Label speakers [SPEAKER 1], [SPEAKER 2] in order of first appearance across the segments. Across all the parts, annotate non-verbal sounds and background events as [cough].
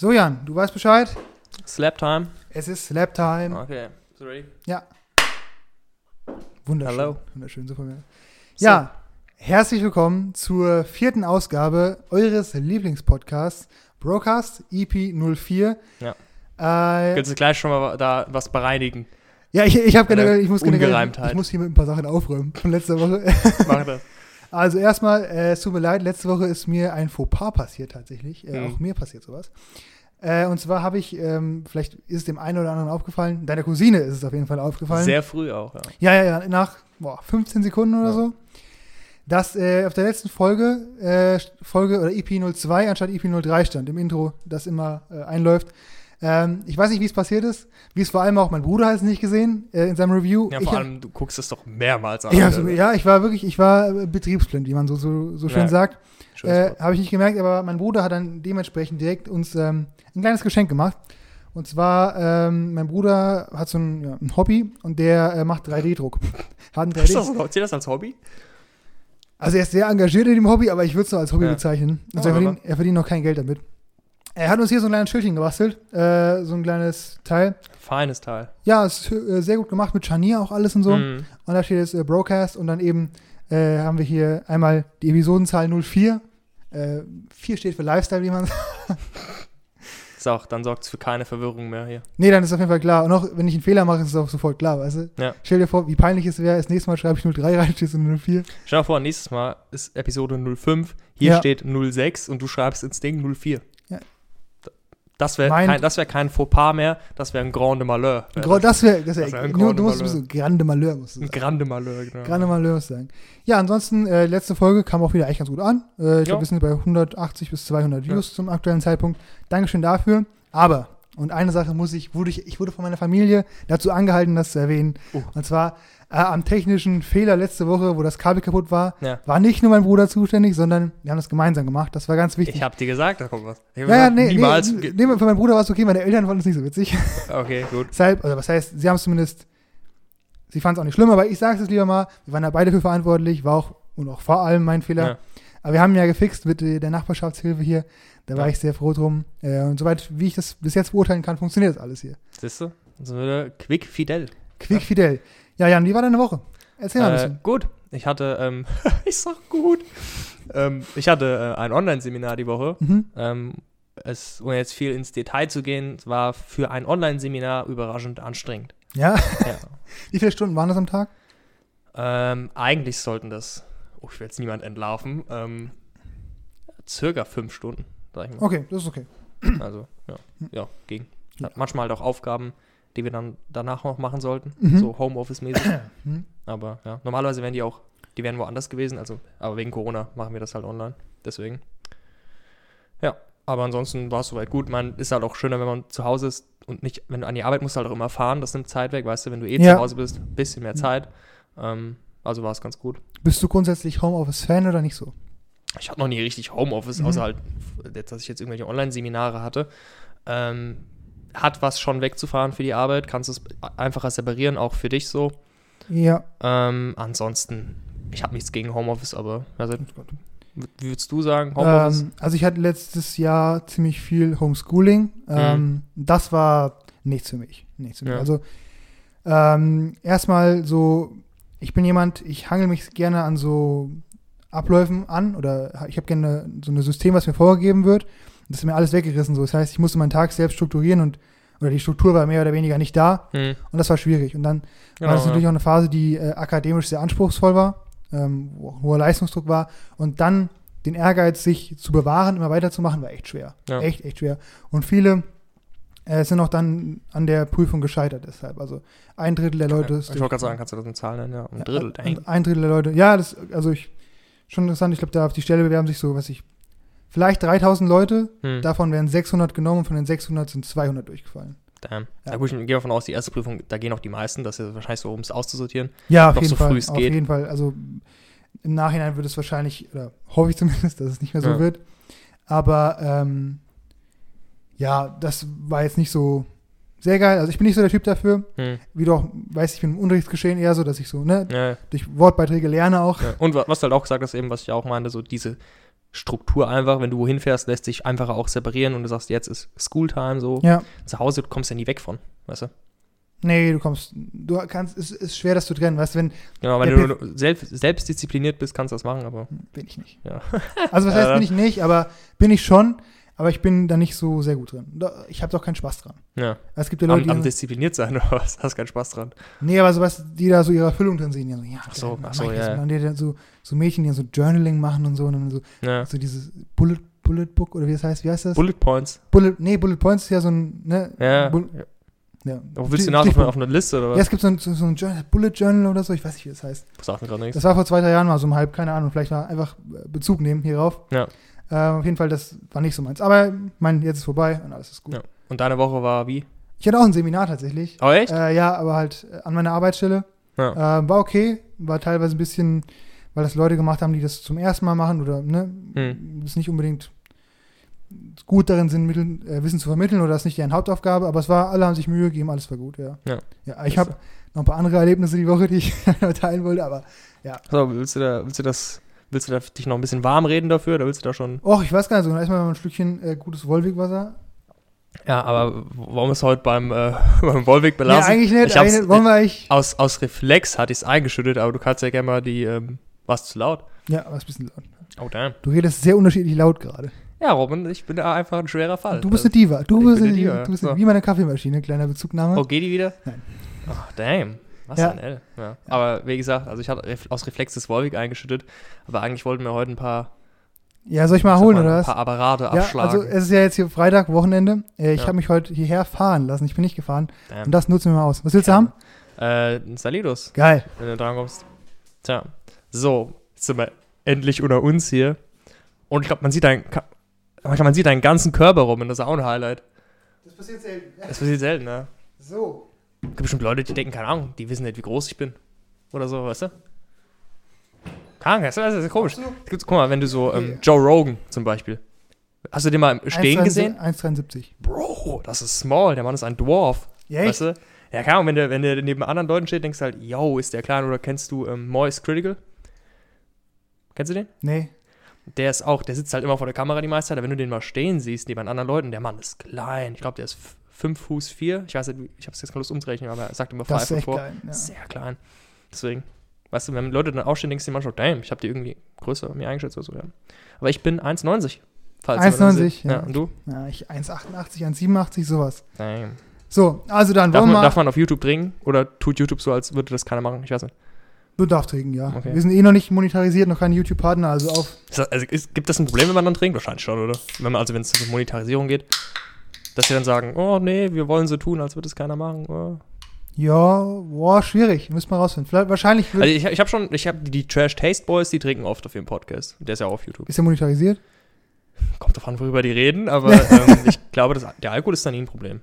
[SPEAKER 1] So, Jan, du weißt Bescheid.
[SPEAKER 2] Slap Time.
[SPEAKER 1] Es ist Slap Time.
[SPEAKER 2] Okay. Sorry.
[SPEAKER 1] Ja. Wunderschön.
[SPEAKER 2] Hello.
[SPEAKER 1] Wunderschön, super. Ja.
[SPEAKER 2] So.
[SPEAKER 1] ja, herzlich willkommen zur vierten Ausgabe eures Lieblingspodcasts, Broadcast EP 04.
[SPEAKER 2] Ja.
[SPEAKER 1] Äh,
[SPEAKER 2] Kannst du gleich schon mal da was bereinigen?
[SPEAKER 1] ja, ich, ich habe generell, ich muss generell, ich muss hier mit ein paar Sachen aufräumen von letzter Woche.
[SPEAKER 2] Mach das.
[SPEAKER 1] Also erstmal, äh, es tut mir leid, letzte Woche ist mir ein Fauxpas passiert tatsächlich. Äh,
[SPEAKER 2] Mhm.
[SPEAKER 1] Auch mir passiert sowas. Äh, und zwar habe ich, ähm, vielleicht ist es dem einen oder anderen aufgefallen, deiner Cousine ist es auf jeden Fall aufgefallen.
[SPEAKER 2] Sehr früh auch, ja.
[SPEAKER 1] Ja, ja, ja, nach boah, 15 Sekunden oder
[SPEAKER 2] Ja.
[SPEAKER 1] so. Dass äh, auf der letzten Folge, äh, Folge oder EP 02 anstatt EP 03 stand, im Intro, das immer äh, einläuft. Ähm, ich weiß nicht, wie es passiert ist. Wie es vor allem auch mein Bruder hat es nicht gesehen äh, in seinem Review.
[SPEAKER 2] Ja,
[SPEAKER 1] ich,
[SPEAKER 2] vor allem, du guckst es doch mehrmals an.
[SPEAKER 1] ja,
[SPEAKER 2] Also,
[SPEAKER 1] so, ja, ich war wirklich, ich war äh, betriebsblind, wie man so, so, so schön
[SPEAKER 2] Ja.
[SPEAKER 1] sagt. Äh. Habe ich nicht gemerkt, aber mein Bruder hat dann dementsprechend direkt uns ähm, ein kleines Geschenk gemacht. Und zwar, ähm, mein Bruder hat so ein, ja, ein Hobby und der äh, macht 3D-Druck. [laughs] Hat einen
[SPEAKER 2] Ist
[SPEAKER 1] 3D
[SPEAKER 2] das, zählt das als Hobby?
[SPEAKER 1] also er ist sehr engagiert in dem Hobby, aber ich würde es nur als Hobby
[SPEAKER 2] Ja.
[SPEAKER 1] bezeichnen. Also
[SPEAKER 2] Ja,
[SPEAKER 1] er, verdient, er verdient noch kein Geld damit. Er hat uns hier so ein kleines Schildchen gebastelt, äh, so ein kleines Teil.
[SPEAKER 2] Feines Teil.
[SPEAKER 1] Ja, ist äh, sehr gut gemacht mit Scharnier auch alles und so.
[SPEAKER 2] Mhm.
[SPEAKER 1] Und da steht jetzt äh, Broadcast und dann eben äh, haben wir hier einmal die Episodenzahl 04. Äh, 4 steht für Lifestyle, wie man sagt.
[SPEAKER 2] Ist auch, dann sorgt es für keine Verwirrung mehr hier.
[SPEAKER 1] Nee, dann ist auf jeden Fall klar. Und auch wenn ich einen Fehler mache, ist es auch sofort klar, weißt du?
[SPEAKER 2] Ja.
[SPEAKER 1] Stell dir vor, wie peinlich es wäre, das nächste Mal schreibe ich 03 rein, stehst du 04.
[SPEAKER 2] Stell dir vor, nächstes Mal ist Episode 05, hier
[SPEAKER 1] Ja.
[SPEAKER 2] steht 06 und du schreibst ins Ding 04.
[SPEAKER 1] Ja.
[SPEAKER 2] Das wäre kein, das wär kein Fauxpas mehr, das wäre ein Grande Malheur. Wär
[SPEAKER 1] Das wäre, das
[SPEAKER 2] Das wär
[SPEAKER 1] wäre,
[SPEAKER 2] ein Grande
[SPEAKER 1] du musst
[SPEAKER 2] Malheur.
[SPEAKER 1] so Grande Malheur, musst du
[SPEAKER 2] Ein
[SPEAKER 1] sagen.
[SPEAKER 2] Grande Malheur, genau.
[SPEAKER 1] Grande Malheur muss ich sagen. Ja, ansonsten, äh, letzte Folge kam auch wieder echt ganz gut an. Äh, ich
[SPEAKER 2] Ja.
[SPEAKER 1] glaube, wir sind bei 180 bis 200 Views zum aktuellen Zeitpunkt. Dankeschön dafür. Aber, und eine Sache muss ich, wurde ich, ich wurde von meiner Familie dazu angehalten, das zu erwähnen.
[SPEAKER 2] Oh.
[SPEAKER 1] Und zwar äh, am technischen Fehler letzte Woche, wo das Kabel kaputt war,
[SPEAKER 2] Ja.
[SPEAKER 1] war nicht nur mein Bruder zuständig, sondern wir haben das gemeinsam gemacht. Das war ganz wichtig.
[SPEAKER 2] Ich hab dir gesagt, da kommt was. Ich hab
[SPEAKER 1] ja, ja,
[SPEAKER 2] gesagt,
[SPEAKER 1] nee,
[SPEAKER 2] niemals.
[SPEAKER 1] nee, nee, für meinen Bruder war es okay, meine Eltern fanden es nicht so witzig. [laughs]
[SPEAKER 2] Okay, gut.
[SPEAKER 1] Deshalb, also was heißt, sie haben es zumindest, sie fanden es auch nicht schlimm, aber ich sage es lieber mal, wir waren da beide für verantwortlich, war auch und auch vor allem mein Fehler.
[SPEAKER 2] Ja.
[SPEAKER 1] Aber wir haben ja gefixt mit äh, der Nachbarschaftshilfe hier, da war
[SPEAKER 2] Ja.
[SPEAKER 1] ich sehr froh drum. Äh, und soweit, wie ich das bis jetzt beurteilen kann, funktioniert das alles hier.
[SPEAKER 2] Siehst du? Also wieder quick fidel.
[SPEAKER 1] Quick Fidel. Ja, Jan, wie war deine Woche? Erzähl mal ein
[SPEAKER 2] Äh,
[SPEAKER 1] bisschen.
[SPEAKER 2] gut. Ich hatte, ähm, [laughs] ich sag gut. ähm, ich hatte äh, ein Online-Seminar die Woche.
[SPEAKER 1] Mhm.
[SPEAKER 2] Ähm, es, ohne jetzt viel ins Detail zu gehen, es war für ein Online-Seminar überraschend anstrengend.
[SPEAKER 1] Ja,
[SPEAKER 2] ja. [laughs]
[SPEAKER 1] wie viele Stunden waren das am Tag?
[SPEAKER 2] ähm, eigentlich sollten das, oh, ich will jetzt niemand entlarven, ähm, circa fünf Stunden, sag ich mal.
[SPEAKER 1] Okay, das ist okay.
[SPEAKER 2] Also, ja, ja ging.
[SPEAKER 1] Ja.
[SPEAKER 2] Manchmal halt auch Aufgaben, die wir dann danach noch machen sollten,
[SPEAKER 1] Mhm.
[SPEAKER 2] so Homeoffice-mäßig.
[SPEAKER 1] Mhm. [coughs]
[SPEAKER 2] Aber ja, normalerweise wären die auch, die wären woanders gewesen, also, aber wegen Corona machen wir das halt online. Deswegen. Ja, aber ansonsten war es soweit gut. Man ist halt auch schöner, wenn man zu Hause ist und nicht, wenn du an die Arbeit musst, halt auch immer fahren. Das nimmt Zeit weg, weißt du, wenn du eh
[SPEAKER 1] Ja.
[SPEAKER 2] zu Hause bist, ein bisschen mehr Zeit. Ähm, also war es ganz gut.
[SPEAKER 1] Bist du grundsätzlich Homeoffice-Fan oder nicht so?
[SPEAKER 2] Ich hatte noch nie richtig Homeoffice,
[SPEAKER 1] Mhm.
[SPEAKER 2] außer halt, dass ich jetzt irgendwelche Online-Seminare hatte. Ähm, hat was schon wegzufahren für die Arbeit, kannst es einfacher separieren, auch für dich so.
[SPEAKER 1] Ja.
[SPEAKER 2] Ähm, ansonsten, ich habe nichts gegen Homeoffice, aber also, wie würdest du sagen, Homeoffice?
[SPEAKER 1] Ähm, also ich hatte letztes Jahr ziemlich viel Homeschooling. Ähm, Das war nichts für mich. Nichts für mich.
[SPEAKER 2] Ja.
[SPEAKER 1] Also ähm, erstmal so, ich bin jemand, ich hangel mich gerne an so Abläufen an oder ich habe gerne so ein System, was mir vorgegeben wird. Das ist mir alles weggerissen. So. Das heißt, ich musste meinen Tag selbst strukturieren und oder die Struktur war mehr oder weniger nicht da
[SPEAKER 2] Hm,
[SPEAKER 1] und das war schwierig. Und dann
[SPEAKER 2] genau,
[SPEAKER 1] war das natürlich
[SPEAKER 2] ja.
[SPEAKER 1] auch eine Phase, die äh, akademisch sehr anspruchsvoll war, ähm, wo auch hoher Leistungsdruck war. Und dann den Ehrgeiz, sich zu bewahren, immer weiterzumachen, war echt schwer.
[SPEAKER 2] Ja.
[SPEAKER 1] Echt, echt schwer. Und viele äh, sind auch dann an der Prüfung gescheitert deshalb. Also ein Drittel der Leute ist
[SPEAKER 2] ich wollte gerade sagen, kannst du das in Zahlen nennen? Ja, ein
[SPEAKER 1] ja,
[SPEAKER 2] Drittel.
[SPEAKER 1] und
[SPEAKER 2] dang.
[SPEAKER 1] ein Drittel der Leute. Ja, das, also ich, schon interessant. Ich glaube, da auf die Stelle bewerben sich so, was ich, vielleicht 3000 Leute.
[SPEAKER 2] Hm,
[SPEAKER 1] Davon werden 600 genommen und von den 600 sind 200 durchgefallen.
[SPEAKER 2] damn.
[SPEAKER 1] Ja.
[SPEAKER 2] Ja. gut, ich gehe davon aus, die erste Prüfung, da gehen auch die meisten, das ist wahrscheinlich so, um es auszusortieren.
[SPEAKER 1] Ja, auf jeden
[SPEAKER 2] so
[SPEAKER 1] Fall. auf
[SPEAKER 2] geht.
[SPEAKER 1] jeden Fall. Also im Nachhinein wird es wahrscheinlich, oder hoffe ich zumindest, [laughs] dass es nicht mehr so
[SPEAKER 2] Ja.
[SPEAKER 1] wird. Aber ähm, ja, das war jetzt nicht so sehr geil. Also ich bin nicht so der Typ dafür.
[SPEAKER 2] Hm,
[SPEAKER 1] Wie du auch weißt, ich bin im Unterrichtsgeschehen eher so, dass ich so, ne,
[SPEAKER 2] ja,
[SPEAKER 1] durch Wortbeiträge lerne auch.
[SPEAKER 2] ja. Und wa- was du halt auch gesagt hast, eben, was ich auch meinte, so diese Struktur einfach. Wenn du wohin fährst, lässt sich einfacher auch separieren und du sagst, jetzt ist Schooltime so.
[SPEAKER 1] Ja.
[SPEAKER 2] Zu Hause kommst du ja nie weg von, weißt du?
[SPEAKER 1] Nee, du kommst, du kannst, es ist schwer, das zu trennen, weißt du, wenn,
[SPEAKER 2] Ja, wenn du selbst, selbstdiszipliniert bist, kannst du das machen, aber
[SPEAKER 1] bin ich nicht.
[SPEAKER 2] Ja.
[SPEAKER 1] Also was heißt, [laughs] bin ich nicht, aber bin ich schon, aber ich bin da nicht so sehr gut drin. Ich habe doch keinen Spaß dran.
[SPEAKER 2] ja.
[SPEAKER 1] Es gibt ja Leute,
[SPEAKER 2] Am, am diszipliniert sein [laughs] oder was? Hast keinen Spaß dran.
[SPEAKER 1] nee, aber so was, die da so ihre Erfüllung drin sehen, die so, ja,
[SPEAKER 2] Ach so, ach so, ja, ja.
[SPEAKER 1] Und die dann so, so Mädchen, die dann so Journaling machen und so, und dann so,
[SPEAKER 2] Ja.
[SPEAKER 1] so dieses Bullet, Bullet Book, oder wie das heißt, wie heißt das?
[SPEAKER 2] Bullet Points.
[SPEAKER 1] Bullet, nee, Bullet Points ist ja so ein, ne?
[SPEAKER 2] Ja.
[SPEAKER 1] Bull,
[SPEAKER 2] ja.
[SPEAKER 1] ja.
[SPEAKER 2] Willst du nach auf eine,
[SPEAKER 1] Stichpunkt.
[SPEAKER 2] auf eine Liste oder
[SPEAKER 1] Ja,
[SPEAKER 2] was?
[SPEAKER 1] es gibt so ein, so, so ein Journal, Bullet Journal oder so, ich weiß nicht, wie das heißt.
[SPEAKER 2] Sagt mir gerade nichts.
[SPEAKER 1] Das war vor zwei, drei Jahren mal so um halb, keine Ahnung, vielleicht mal einfach Bezug nehmen hierauf.
[SPEAKER 2] Ja.
[SPEAKER 1] Ähm, auf jeden Fall, das war nicht so meins. Aber mein, jetzt ist vorbei und alles ist gut.
[SPEAKER 2] Ja. Und deine Woche war wie?
[SPEAKER 1] Ich hatte auch ein Seminar tatsächlich.
[SPEAKER 2] Oh, echt?
[SPEAKER 1] Äh, ja, aber halt äh, an meiner Arbeitsstelle.
[SPEAKER 2] Ja.
[SPEAKER 1] Ähm, war okay, war teilweise ein bisschen, weil das Leute gemacht haben, die das zum ersten Mal machen oder ne,
[SPEAKER 2] Hm.
[SPEAKER 1] das nicht unbedingt gut darin sind, Mittel, äh, Wissen zu vermitteln oder das ist nicht deren Hauptaufgabe, aber es war, alle haben sich Mühe gegeben, alles war gut, ja.
[SPEAKER 2] Ja.
[SPEAKER 1] ja ich habe noch ein paar andere Erlebnisse die Woche, die [laughs] ich teilen wollte, aber
[SPEAKER 2] So, willst du da, willst du das, willst du da dich noch ein bisschen warm reden dafür oder willst du da schon?
[SPEAKER 1] Och, ich weiß gar nicht so. Erstmal mal ein Stückchen äh, gutes Wolwig-Wasser.
[SPEAKER 2] Ja, aber wir es heute beim, äh, [laughs] beim
[SPEAKER 1] Nee,
[SPEAKER 2] belassen?
[SPEAKER 1] eigentlich nicht. Eigentlich. Wollen wir eigentlich.
[SPEAKER 2] aus, aus Reflex hatte ich es eingeschüttet, aber du kannst ja gerne mal die, ähm, was zu laut?
[SPEAKER 1] Ja, ist ein bisschen laut.
[SPEAKER 2] Oh, damn.
[SPEAKER 1] Du redest sehr unterschiedlich laut gerade.
[SPEAKER 2] Ja, Robin, ich bin da einfach ein schwerer Fall.
[SPEAKER 1] Du bist eine Diva. Du
[SPEAKER 2] Ich
[SPEAKER 1] bist eine. Diva, Du bist
[SPEAKER 2] so.
[SPEAKER 1] wie meine Kaffeemaschine, kleiner Bezugnahme.
[SPEAKER 2] Oh, geht die wieder?
[SPEAKER 1] Nein.
[SPEAKER 2] Oh, damn. Was
[SPEAKER 1] Ja.
[SPEAKER 2] ein L. Ja. Aber wie gesagt, also ich hatte aus Reflex das Volvic eingeschüttet, aber eigentlich wollten wir heute ein paar,
[SPEAKER 1] Ja, soll ich mal holen
[SPEAKER 2] mal,
[SPEAKER 1] oder
[SPEAKER 2] ein
[SPEAKER 1] was?
[SPEAKER 2] paar Apparate
[SPEAKER 1] Ja,
[SPEAKER 2] abschlagen.
[SPEAKER 1] also es ist ja jetzt hier Freitag, Wochenende. Äh, ich
[SPEAKER 2] Ja.
[SPEAKER 1] habe mich heute hierher fahren lassen. Ich bin nicht gefahren.
[SPEAKER 2] Damn.
[SPEAKER 1] Und das nutzen wir mal aus. Was willst du haben?
[SPEAKER 2] Äh, ein Salidos,
[SPEAKER 1] Geil.
[SPEAKER 2] wenn du dran kommst. Tja. So, jetzt sind wir endlich unter uns hier. Und ich glaube, man sieht deinen, man sieht deinen ganzen Körper rum und das ist auch ein Highlight.
[SPEAKER 1] Das passiert selten.
[SPEAKER 2] Das passiert selten, ne?
[SPEAKER 1] So.
[SPEAKER 2] Es gibt bestimmt Leute, die denken, keine Ahnung, die wissen nicht, wie groß ich bin. Oder so, weißt du? Keine Ahnung, das ist, das ist komisch. Es gibt, guck mal, wenn du so, ähm. Joe Rogan zum Beispiel. Hast du den mal im Stehen
[SPEAKER 1] 1,73
[SPEAKER 2] gesehen?
[SPEAKER 1] 1,73.
[SPEAKER 2] Bro, das ist small, der Mann ist ein Dwarf.
[SPEAKER 1] Ja, echt?
[SPEAKER 2] Weißt du? Ja, keine Ahnung, wenn der, wenn der neben anderen Leuten steht, denkst du halt, yo, ist der klein oder kennst du ähm, Moist Critical? Kennst du den?
[SPEAKER 1] Nee.
[SPEAKER 2] Der ist auch, der sitzt halt immer vor der Kamera die meiste Zeit, aber wenn du den mal stehen siehst, neben anderen Leuten, der Mann ist klein. Ich glaube, der ist 5 Fuß 4. Ich weiß nicht, ich habe es jetzt Lust umzurechnen, aber er sagt immer
[SPEAKER 1] Das ist
[SPEAKER 2] 5
[SPEAKER 1] echt
[SPEAKER 2] vor.
[SPEAKER 1] geil. Ja.
[SPEAKER 2] Sehr klein. Deswegen, weißt du, wenn Leute dann aufstehen, denkst du dir manchmal, damn, ich habe die irgendwie größer mir eingeschätzt oder so, ja. Aber ich bin 1,90. falls jemand das
[SPEAKER 1] 1,90,
[SPEAKER 2] sieht. Ja.
[SPEAKER 1] ja.
[SPEAKER 2] und du?
[SPEAKER 1] Ja, ich 1,88, 1,87, sowas.
[SPEAKER 2] Damn.
[SPEAKER 1] So, also dann
[SPEAKER 2] Darf
[SPEAKER 1] wollen wir
[SPEAKER 2] man, darf man auf YouTube trinken? Oder tut YouTube so, als würde das keiner machen? Ich weiß nicht.
[SPEAKER 1] Bedarf trinken, ja.
[SPEAKER 2] Okay.
[SPEAKER 1] Wir sind eh noch nicht monetarisiert, noch keine YouTube-Partner, also auf.
[SPEAKER 2] Ist das, also ist, gibt das ein Problem, wenn man dann trinkt? Wahrscheinlich schon, oder? Wenn man, also wenn es um Monetarisierung geht. Dass sie dann sagen, oh nee, wir wollen so tun, als würde es keiner machen. Oh.
[SPEAKER 1] Ja, boah, schwierig. Müssen wir rausfinden. Vielleicht, wahrscheinlich wird,
[SPEAKER 2] Also ich, ich habe schon, ich habe die, Trash Taste Boys, die trinken oft auf ihrem Podcast. Der ist ja auch auf YouTube.
[SPEAKER 1] ist er monetarisiert.
[SPEAKER 2] Kommt an, worüber die reden, aber [laughs] ähm, ich glaube, das, der Alkohol ist dann nie ein Problem.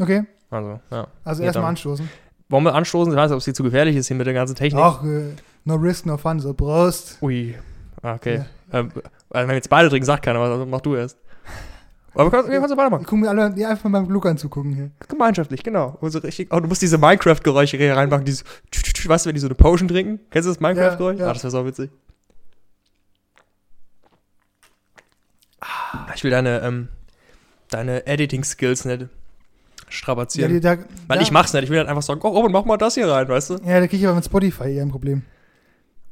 [SPEAKER 1] Okay,
[SPEAKER 2] Also, ja.
[SPEAKER 1] also
[SPEAKER 2] Ja,
[SPEAKER 1] erstmal anstoßen.
[SPEAKER 2] Wollen wir anstoßen? Ich weiß nicht, ob es dir zu gefährlich ist hier mit der ganzen Technik.
[SPEAKER 1] Ach, äh, no risk, no fun. So, Prost.
[SPEAKER 2] Ui. Ah, Okay. Ähm, also wenn wir jetzt beide trinken, sagt keiner was, also mach du erst. Aber kannst, kannst du weitermachen.
[SPEAKER 1] Gucken wir alle, die einfach mal beim Gluckern zugucken hier.
[SPEAKER 2] Gemeinschaftlich, genau. Und so richtig, oh, du musst diese Minecraft-Geräusche hier reinmachen, dieses, weißt du, wenn die so eine Potion trinken? Kennst du das Minecraft-Geräusch?
[SPEAKER 1] Ja, ja.
[SPEAKER 2] Ah, das wäre so witzig. Ah, Ich will deine, ähm, deine Editing-Skills nicht
[SPEAKER 1] Ja,
[SPEAKER 2] strapazieren.
[SPEAKER 1] die, da,
[SPEAKER 2] Weil
[SPEAKER 1] da,
[SPEAKER 2] ich mach's nicht. Ich will halt einfach sagen, oh Robin, mach mal das hier rein, weißt du?
[SPEAKER 1] Ja, da kriege ich aber mit Spotify eher ein Problem.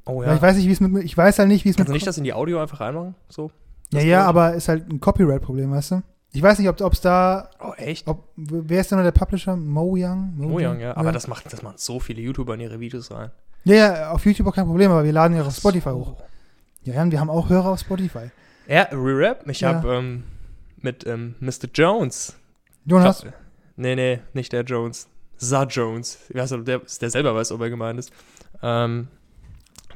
[SPEAKER 2] Oh
[SPEAKER 1] Weil ich weiß nicht, wie es mit, ich weiß halt nicht, wie es mit.
[SPEAKER 2] Kannst du nicht das in die Audio einfach reinmachen? So?
[SPEAKER 1] Ja,
[SPEAKER 2] das
[SPEAKER 1] ja,
[SPEAKER 2] Geräusch?
[SPEAKER 1] aber ist halt ein Copyright-Problem, weißt du? Ich weiß nicht, ob es da,
[SPEAKER 2] Oh, echt?
[SPEAKER 1] ob, wer ist denn der Publisher? Mo Young?
[SPEAKER 2] Oh ja, ja. Aber das, macht, das machen so viele YouTuber in ihre Videos rein.
[SPEAKER 1] Ja, ja, auf YouTube auch kein Problem, aber wir laden ja auf Spotify
[SPEAKER 2] So.
[SPEAKER 1] hoch. Ja, ja, und wir haben auch Hörer auf Spotify.
[SPEAKER 2] Ja, Re-Rap. Ich
[SPEAKER 1] Ja.
[SPEAKER 2] habe ähm, mit ähm, Mr. Jones.
[SPEAKER 1] Jonas?
[SPEAKER 2] Glaub- Nee, nee, nicht der Jones. Sa Jones. Ich weiß nicht, ob der, der selber weiß, ob er gemeint ist. Ähm,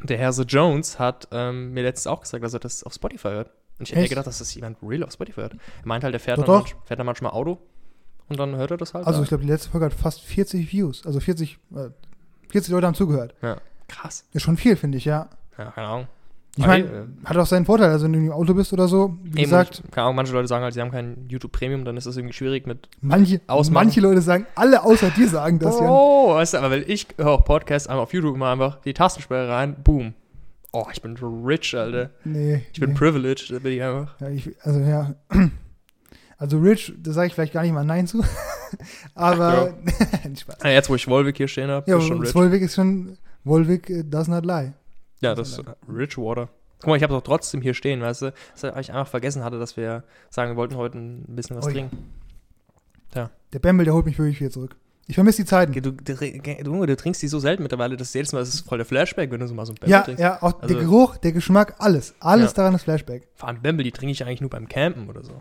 [SPEAKER 2] der Herr The Jones hat ähm, mir letztens auch gesagt, dass er das auf Spotify hört. Und ich hätte
[SPEAKER 1] Echt?
[SPEAKER 2] gedacht, dass das jemand real auf Spotify hört. Er meint halt, der fährt,
[SPEAKER 1] Doch,
[SPEAKER 2] dann,
[SPEAKER 1] doch.
[SPEAKER 2] manch- fährt dann manchmal Auto und dann hört er das halt.
[SPEAKER 1] Also ich glaube, die letzte Folge hat fast 40 Views. Also 40, äh, 40 Leute haben zugehört.
[SPEAKER 2] Krass.
[SPEAKER 1] Ist schon viel, finde ich, ja.
[SPEAKER 2] Ja, keine Ahnung.
[SPEAKER 1] Ich meine,
[SPEAKER 2] äh,
[SPEAKER 1] hat auch seinen Vorteil. Also wenn du im Auto bist oder so, wie
[SPEAKER 2] Eben,
[SPEAKER 1] gesagt,
[SPEAKER 2] keine Ahnung, manche Leute sagen halt, sie haben kein YouTube Premium, dann ist das irgendwie schwierig mit.
[SPEAKER 1] manche,
[SPEAKER 2] Ausmachen.
[SPEAKER 1] manche Leute sagen, alle außer dir sagen das ja.
[SPEAKER 2] Oh, weißt du, aber weil ich höre auch Podcasts einmal auf YouTube immer einfach die Tastensperre rein, boom. Oh, ich bin rich, Alter.
[SPEAKER 1] Nee.
[SPEAKER 2] Ich bin
[SPEAKER 1] nee.
[SPEAKER 2] privileged, da bin ich einfach.
[SPEAKER 1] Ja, ich, also ja. [clears throat] Also Rich, da sage ich vielleicht gar nicht mal Nein zu. [laughs] Aber [laughs] Spaß.
[SPEAKER 2] Ah, jetzt, wo ich Volvic hier stehen habe,
[SPEAKER 1] Ja,
[SPEAKER 2] ist schon rich.
[SPEAKER 1] Volvic ist schon Volvic äh, does not lie.
[SPEAKER 2] Ja, das ist Rich Water. Guck mal, ich habe doch trotzdem hier stehen, weißt du? Das ich einfach vergessen hatte, dass wir sagen, wir wollten heute ein bisschen was
[SPEAKER 1] Ui.
[SPEAKER 2] trinken.
[SPEAKER 1] Der Bamble, der holt mich wirklich wieder zurück. Ich vermisse die Zeiten.
[SPEAKER 2] Du, du, du, du trinkst die so selten mittlerweile, dass jedes Mal das ist voll der Flashback, wenn du so mal so ein Bamble
[SPEAKER 1] Ja,
[SPEAKER 2] trinkst.
[SPEAKER 1] ja, auch
[SPEAKER 2] Also-
[SPEAKER 1] der Geruch, der Geschmack, alles. Alles
[SPEAKER 2] Ja.
[SPEAKER 1] daran ist Flashback.
[SPEAKER 2] Vor allem Bamble, die trinke ich eigentlich nur beim Campen oder so.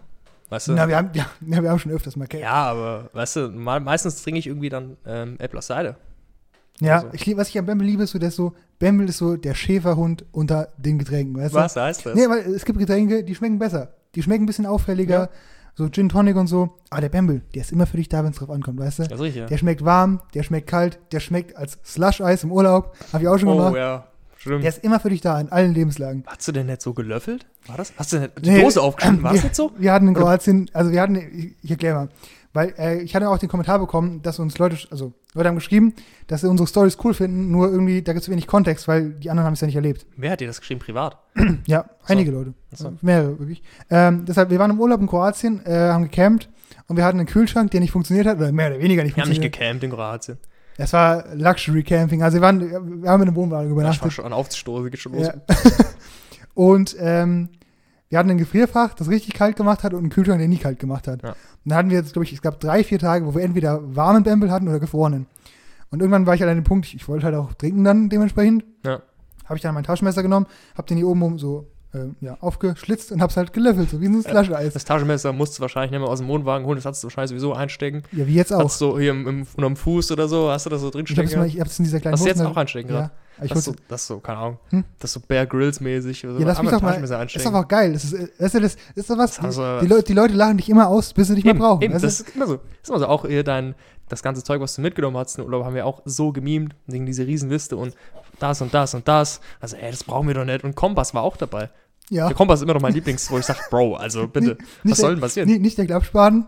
[SPEAKER 2] Weißt du?
[SPEAKER 1] Na, wir haben, ja, ja, wir haben schon öfters mal Cake.
[SPEAKER 2] ja, aber weißt du, me meistens trinke ich irgendwie dann ähm, Apple Cider.
[SPEAKER 1] Ja,
[SPEAKER 2] Also.
[SPEAKER 1] ich was ich an Bamble liebe, ist so, ist so, Bamble ist so der Schäferhund unter den Getränken, weißt
[SPEAKER 2] Was heißt
[SPEAKER 1] du?
[SPEAKER 2] das?
[SPEAKER 1] Nee, weil es gibt Getränke, die schmecken besser. Die schmecken ein bisschen auffälliger,
[SPEAKER 2] Ja.
[SPEAKER 1] So Gin Tonic und so. Aber der Bamble, der ist immer für dich da, wenn es drauf ankommt, weißt du?
[SPEAKER 2] Das ist richtig, ja.
[SPEAKER 1] Der schmeckt warm, der schmeckt kalt, der schmeckt als Slush-Eis im Urlaub. Hab ich auch schon
[SPEAKER 2] Oh
[SPEAKER 1] gemacht.
[SPEAKER 2] ja, stimmt.
[SPEAKER 1] Der ist immer für dich da, in allen Lebenslagen.
[SPEAKER 2] Hast du denn nicht so gelöffelt? War das? Hast du nicht die
[SPEAKER 1] Nee,
[SPEAKER 2] Dose aufgeschnitten? War es
[SPEAKER 1] wir,
[SPEAKER 2] nicht so?
[SPEAKER 1] Wir hatten in Kroatien, also wir hatten, ich, ich erkläre mal, weil äh, ich hatte auch den Kommentar bekommen, dass uns Leute, also Leute haben geschrieben, dass sie unsere Stories cool finden, nur irgendwie, da gibt es wenig Kontext, weil die anderen haben es ja nicht erlebt.
[SPEAKER 2] Wer hat dir das geschrieben? Privat? [clears throat]
[SPEAKER 1] Ja, einige Leute.
[SPEAKER 2] So.
[SPEAKER 1] Mehrere, wirklich. Ähm, deshalb, wir waren im Urlaub in Kroatien, äh, haben gecampt und wir hatten einen Kühlschrank, der nicht funktioniert hat, oder mehr oder weniger nicht
[SPEAKER 2] Wir haben nicht
[SPEAKER 1] funktioniert.
[SPEAKER 2] gecampt in Kroatien.
[SPEAKER 1] Es war Luxury Camping, also wir, waren, wir haben in einem Wohnwagen
[SPEAKER 2] Das war
[SPEAKER 1] übernachtet.
[SPEAKER 2] schon aufzustoßen, geht schon los.
[SPEAKER 1] Ja. [laughs] und ähm, wir hatten ein Gefrierfach, das richtig kalt gemacht hat und einen Kühlschrank, der nie kalt gemacht hat.
[SPEAKER 2] Ja.
[SPEAKER 1] Und dann hatten wir jetzt, glaube ich, es gab drei, vier Tage, wo wir entweder warmen Bämbel hatten oder gefrorenen. Und irgendwann war ich halt an dem Punkt, ich, ich wollte halt auch trinken dann dementsprechend.
[SPEAKER 2] Ja.
[SPEAKER 1] Habe ich dann mein Taschenmesser genommen, habe den hier oben um so äh, ja, aufgeschlitzt und hab's halt gelöffelt, so wie so ein Slush-Eis.
[SPEAKER 2] Das Taschenmesser musst du wahrscheinlich nicht mehr aus dem Wohnwagen holen, das hast du wahrscheinlich sowieso einstecken.
[SPEAKER 1] Ja, wie jetzt auch.
[SPEAKER 2] Hast du hier im, im, unterm Fuß oder so, hast du das so drin
[SPEAKER 1] Ich es
[SPEAKER 2] gehabt?
[SPEAKER 1] in dieser kleinen
[SPEAKER 2] Hast du jetzt auch einstecken
[SPEAKER 1] Ja,
[SPEAKER 2] gerade?
[SPEAKER 1] Ich
[SPEAKER 2] Das, ist so, das ist so, keine Ahnung.
[SPEAKER 1] Hm?
[SPEAKER 2] Das ist so Bear Grylls mäßig. Oder so.
[SPEAKER 1] ja, lass mich
[SPEAKER 2] Einmal
[SPEAKER 1] doch mal.
[SPEAKER 2] Taschenmesser
[SPEAKER 1] Ist doch auch geil. Das ist, das, das ist doch was.
[SPEAKER 2] Das hast du-
[SPEAKER 1] die, Leute, die Leute lachen dich immer aus, bis sie dich mal
[SPEAKER 2] Eben,
[SPEAKER 1] brauchen.
[SPEAKER 2] eben,
[SPEAKER 1] du?
[SPEAKER 2] das ist immer so. Das ist immer so. Auch hier dein, das ganze Zeug, was du mitgenommen hast in den Urlaub, haben wir auch so gemimt, wegen diese Riesenliste und das und das und das. Also, ey, das brauchen wir doch nicht. Und Kompass war auch dabei.
[SPEAKER 1] ja.
[SPEAKER 2] Der Kompass ist immer noch mein Lieblings, wo ich sage, Bro, also [laughs] bitte, was soll denn passieren?
[SPEAKER 1] Nicht, der Klappspaten.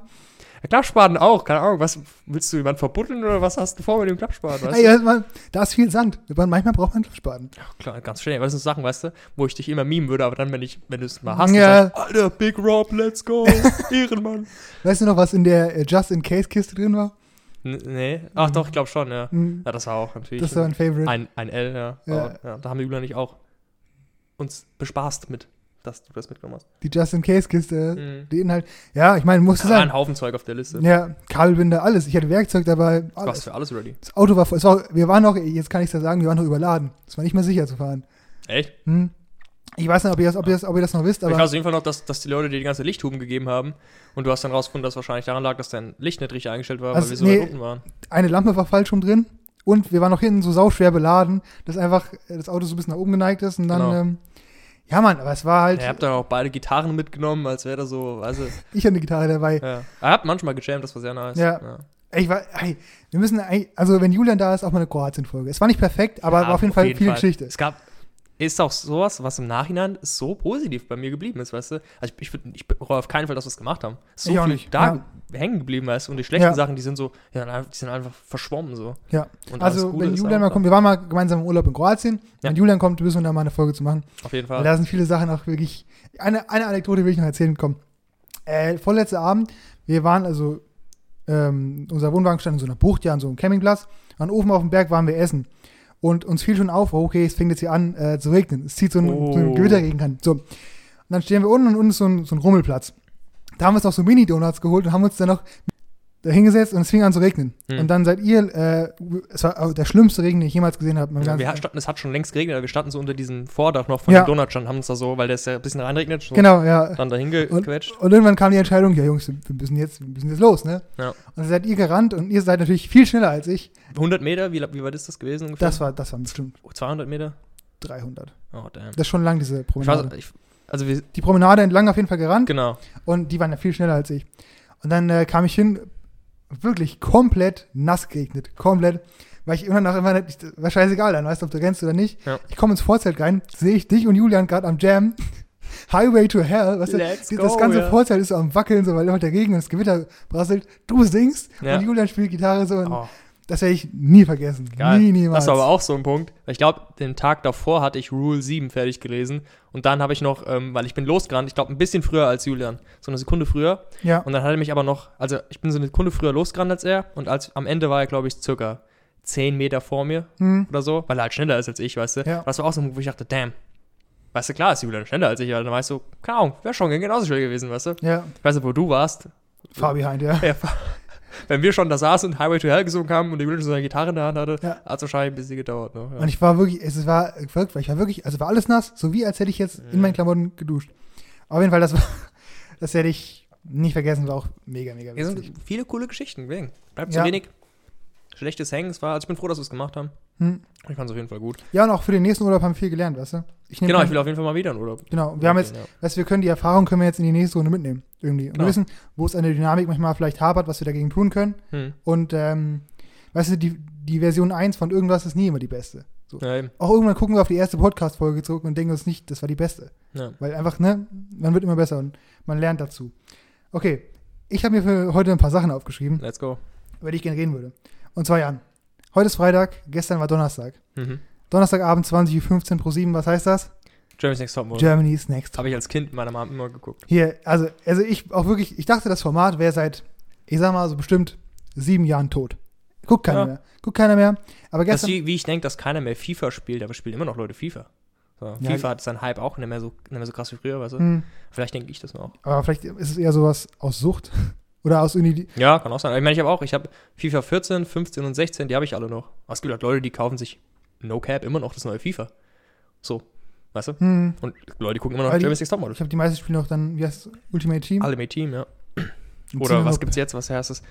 [SPEAKER 2] Klappspaten auch, keine Ahnung, was, willst du jemanden verbuddeln oder was hast du vor mit dem Klappspaten? Weißt
[SPEAKER 1] also man, da ist viel Sand. Manchmal braucht man Klappspaten.
[SPEAKER 2] Ja, klar, ganz schnell. Was sind so Sachen, weißt du, wo ich dich immer mimen würde, aber dann, wenn ich, wenn du es mal hast,
[SPEAKER 1] Ja.
[SPEAKER 2] sagst, Alter, Big Rob, let's go, [laughs] Ehrenmann.
[SPEAKER 1] Weißt du noch, was in der äh, Just-in-Case-Kiste drin war?
[SPEAKER 2] N nee, ach doch, ich glaube schon, ja.
[SPEAKER 1] Hm,
[SPEAKER 2] Ja, das war auch natürlich
[SPEAKER 1] Das war ein Favorite.
[SPEAKER 2] ein, ein L, ja.
[SPEAKER 1] Ja.
[SPEAKER 2] Aber, ja. Da haben wir nicht auch uns bespaßt mit, dass du das mitgenommen hast.
[SPEAKER 1] Die Just-in-Case-Kiste.
[SPEAKER 2] Mhm.
[SPEAKER 1] Die Inhalt. Ja, ich meine, musste
[SPEAKER 2] war
[SPEAKER 1] sein.
[SPEAKER 2] ein Haufen Zeug auf der Liste.
[SPEAKER 1] Ja, Kabelbinder, alles. Ich hatte Werkzeug dabei.
[SPEAKER 2] Du warst für alles ready.
[SPEAKER 1] Das Auto war voll. Es war, wir waren noch, jetzt kann ich es ja sagen, wir waren noch überladen. Es war nicht mehr sicher zu fahren.
[SPEAKER 2] Echt?
[SPEAKER 1] Hm. Ich weiß nicht, ob ihr das, ob ihr das, ob ihr das noch wisst,
[SPEAKER 2] ich
[SPEAKER 1] aber
[SPEAKER 2] weiß auf jeden Fall noch, dass, dass die Leute dir die ganze Lichthuben gegeben haben und du hast dann rausgefunden, dass wahrscheinlich daran lag, dass dein Licht nicht richtig eingestellt war,
[SPEAKER 1] Also,
[SPEAKER 2] weil wir so
[SPEAKER 1] nee.
[SPEAKER 2] weit unten waren.
[SPEAKER 1] eine Lampe war falsch rum drin. Und wir waren noch hinten so sauschwer beladen, dass einfach das Auto so ein bisschen nach oben geneigt ist. Und dann,
[SPEAKER 2] Genau.
[SPEAKER 1] ähm, ja, Mann, aber es war halt,
[SPEAKER 2] Ja, ihr habt dann auch beide Gitarren mitgenommen, als wäre da so, weißt du, [laughs]
[SPEAKER 1] ich hatte eine Gitarre dabei.
[SPEAKER 2] ja. Ihr habt manchmal gejammt, das war sehr nice.
[SPEAKER 1] Ja. Ich war, ey, wir müssen, also wenn Julian da ist, auch mal eine Kroatien-Folge. Es war nicht perfekt, aber
[SPEAKER 2] Ja,
[SPEAKER 1] war auf jeden Fall viel Geschichte.
[SPEAKER 2] Es gab, ist auch sowas, was im Nachhinein so positiv bei mir geblieben ist, weißt du? Also ich, ich, ich bereue auf keinen Fall, dass wir es gemacht haben. So
[SPEAKER 1] Ich
[SPEAKER 2] viel
[SPEAKER 1] nicht,
[SPEAKER 2] da
[SPEAKER 1] ja.
[SPEAKER 2] hängen geblieben, weißt du? Und die schlechten
[SPEAKER 1] Ja.
[SPEAKER 2] Sachen, die sind so, ja, die sind einfach verschwommen so.
[SPEAKER 1] Ja.
[SPEAKER 2] Und
[SPEAKER 1] Also wenn Julian mal kommt, wir waren mal gemeinsam im Urlaub in Kroatien.
[SPEAKER 2] Ja.
[SPEAKER 1] Wenn Julian kommt, müssen wir da mal eine Folge zu machen.
[SPEAKER 2] Auf jeden
[SPEAKER 1] Weil
[SPEAKER 2] Fall.
[SPEAKER 1] da sind viele Sachen auch wirklich. Eine, eine Anekdote will ich noch erzählen, komm. Äh, vorletzter Abend, wir waren also, ähm, unser Wohnwagen stand in so einer Bucht, ja, an so einem Campingplatz. Und oben auf dem Berg waren wir essen. Und uns fiel schon auf, oh, okay, es fängt jetzt hier an äh, zu regnen. Es zieht so ein, so ein
[SPEAKER 2] Oh.
[SPEAKER 1] Gewitterregen an. So. Und dann stehen wir unten und unten ist so ein, so ein Rummelplatz. Da haben wir uns auch so Mini-Donuts geholt und haben uns dann noch da hingesetzt und es fing an zu regnen.
[SPEAKER 2] Hm.
[SPEAKER 1] Und dann seid ihr, äh, es war der schlimmste Regen, den ich jemals gesehen habe.
[SPEAKER 2] Ja, wir standen, es hat schon längst geregnet, aber wir standen so unter diesem Vordach noch von
[SPEAKER 1] Ja.
[SPEAKER 2] dem Donutstand, haben uns da so, weil der ist ja ein bisschen reinregnet, so
[SPEAKER 1] genau, ja.
[SPEAKER 2] dann dahin gequetscht.
[SPEAKER 1] Und irgendwann kam die Entscheidung, ja Jungs, wir müssen jetzt, wir müssen jetzt los, ne?
[SPEAKER 2] Ja.
[SPEAKER 1] Und dann seid ihr gerannt und ihr seid natürlich viel schneller als ich.
[SPEAKER 2] 100 Meter, wie, wie weit ist das gewesen ungefähr?
[SPEAKER 1] Das war, das waren bestimmt
[SPEAKER 2] Oh, 200 Meter?
[SPEAKER 1] 300.
[SPEAKER 2] Oh, damn.
[SPEAKER 1] Das ist schon lang, diese
[SPEAKER 2] Ich
[SPEAKER 1] Promenade.
[SPEAKER 2] weiß, ich, also wir,
[SPEAKER 1] die Promenade entlang auf jeden Fall gerannt
[SPEAKER 2] genau.
[SPEAKER 1] und die waren ja viel schneller als ich. Und dann äh, kam ich hin, wirklich komplett nass geregnet, komplett. Weil ich immer noch immer nicht, war scheißegal dann, weißt du, ob du rennst oder nicht.
[SPEAKER 2] Ja.
[SPEAKER 1] Ich komme ins Vorzelt rein, sehe ich dich und Julian gerade am Jam. [laughs] Highway to Hell, weißt du,
[SPEAKER 2] go,
[SPEAKER 1] das ganze
[SPEAKER 2] ja.
[SPEAKER 1] Vorzelt ist so am Wackeln, so, weil immer der Regen und das Gewitter prasselt. Du singst
[SPEAKER 2] Ja.
[SPEAKER 1] und Julian spielt Gitarre so. Und
[SPEAKER 2] Oh,
[SPEAKER 1] Das werde ich nie vergessen.
[SPEAKER 2] Geil.
[SPEAKER 1] Nie, niemals.
[SPEAKER 2] Das war aber auch so ein Punkt. Weil Ich glaube, den Tag davor hatte ich Rule 7 fertig gelesen. Und dann habe ich noch, ähm, weil ich bin losgerannt, ich glaube ein bisschen früher als Julian. So eine Sekunde früher.
[SPEAKER 1] ja.
[SPEAKER 2] Und dann hat er mich aber noch, also ich bin so eine Sekunde früher losgerannt als er. Und als, am Ende war er, glaube ich, circa 10 Meter vor mir
[SPEAKER 1] Hm.
[SPEAKER 2] oder so. Weil er halt schneller ist als ich, weißt du.
[SPEAKER 1] Ja.
[SPEAKER 2] Und das war auch so ein Punkt, wo ich dachte, damn. Weißt du, klar ist Julian schneller als ich. Aber dann weißt du, keine Ahnung, wäre schon genauso schnell gewesen, weißt du.
[SPEAKER 1] Ja.
[SPEAKER 2] Ich weiß nicht, wo du warst.
[SPEAKER 1] Far behind, ja.
[SPEAKER 2] Ja, wenn wir schon da saßen und Highway to Hell gesungen haben und die Julian so eine Gitarre in der Hand hatte,
[SPEAKER 1] Ja.
[SPEAKER 2] hat es wahrscheinlich ein bisschen gedauert. Ne?
[SPEAKER 1] Und ich war wirklich, es war verrückt, weil ich war wirklich, also war alles nass, so wie als hätte ich jetzt in
[SPEAKER 2] Mhm.
[SPEAKER 1] meinen Klamotten geduscht. Auf jeden Fall, das war, [laughs] das werde ich nicht vergessen, war auch mega, mega
[SPEAKER 2] Hier
[SPEAKER 1] witzig.
[SPEAKER 2] sind viele coole Geschichten, wegen. Bleibt
[SPEAKER 1] Ja.
[SPEAKER 2] zu wenig schlechtes Hängen. Es war, also ich bin froh, dass wir es gemacht haben.
[SPEAKER 1] Hm.
[SPEAKER 2] Ich fand es auf jeden Fall gut.
[SPEAKER 1] Ja, und auch für den nächsten Urlaub haben wir viel gelernt, weißt du? Ich
[SPEAKER 2] Genau, ich will auf jeden Fall mal wieder in Urlaub.
[SPEAKER 1] Genau, wir haben jetzt,
[SPEAKER 2] Ja.
[SPEAKER 1] weißt du, wir können die Erfahrung können wir jetzt in die nächste Runde mitnehmen, irgendwie. Und
[SPEAKER 2] Genau.
[SPEAKER 1] wir wissen, wo es eine Dynamik manchmal vielleicht hapert, was wir dagegen tun können.
[SPEAKER 2] Hm.
[SPEAKER 1] Und, ähm, weißt du, die, die Version 1 von irgendwas ist nie immer die beste. So.
[SPEAKER 2] Ja.
[SPEAKER 1] Auch irgendwann gucken wir auf die erste Podcast-Folge zurück und denken uns nicht, das war die beste.
[SPEAKER 2] Ja.
[SPEAKER 1] Weil einfach, ne, man wird immer besser und man lernt dazu. Okay, ich habe mir für heute ein paar Sachen aufgeschrieben,
[SPEAKER 2] Let's go.
[SPEAKER 1] über die ich gerne reden würde. Und zwar, Jan, heute ist Freitag, gestern war Donnerstag.
[SPEAKER 2] Mhm.
[SPEAKER 1] Donnerstagabend 20.15 Uhr pro 7, was heißt das?
[SPEAKER 2] Germany's Next Topmodel.
[SPEAKER 1] Germany's Next.
[SPEAKER 2] Habe ich als Kind meiner Mom immer geguckt.
[SPEAKER 1] Hier, also, also ich auch wirklich, ich dachte, das Format wäre seit, ich sag mal, so bestimmt sieben Jahren tot. Guckt keiner
[SPEAKER 2] Ja.
[SPEAKER 1] mehr. Guckt keiner mehr. Aber gestern,
[SPEAKER 2] wie, wie ich denke, dass keiner mehr FIFA spielt, aber spielen immer noch Leute FIFA. So,
[SPEAKER 1] Ja.
[SPEAKER 2] FIFA hat seinen Hype auch nicht mehr so, nicht mehr so krass wie früher, weißt du?
[SPEAKER 1] hm,
[SPEAKER 2] Vielleicht denke ich das noch.
[SPEAKER 1] aber vielleicht ist es eher sowas aus Sucht. [laughs] Oder aus irgendwie,
[SPEAKER 2] Ja, kann auch sein. Ich meine, ich habe auch, ich habe FIFA 14, 15 und 16, die habe ich alle noch. Aber es gibt halt Leute, die kaufen sich No Cap immer noch das neue FIFA. So, weißt du?
[SPEAKER 1] hm,
[SPEAKER 2] Und Leute gucken immer noch Germany's Next Topmodel.
[SPEAKER 1] ich habe die meisten Spiele noch dann, wie heißt Ultimate Team.
[SPEAKER 2] Ultimate Team, ja. Oder was gibt's jetzt? Was heißt es?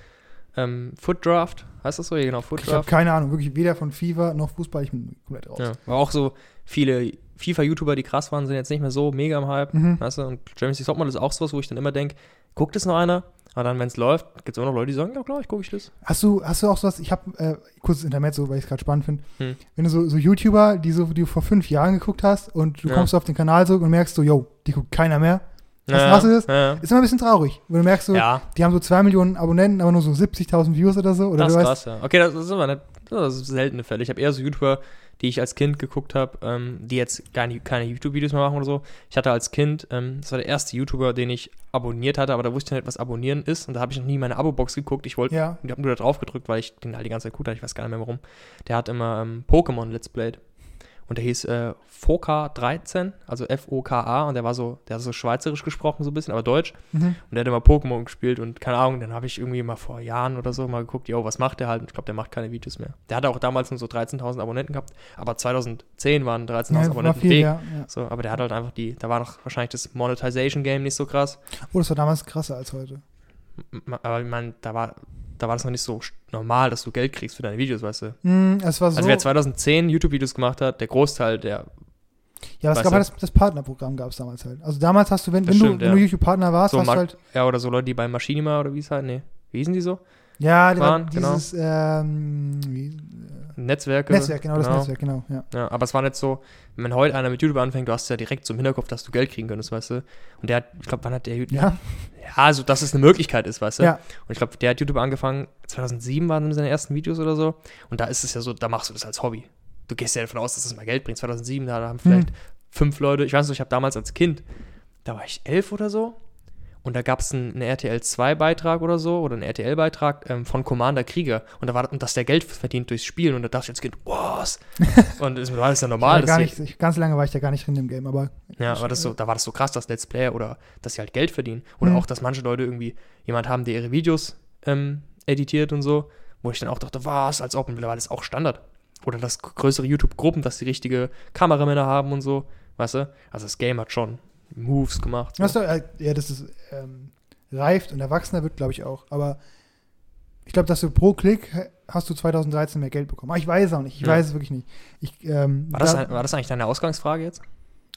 [SPEAKER 2] Ähm, Foot Draft, heißt das so? Ja, genau, Foot
[SPEAKER 1] Ich habe keine Ahnung, wirklich weder von FIFA noch Fußball, ich bin komplett raus.
[SPEAKER 2] Ja. Aber auch so viele FIFA-YouTuber, die krass waren, sind jetzt nicht mehr so mega im Hype.
[SPEAKER 1] Mhm.
[SPEAKER 2] Weißt du? Und Germany's Next Topmodel ist auch sowas, wo ich dann immer denke, guckt das noch einer? Aber dann, wenn es läuft, gibt es immer noch Leute, die sagen, ja klar, ich gucke ich das.
[SPEAKER 1] Hast du, hast du auch sowas, ich habe, äh, kurzes Intermezzo, weil ich es gerade spannend finde,
[SPEAKER 2] Hm.
[SPEAKER 1] wenn du so, so YouTuber, die, so, die du vor fünf Jahren geguckt hast und du
[SPEAKER 2] Ja.
[SPEAKER 1] kommst auf den Kanal zurück und merkst so, yo, die guckt keiner mehr. Was
[SPEAKER 2] ja,
[SPEAKER 1] machst du das?
[SPEAKER 2] Ja,
[SPEAKER 1] Ist immer ein bisschen traurig, wo du merkst so,
[SPEAKER 2] ja
[SPEAKER 1] die haben so zwei Millionen Abonnenten, aber nur so 70.000 Views oder so. Oder
[SPEAKER 2] das ist krass, ja. Okay, das ist aber nicht, das ist seltene Fälle. Ich habe eher so YouTuber, die ich als Kind geguckt habe, ähm, die jetzt gar nicht, keine YouTube-Videos mehr machen oder so. Ich hatte als Kind, ähm, das war der erste YouTuber, den ich abonniert hatte, aber da wusste ich nicht, was abonnieren ist. Und da habe ich noch nie meine Abo-Box geguckt. Ich wollte,
[SPEAKER 1] ja,
[SPEAKER 2] ich habe nur da drauf gedrückt, weil ich den halt die ganze Zeit gut hatte. Ich weiß gar nicht mehr warum. Der hat immer ähm, Pokémon Let's Played. Und der hieß äh, Foka13, also F-O-K-A. Und der war so, der hat so schweizerisch gesprochen, so ein bisschen, aber deutsch.
[SPEAKER 1] mhm.
[SPEAKER 2] Und der hat immer Pokémon gespielt und keine Ahnung, dann habe ich irgendwie mal vor Jahren oder so mal geguckt, yo, was macht der halt? Und ich glaube, der macht keine Videos mehr. Der hatte auch damals nur so 13.000 Abonnenten gehabt, aber 2010 waren 13.000
[SPEAKER 1] ja,
[SPEAKER 2] Abonnenten
[SPEAKER 1] viel,
[SPEAKER 2] dick.
[SPEAKER 1] ja, ja.
[SPEAKER 2] So, aber der hat halt einfach die, da war noch wahrscheinlich das Monetization-Game nicht so krass.
[SPEAKER 1] Oh, das war damals krasser als heute.
[SPEAKER 2] Aber ich meine, da war, da war das noch nicht so normal, dass du Geld kriegst für deine Videos, weißt du.
[SPEAKER 1] Mhm, es war so,
[SPEAKER 2] Also wer 2010 YouTube-Videos gemacht hat, der Großteil, der,
[SPEAKER 1] ja, es
[SPEAKER 2] weißt
[SPEAKER 1] gab halt das, das Partnerprogramm gab es damals halt. Also damals hast du, wenn,
[SPEAKER 2] Das
[SPEAKER 1] wenn,
[SPEAKER 2] stimmt,
[SPEAKER 1] du, wenn
[SPEAKER 2] ja.
[SPEAKER 1] du YouTube-Partner warst,
[SPEAKER 2] So
[SPEAKER 1] hast du halt,
[SPEAKER 2] ja, oder so Leute, die bei Machinima oder wie es halt, nee, wie hießen die so?
[SPEAKER 1] Ja, die
[SPEAKER 2] waren,
[SPEAKER 1] war
[SPEAKER 2] genau.
[SPEAKER 1] dieses, ähm, wie,
[SPEAKER 2] Netzwerke.
[SPEAKER 1] Netzwerk, genau, das Netzwerk, genau, ja.
[SPEAKER 2] Ja, aber es war nicht so, wenn heute einer mit YouTube anfängt, du hast ja direkt so im Hinterkopf, dass du Geld kriegen könntest, weißt du. Und der hat, ich glaube, wann hat der YouTube.
[SPEAKER 1] Ja, [laughs]
[SPEAKER 2] Ja, also, dass es eine Möglichkeit ist, weißt du.
[SPEAKER 1] Ja.
[SPEAKER 2] Und ich glaube, der hat YouTube angefangen, 2007 waren seine ersten Videos oder so. Und da ist es ja so, da machst du das als Hobby. Du gehst ja davon aus, dass es mal Geld bringt. 2007, da haben vielleicht
[SPEAKER 1] Hm.
[SPEAKER 2] fünf Leute, ich weiß nicht, ich habe damals als Kind, da war ich elf oder so. Und da gab es einen, einen RTL 2-Beitrag oder so, oder einen RTL-Beitrag ähm, von Commander Krieger. Und da war und dass der Geld verdient durchs Spielen. Und da dachte ich als Kind, was? [laughs] und das war das ja normal.
[SPEAKER 1] gar nicht, ich, ganz lange war ich da gar nicht drin im Game, aber
[SPEAKER 2] ja, aber das so, da war das so krass, dass Let's Player oder dass sie halt Geld verdienen. Oder
[SPEAKER 1] Mhm.
[SPEAKER 2] auch, dass manche Leute irgendwie jemand haben, der ihre Videos ähm, editiert und so, wo ich dann auch dachte, was, als ob mittlerweile ist auch Standard. Oder dass größere YouTube-Gruppen, dass die richtige Kameramänner haben und so, weißt du? Also das Game hat schon Moves gemacht. So.
[SPEAKER 1] Du, äh, ja, das ist ähm, reift und erwachsener wird, glaube ich auch. Aber ich glaube, dass du pro Klick hast du 2013 mehr Geld bekommen. Aber ich weiß es auch nicht. Ich
[SPEAKER 2] Ja.
[SPEAKER 1] weiß es wirklich nicht. Ich, ähm,
[SPEAKER 2] War das,
[SPEAKER 1] da-
[SPEAKER 2] war das eigentlich deine Ausgangsfrage jetzt?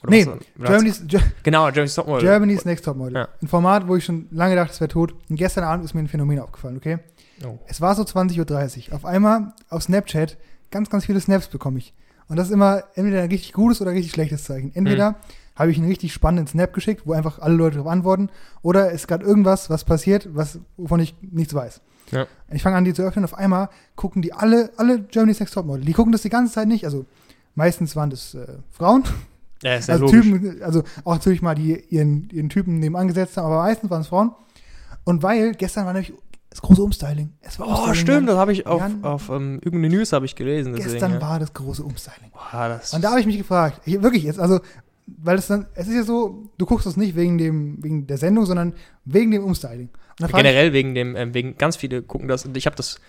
[SPEAKER 1] Nee,
[SPEAKER 2] oder hat's-
[SPEAKER 1] Germany's, Ge
[SPEAKER 2] Genau, Germany's Topmodel.
[SPEAKER 1] Germany's Next Topmodel.
[SPEAKER 2] Ja.
[SPEAKER 1] Ein Format, wo ich schon lange dachte, es wäre tot. Und gestern Abend ist mir ein Phänomen aufgefallen, okay?
[SPEAKER 2] Oh.
[SPEAKER 1] Es war so 20.30 Uhr. Auf einmal auf Snapchat ganz, ganz viele Snaps bekomme ich. Und das ist immer entweder ein richtig gutes oder ein richtig schlechtes Zeichen. Entweder
[SPEAKER 2] Mhm.
[SPEAKER 1] Habe ich einen richtig spannenden Snap geschickt, wo einfach alle Leute darauf antworten, oder ist gerade irgendwas, was passiert, was, wovon ich nichts weiß.
[SPEAKER 2] Ja.
[SPEAKER 1] Ich fange an, die zu öffnen, auf einmal gucken die alle, alle Germany's Next Topmodel. Die gucken das die ganze Zeit nicht. Also meistens waren das äh, Frauen,
[SPEAKER 2] Ja, ist ja
[SPEAKER 1] also
[SPEAKER 2] logisch.
[SPEAKER 1] Typen, also auch natürlich mal die ihren, ihren Typen nebenan gesetzt haben, aber meistens waren es Frauen. Und weil gestern war nämlich das große Umstyling. Es war
[SPEAKER 2] Oh,
[SPEAKER 1] Umstyling,
[SPEAKER 2] stimmt, das habe ich auf,
[SPEAKER 1] Jan-
[SPEAKER 2] auf ähm, irgendeine News habe ich gelesen. Deswegen,
[SPEAKER 1] Gestern
[SPEAKER 2] ja.
[SPEAKER 1] war das große Umstyling.
[SPEAKER 2] Boah, das
[SPEAKER 1] Und da habe ich mich gefragt, ich, wirklich jetzt, also, weil es dann, es ist ja so, du guckst es nicht wegen dem, wegen der Sendung, sondern wegen dem Umstyling.
[SPEAKER 2] Generell wegen dem, ähm, wegen ganz viele gucken das und ich habe das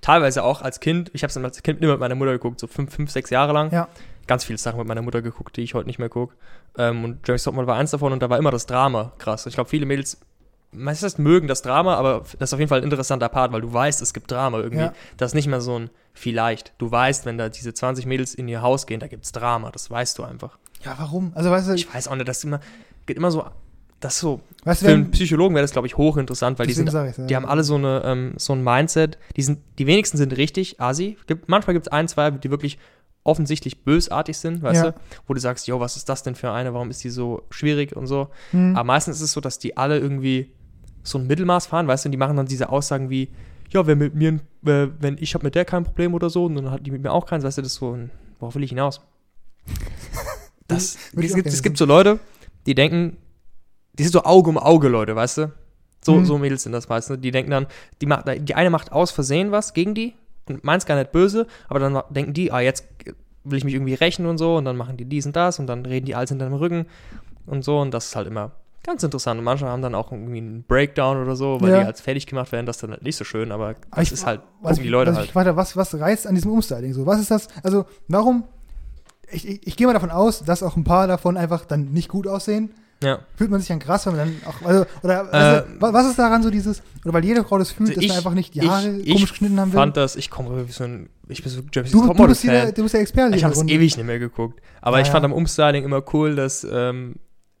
[SPEAKER 2] teilweise auch als Kind, ich habe es als Kind immer mit meiner Mutter geguckt, so fünf, fünf, sechs Jahre lang.
[SPEAKER 1] Ja.
[SPEAKER 2] Ganz viele Sachen mit meiner Mutter geguckt, die ich heute nicht mehr gucke. Ähm, und Jeremy Topmodel war eins davon und da war immer das Drama krass. Ich glaube, viele Mädels meistens mögen das Drama, aber das ist auf jeden Fall ein interessanter Part, weil du weißt, es gibt Drama irgendwie.
[SPEAKER 1] Ja.
[SPEAKER 2] Das ist nicht mehr so ein vielleicht. Du weißt, wenn da diese 20 Mädels in ihr Haus gehen, da gibt es Drama. Das weißt du einfach.
[SPEAKER 1] Ja, warum? Also, weißt du,
[SPEAKER 2] Ich weiß auch nicht, das immer, geht immer so, das so,
[SPEAKER 1] weißt
[SPEAKER 2] für
[SPEAKER 1] wenn,
[SPEAKER 2] einen Psychologen wäre das, glaube ich, hochinteressant, weil die sind
[SPEAKER 1] ja.
[SPEAKER 2] die haben alle so, eine, ähm, so ein Mindset, die, sind, die wenigsten sind richtig asi. Gibt, manchmal gibt es ein, zwei, die wirklich offensichtlich bösartig sind, weißt
[SPEAKER 1] Ja.
[SPEAKER 2] du? Wo du sagst, jo, was ist das denn für eine, warum ist die so schwierig und so.
[SPEAKER 1] Hm.
[SPEAKER 2] Aber meistens ist es so, dass die alle irgendwie so ein Mittelmaß fahren, weißt du, und die machen dann diese Aussagen wie, ja, wenn mit mir, äh, wenn ich habe mit der kein Problem oder so, und dann hat die mit mir auch keins, weißt du, das ist so ein, worauf will ich hinaus? Das,
[SPEAKER 1] ich
[SPEAKER 2] es, gibt, es gibt so Leute, die denken, die sind so Auge um Auge, Leute, weißt du? So,
[SPEAKER 1] Mhm.
[SPEAKER 2] so Mädels sind das meistens. Die denken dann, die, macht, die eine macht aus Versehen was gegen die und meint's gar nicht böse, aber dann denken die, ah, jetzt will ich mich irgendwie rächen und so und dann machen die dies und das und dann reden die alles hinter dem Rücken und so und das ist halt immer ganz interessant. Und manche haben dann auch irgendwie einen Breakdown oder so, weil
[SPEAKER 1] Ja.
[SPEAKER 2] die als fertig gemacht werden, das ist dann halt nicht so schön, aber das
[SPEAKER 1] Aber ich-
[SPEAKER 2] ist halt,
[SPEAKER 1] was
[SPEAKER 2] gucken
[SPEAKER 1] ich,
[SPEAKER 2] die Leute
[SPEAKER 1] was
[SPEAKER 2] halt.
[SPEAKER 1] Ich habe, was, was reizt an diesem Umstyling so? Was ist das? Also, warum? Ich, ich, ich gehe mal davon aus, dass auch ein paar davon einfach dann nicht gut aussehen.
[SPEAKER 2] Ja.
[SPEAKER 1] Fühlt man sich dann krass, wenn man dann auch, also, oder
[SPEAKER 2] Äh,
[SPEAKER 1] wa- was ist daran so dieses, oder weil jede Frau das fühlt,
[SPEAKER 2] Also
[SPEAKER 1] dass
[SPEAKER 2] ich-
[SPEAKER 1] man einfach nicht die
[SPEAKER 2] ich-
[SPEAKER 1] Haare
[SPEAKER 2] ich
[SPEAKER 1] komisch geschnitten haben will?
[SPEAKER 2] fand das, ich komme so ein, ich bin so Jeremy's
[SPEAKER 1] du, du, bist der- du bist der Experte.
[SPEAKER 2] Ich habe es ewig nicht mehr geguckt. Aber
[SPEAKER 1] Ja,
[SPEAKER 2] ich fand
[SPEAKER 1] ja.
[SPEAKER 2] am Umstyling immer cool, dass ähm,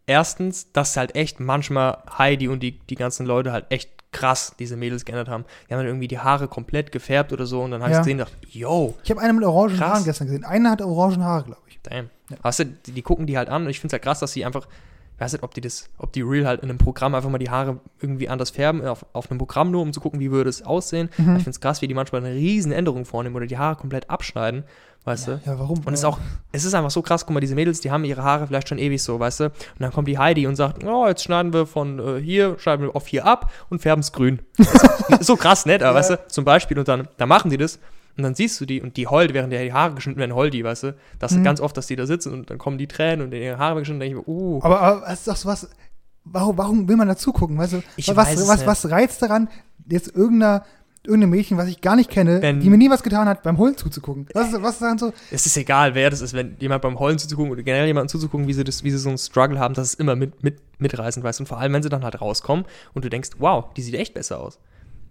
[SPEAKER 2] erstens, dass halt echt manchmal Heidi und die, die ganzen Leute halt echt krass diese Mädels geändert haben. Die haben dann irgendwie die Haare komplett gefärbt oder so und dann habe
[SPEAKER 1] Ja.
[SPEAKER 2] ich gesehen und dachte, yo,
[SPEAKER 1] Ich habe eine mit orangen
[SPEAKER 2] Krass.
[SPEAKER 1] Haaren gestern gesehen. Eine hat orangen Haare, glaube ich.
[SPEAKER 2] damn.
[SPEAKER 1] Ja.
[SPEAKER 2] Weißt du, die, die gucken die halt an und ich finde es halt krass, dass sie einfach, ich weiß nicht, ob die das, ob die real halt in einem Programm einfach mal die Haare irgendwie anders färben, auf, auf einem Programm nur, um zu gucken, wie würde es aussehen.
[SPEAKER 1] Mhm.
[SPEAKER 2] Ich finde es krass, wie die manchmal eine riesen Änderung vornehmen oder die Haare komplett abschneiden, weißt du.
[SPEAKER 1] Ja, warum?
[SPEAKER 2] Und es ist auch, es ist einfach so krass, guck mal, diese Mädels, die haben ihre Haare vielleicht schon ewig so, weißt du? Und dann kommt die Heidi und sagt, oh, jetzt schneiden wir von äh, hier, schneiden wir auf hier ab und färben es grün. [laughs] so krass, nett, aber
[SPEAKER 1] Ja.
[SPEAKER 2] weißt du, zum Beispiel, und dann, dann machen die das und dann siehst du die und die heult, während die Haare geschnitten werden, heult die, weißt du? Das ist
[SPEAKER 1] Mhm.
[SPEAKER 2] ganz oft, dass die da sitzen und dann kommen die Tränen und ihre Haare geschnitten denke ich mir, uh,
[SPEAKER 1] Aber, aber es ist doch so was, warum, warum will man dazu gucken? Weißt du,
[SPEAKER 2] Ich
[SPEAKER 1] was,
[SPEAKER 2] weiß
[SPEAKER 1] was,
[SPEAKER 2] nicht.
[SPEAKER 1] was reizt daran, jetzt irgendeiner, irgendeinem Mädchen, was ich gar nicht kenne,
[SPEAKER 2] Wenn-
[SPEAKER 1] die mir nie was getan hat, beim Holen zuzugucken? Was ist, was ist daran so?
[SPEAKER 2] es ist egal, wer das ist, wenn jemand beim Heulen zuzugucken oder generell jemandem zuzugucken, wie sie, das, wie sie so einen Struggle haben, das ist immer mit, mit, mitreißend, weißt du? Und vor allem, wenn sie dann halt rauskommen und du denkst, wow, die sieht echt besser aus.